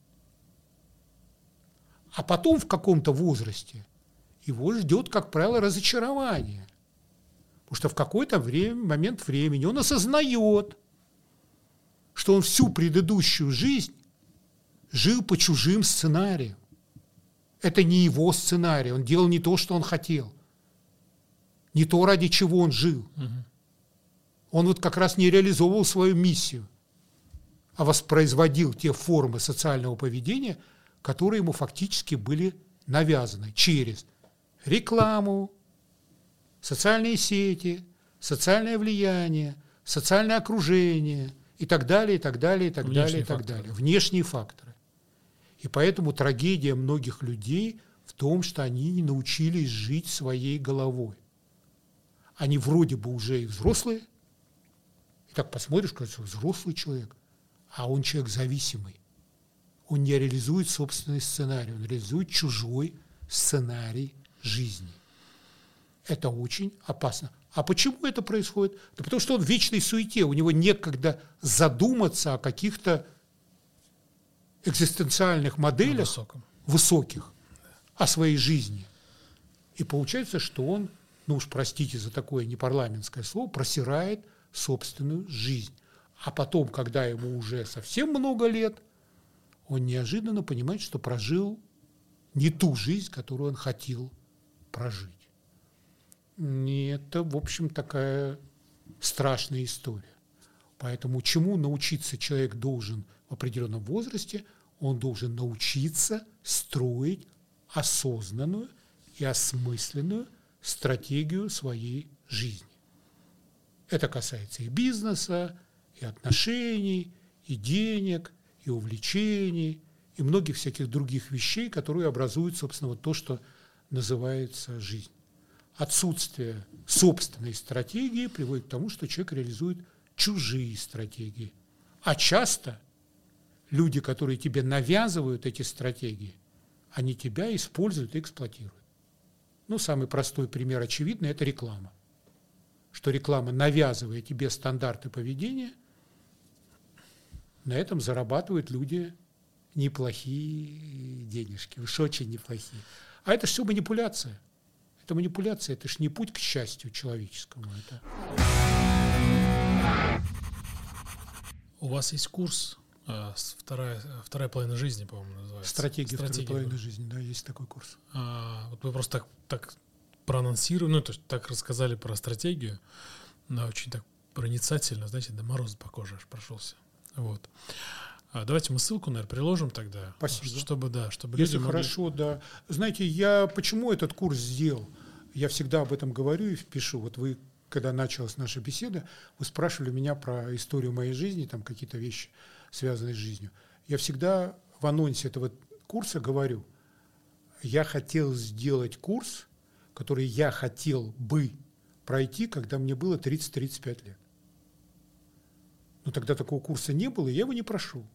А потом в каком-то возрасте его ждет, как правило, разочарование. Потому что в какой-то время, момент времени он осознает, что он всю предыдущую жизнь жил по чужим сценариям. Это не его сценарий, он делал не то, что он хотел, не то, ради чего он жил. Угу. Он вот как раз не реализовывал свою миссию, а воспроизводил те формы социального поведения, которые ему фактически были навязаны через рекламу, социальные сети, социальное влияние, социальное окружение и так далее, и так далее, и так Внешние далее, и так факторы. далее. Внешние факторы. И поэтому трагедия многих людей в том, что они не научились жить своей головой. Они вроде бы уже и взрослые, и так посмотришь, кажется, взрослый человек, а он человек зависимый. Он не реализует собственный сценарий, он реализует чужой сценарий жизни. Это очень опасно. А почему это происходит? Да потому что он в вечной суете, у него некогда задуматься о каких-то экзистенциальных моделях высоких о своей жизни. И получается, что он, ну уж простите за такое непарламентское слово, просирает собственную жизнь. А потом, когда ему уже совсем много лет, он неожиданно понимает, что прожил не ту жизнь, которую он хотел прожить. И это, в общем, такая страшная история. Поэтому чему научиться человек должен в определенном возрасте – он должен научиться строить осознанную и осмысленную стратегию своей жизни. Это касается и бизнеса, и отношений, и денег, и увлечений, и многих всяких других вещей, которые образуют, собственно, вот то, что называется жизнь. Отсутствие собственной стратегии приводит к тому, что человек реализует чужие стратегии. А часто люди, которые тебе навязывают эти стратегии, они тебя используют и эксплуатируют. Ну, самый простой пример очевидный – это реклама. Что реклама, навязывая тебе стандарты поведения, на этом зарабатывают люди неплохие денежки, уж очень неплохие. А это все манипуляция. Это манипуляция, это ж не путь к счастью человеческому. Это... У вас есть курс а, вторая, вторая половина жизни, по-моему, называется. Стратегия, Стратегия второй половины жизни, да, есть такой курс. А, вот вы просто так, так проанонсировали, ну, то есть так рассказали про стратегию, да, очень так проницательно, знаете, до мороза по коже аж прошелся. Вот. А давайте мы ссылку, наверное, приложим тогда. Спасибо. Чтобы, да, чтобы Если люди хорошо, могли... да. Знаете, я почему этот курс сделал? Я всегда об этом говорю и пишу. Вот вы, когда началась наша беседа, вы спрашивали меня про историю моей жизни, там какие-то вещи связанные с жизнью. Я всегда в анонсе этого курса говорю, я хотел сделать курс, который я хотел бы пройти, когда мне было 30-35 лет. Но тогда такого курса не было, и я его не прошел.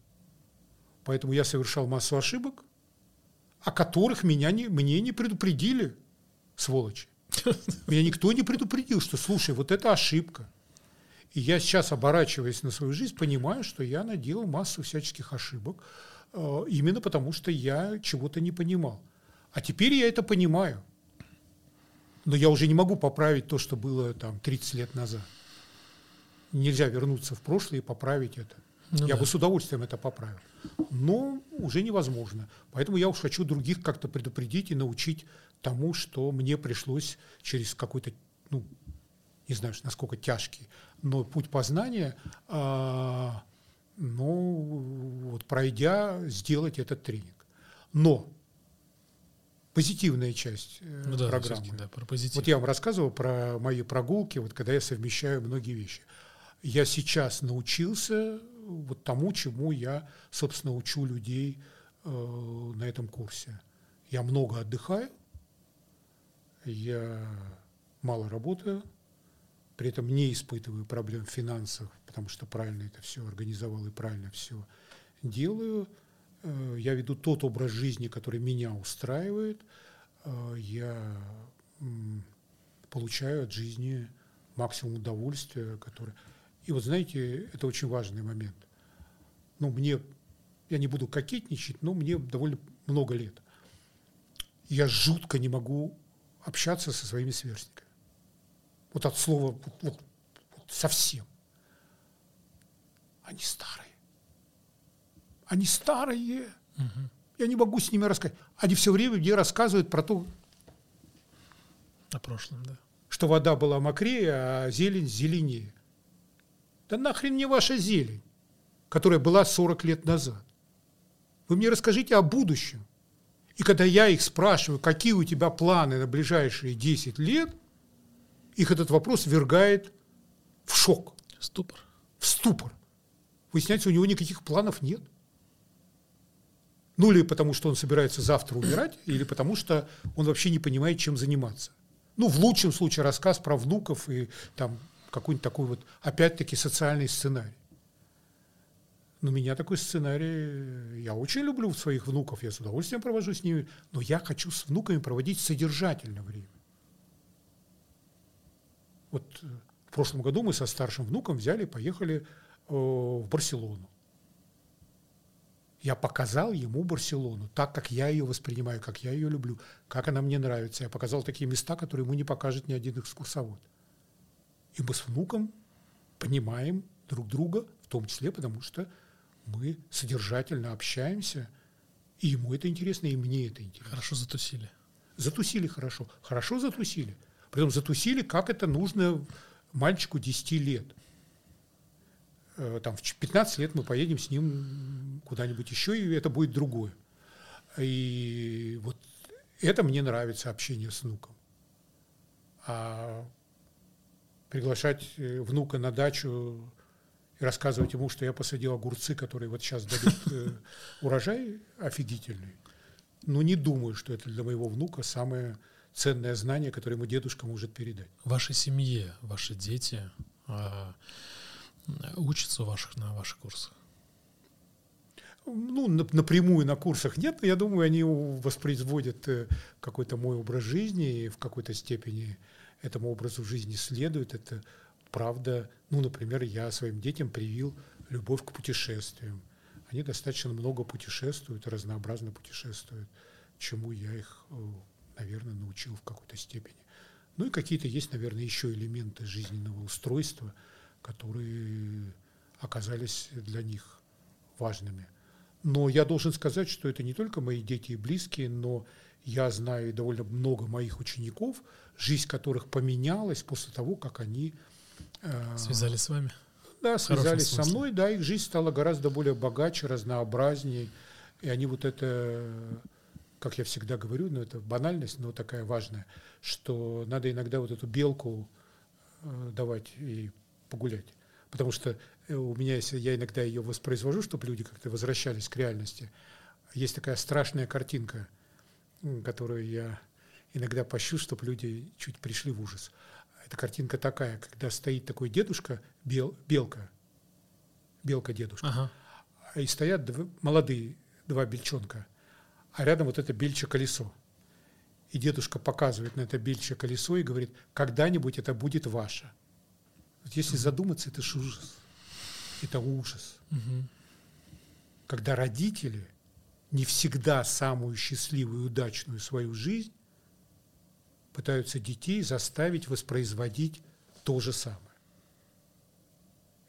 Поэтому я совершал массу ошибок, о которых меня не, мне не предупредили, сволочи. Меня никто не предупредил, что, слушай, вот это ошибка. И я сейчас, оборачиваясь на свою жизнь, понимаю, что я наделал массу всяческих ошибок, э, именно потому что я чего-то не понимал. А теперь я это понимаю. Но я уже не могу поправить то, что было там 30 лет назад. Нельзя вернуться в прошлое и поправить это. Ну, я да. бы с удовольствием это поправил. Но уже невозможно. Поэтому я уж хочу других как-то предупредить и научить тому, что мне пришлось через какой-то, ну, не знаю, насколько тяжкий, но путь познания, а, ну, вот пройдя, сделать этот тренинг. Но позитивная часть э, ну, да, программы. Да, про позитив. Вот я вам рассказывал про мои прогулки, вот когда я совмещаю многие вещи. Я сейчас научился вот тому, чему я, собственно, учу людей э, на этом курсе. Я много отдыхаю, я мало работаю, при этом не испытываю проблем в финансах, потому что правильно это все организовал и правильно все делаю. Э, я веду тот образ жизни, который меня устраивает. Э, я получаю от жизни максимум удовольствия, который... И вот знаете, это очень важный момент. ну, мне, я не буду кокетничать, но мне довольно много лет. Я жутко не могу общаться со своими сверстниками. Вот от слова вот, вот, вот совсем. Они старые. Они старые. Угу. Я не могу с ними рассказать. Они все время мне рассказывают про то, о прошлом, да. Что вода была мокрее, а зелень зеленее. Да нахрен не ваша зелень, которая была 40 лет назад. Вы мне расскажите о будущем. И когда я их спрашиваю, какие у тебя планы на ближайшие 10 лет, их этот вопрос вергает в шок. Ступор. В ступор. Выясняется, у него никаких планов нет. Ну, или потому что он собирается завтра умирать, или потому что он вообще не понимает, чем заниматься. Ну, в лучшем случае рассказ про внуков и там какой-нибудь такой вот, опять-таки, социальный сценарий. Но меня такой сценарий, я очень люблю своих внуков, я с удовольствием провожу с ними, но я хочу с внуками проводить содержательное время. Вот э, в прошлом году мы со старшим внуком взяли, поехали э, в Барселону. Я показал ему Барселону, так как я ее воспринимаю, как я ее люблю, как она мне нравится. Я показал такие места, которые ему не покажет ни один экскурсовод. И мы с внуком понимаем друг друга, в том числе потому, что мы содержательно общаемся, и ему это интересно, и мне это интересно. Хорошо затусили. Затусили хорошо. Хорошо затусили. Притом затусили, как это нужно мальчику 10 лет – Э, там, в 15 лет мы поедем с ним куда-нибудь еще, и это будет другое. И вот это мне нравится, общение с внуком. А приглашать э, внука на дачу и рассказывать ему, что я посадил огурцы, которые вот сейчас дадут э, урожай офигительный, ну, не думаю, что это для моего внука самое ценное знание, которое ему дедушка может передать. В вашей семье, ваши дети, а, учатся ваших, на ваших курсах? Ну, напрямую на курсах нет, но я думаю, они воспроизводят э, какой-то мой образ жизни и в какой-то степени этому образу жизни следуют. Это правда. Ну, например, я своим детям привил любовь к путешествиям. Они достаточно много путешествуют, разнообразно путешествуют, чему я их, э, наверное, научил в какой-то степени. Ну и какие-то есть, наверное, еще элементы жизненного устройства – которые оказались для них важными. Но я должен сказать, что это не только мои дети и близкие, но я знаю довольно много моих учеников, жизнь которых поменялась после того, как они... Э, связались с вами? Да, связались со мной, да, их жизнь стала гораздо более богаче, разнообразнее, и они вот это, как я всегда говорю, ну это банальность, но такая важная, что надо иногда вот эту белку э, давать и погулять. Потому что э, у меня, если я иногда ее воспроизвожу, чтобы люди как-то возвращались к реальности, есть такая страшная картинка, которую я иногда пощу, чтобы люди чуть пришли в ужас. Эта картинка такая, когда стоит такой дедушка, бел, белка, белка-дедушка, ага. и стоят два, молодые два бельчонка, а рядом вот это бельче колесо. И дедушка показывает на это бельче колесо и говорит, когда-нибудь это будет ваше. Вот если задуматься, это же ужас. Это ужас. Угу. Когда родители не всегда самую счастливую и удачную свою жизнь пытаются детей заставить воспроизводить то же самое.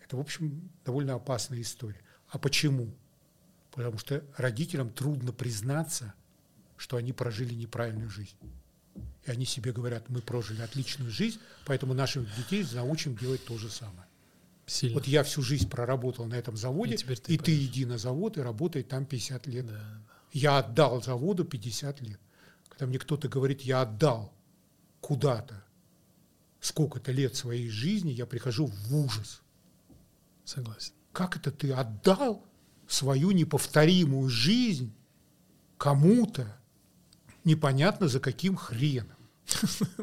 Это, в общем, довольно опасная история. А почему? Потому что родителям трудно признаться, что они прожили неправильную жизнь. И они себе говорят, мы прожили отличную жизнь, поэтому наших детей научим делать то же самое. Сильно. Вот я всю жизнь проработал на этом заводе, и, ты, и ты иди на завод и работай там 50 лет. Да, да. Я отдал заводу 50 лет. Когда мне кто-то говорит, я отдал куда-то сколько-то лет своей жизни, я прихожу в ужас. Согласен. Как это ты отдал свою неповторимую жизнь кому-то, непонятно за каким хреном. [LAUGHS]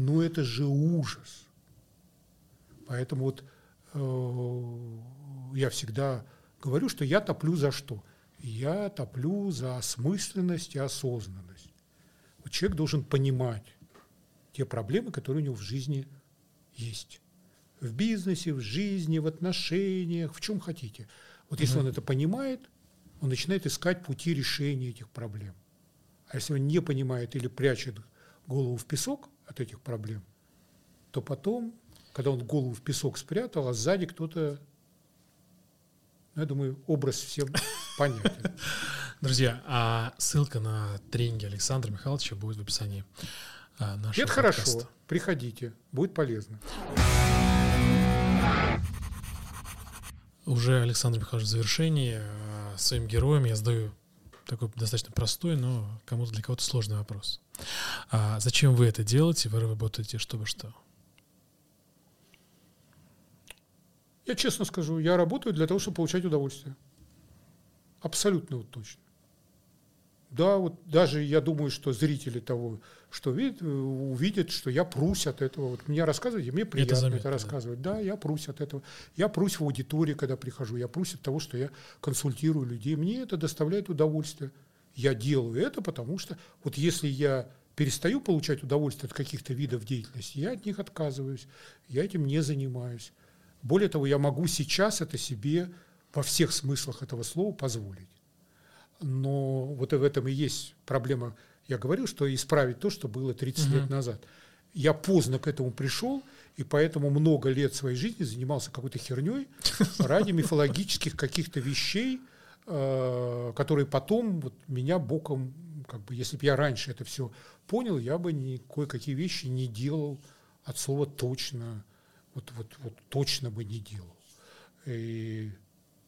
Ну это же ужас. Поэтому вот я всегда говорю, что я топлю за что? Я топлю за осмысленность и осознанность. Вот человек должен понимать те проблемы, которые у него в жизни есть. В бизнесе, в жизни, в отношениях, в чем хотите. Вот если он это понимает, он начинает искать пути решения этих проблем. А если он не понимает или прячет голову в песок от этих проблем, то потом, когда он голову в песок спрятал, а сзади кто-то, ну, я думаю, образ всем понятен. [LAUGHS] Друзья, а ссылка на тренинги Александра Михайловича будет в описании а, нашего Это подкаста. хорошо. Приходите, будет полезно. Уже Александр Михайлович в завершении а, своим героям я задаю такой достаточно простой, но кому-то для кого-то сложный вопрос. А зачем вы это делаете? Вы работаете чтобы что? Я честно скажу, я работаю для того, чтобы получать удовольствие. Абсолютно вот точно. Да, вот даже я думаю, что зрители того, что видят, увидят, что я прусь от этого. Вот мне рассказывать, мне приятно это, заметно, это рассказывать. Да. да, я прусь от этого. Я прусь в аудитории, когда прихожу. Я прусь от того, что я консультирую людей. Мне это доставляет удовольствие. Я делаю это, потому что вот если я перестаю получать удовольствие от каких-то видов деятельности, я от них отказываюсь. Я этим не занимаюсь. Более того, я могу сейчас это себе во всех смыслах этого слова позволить. Но вот в этом и есть проблема. Я говорил, что исправить то, что было 30 угу. лет назад. Я поздно к этому пришел, и поэтому много лет своей жизни занимался какой-то херней [LAUGHS] ради мифологических каких-то вещей, э, которые потом вот меня боком, как бы, если бы я раньше это все понял, я бы ни кое-какие вещи не делал от слова точно, вот, вот, вот точно бы не делал. И,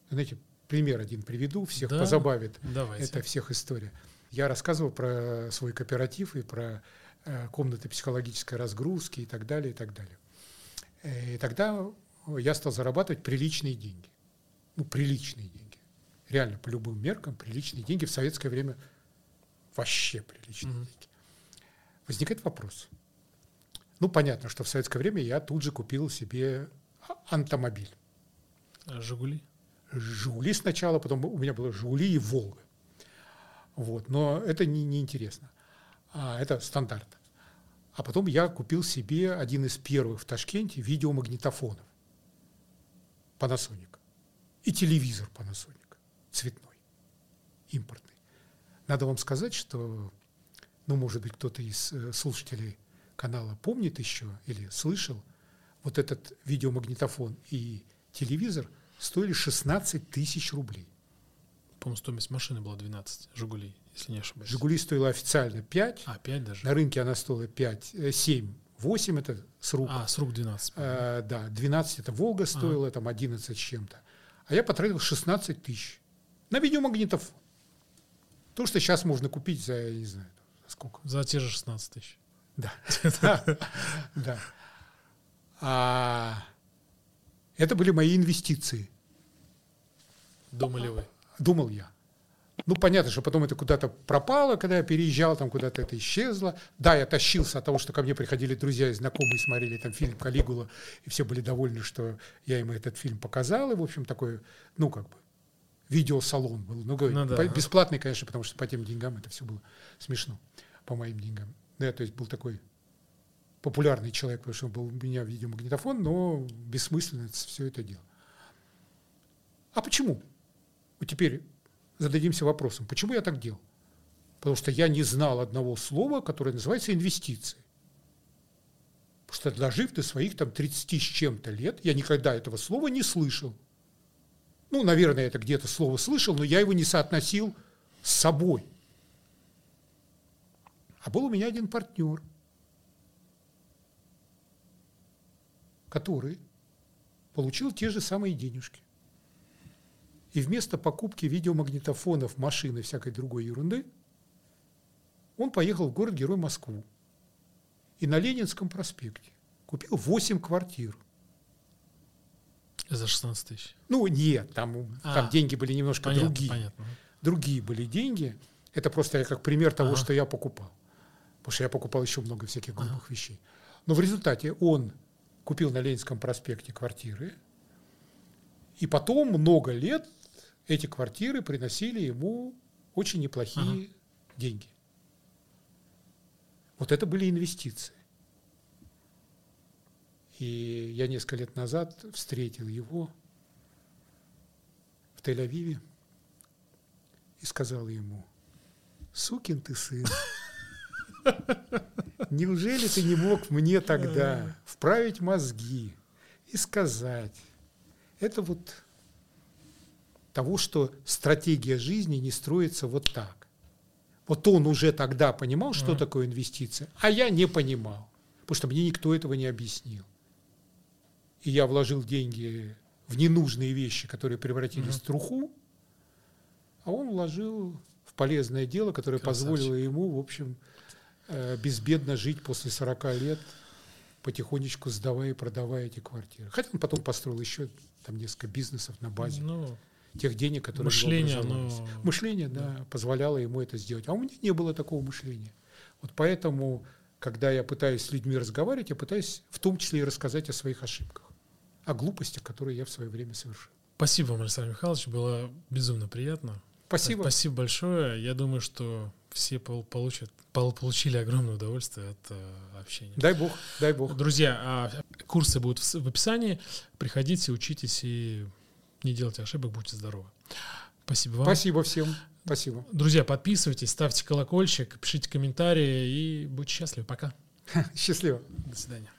знаете, пример один приведу, всех да? позабавит. Давайте. Это всех история. Я рассказывал про свой кооператив и про э, комнаты психологической разгрузки и так далее, и так далее. Э, и тогда я стал зарабатывать приличные деньги. Ну, приличные деньги. Реально, по любым меркам, приличные деньги. В советское время вообще приличные угу. деньги. Возникает вопрос. Ну, понятно, что в советское время я тут же купил себе антомобиль. А «Жигули»? Жигули сначала, потом у меня было Жигули и Волга. Вот, но это не, не интересно. А, это стандарт. А потом я купил себе один из первых в Ташкенте видеомагнитофонов Panasonic. И телевизор Panasonic, цветной, импортный. Надо вам сказать, что, ну, может быть, кто-то из э, слушателей канала помнит еще или слышал, вот этот видеомагнитофон и телевизор – стоили 16 тысяч рублей. По-моему, стоимость машины была 12, «Жигулей», если не ошибаюсь. «Жигули» стоила официально 5. А, 5 даже? На рынке она стоила 5, 7, 8 это с рук. А, с рук 12. А, да, 12 это «Волга» стоила, а. там 11 с чем-то. А я потратил 16 тысяч на видеомагнитофон. То, что сейчас можно купить за, я не знаю, сколько. За те же 16 тысяч. Да. Да. А это были мои инвестиции. Думали вы? Думал я. Ну, понятно, что потом это куда-то пропало, когда я переезжал, там куда-то это исчезло. Да, я тащился от того, что ко мне приходили друзья и знакомые, смотрели там фильм «Калигула», и все были довольны, что я им этот фильм показал, и, в общем, такой, ну, как бы, видеосалон был. Ну, ну да. бесплатный, конечно, потому что по тем деньгам это все было смешно, по моим деньгам. Да, то есть был такой популярный человек, потому что был у меня видеомагнитофон, но бессмысленно все это дело. А почему? Вот теперь зададимся вопросом, почему я так делал? Потому что я не знал одного слова, которое называется инвестиции. Потому что дожив до своих там 30 с чем-то лет, я никогда этого слова не слышал. Ну, наверное, это где-то слово слышал, но я его не соотносил с собой. А был у меня один партнер, который получил те же самые денежки. И вместо покупки видеомагнитофонов, машин и всякой другой ерунды, он поехал в город-герой Москву. И на Ленинском проспекте купил 8 квартир. За 16 тысяч? Ну, нет, там, а, там деньги были немножко понятно, другие. Понятно. Другие были деньги. Это просто я как пример того, ага. что я покупал. Потому что я покупал еще много всяких глупых ага. вещей. Но в результате он купил на Ленинском проспекте квартиры, и потом много лет эти квартиры приносили ему очень неплохие ага. деньги. Вот это были инвестиции. И я несколько лет назад встретил его в Тель-Авиве и сказал ему, сукин ты сын, неужели ты не мог мне тогда вправить мозги и сказать, это вот того, что стратегия жизни не строится вот так. Вот он уже тогда понимал, что такое инвестиция, а я не понимал, потому что мне никто этого не объяснил. И я вложил деньги в ненужные вещи, которые превратились в труху, а он вложил в полезное дело, которое Красавчик. позволило ему, в общем, безбедно жить после 40 лет, потихонечку сдавая и продавая эти квартиры. Хотя он потом построил еще там несколько бизнесов на базе Ну, тех денег, которые мышление, оно... Мышление, да, позволяло ему это сделать. А у меня не было такого мышления. Вот поэтому, когда я пытаюсь с людьми разговаривать, я пытаюсь в том числе и рассказать о своих ошибках, о глупостях, которые я в свое время совершил. Спасибо вам, Александр Михайлович, было безумно приятно. Спасибо. Спасибо большое. Я думаю, что все пол- получат, пол- получили огромное удовольствие от э, общения. Дай бог, дай бог. Друзья, а курсы будут в описании. Приходите, учитесь и не делайте ошибок, будьте здоровы. Спасибо вам. Спасибо всем. Спасибо. Друзья, подписывайтесь, ставьте колокольчик, пишите комментарии и будьте счастливы. Пока. [LAUGHS] Счастливо. До свидания.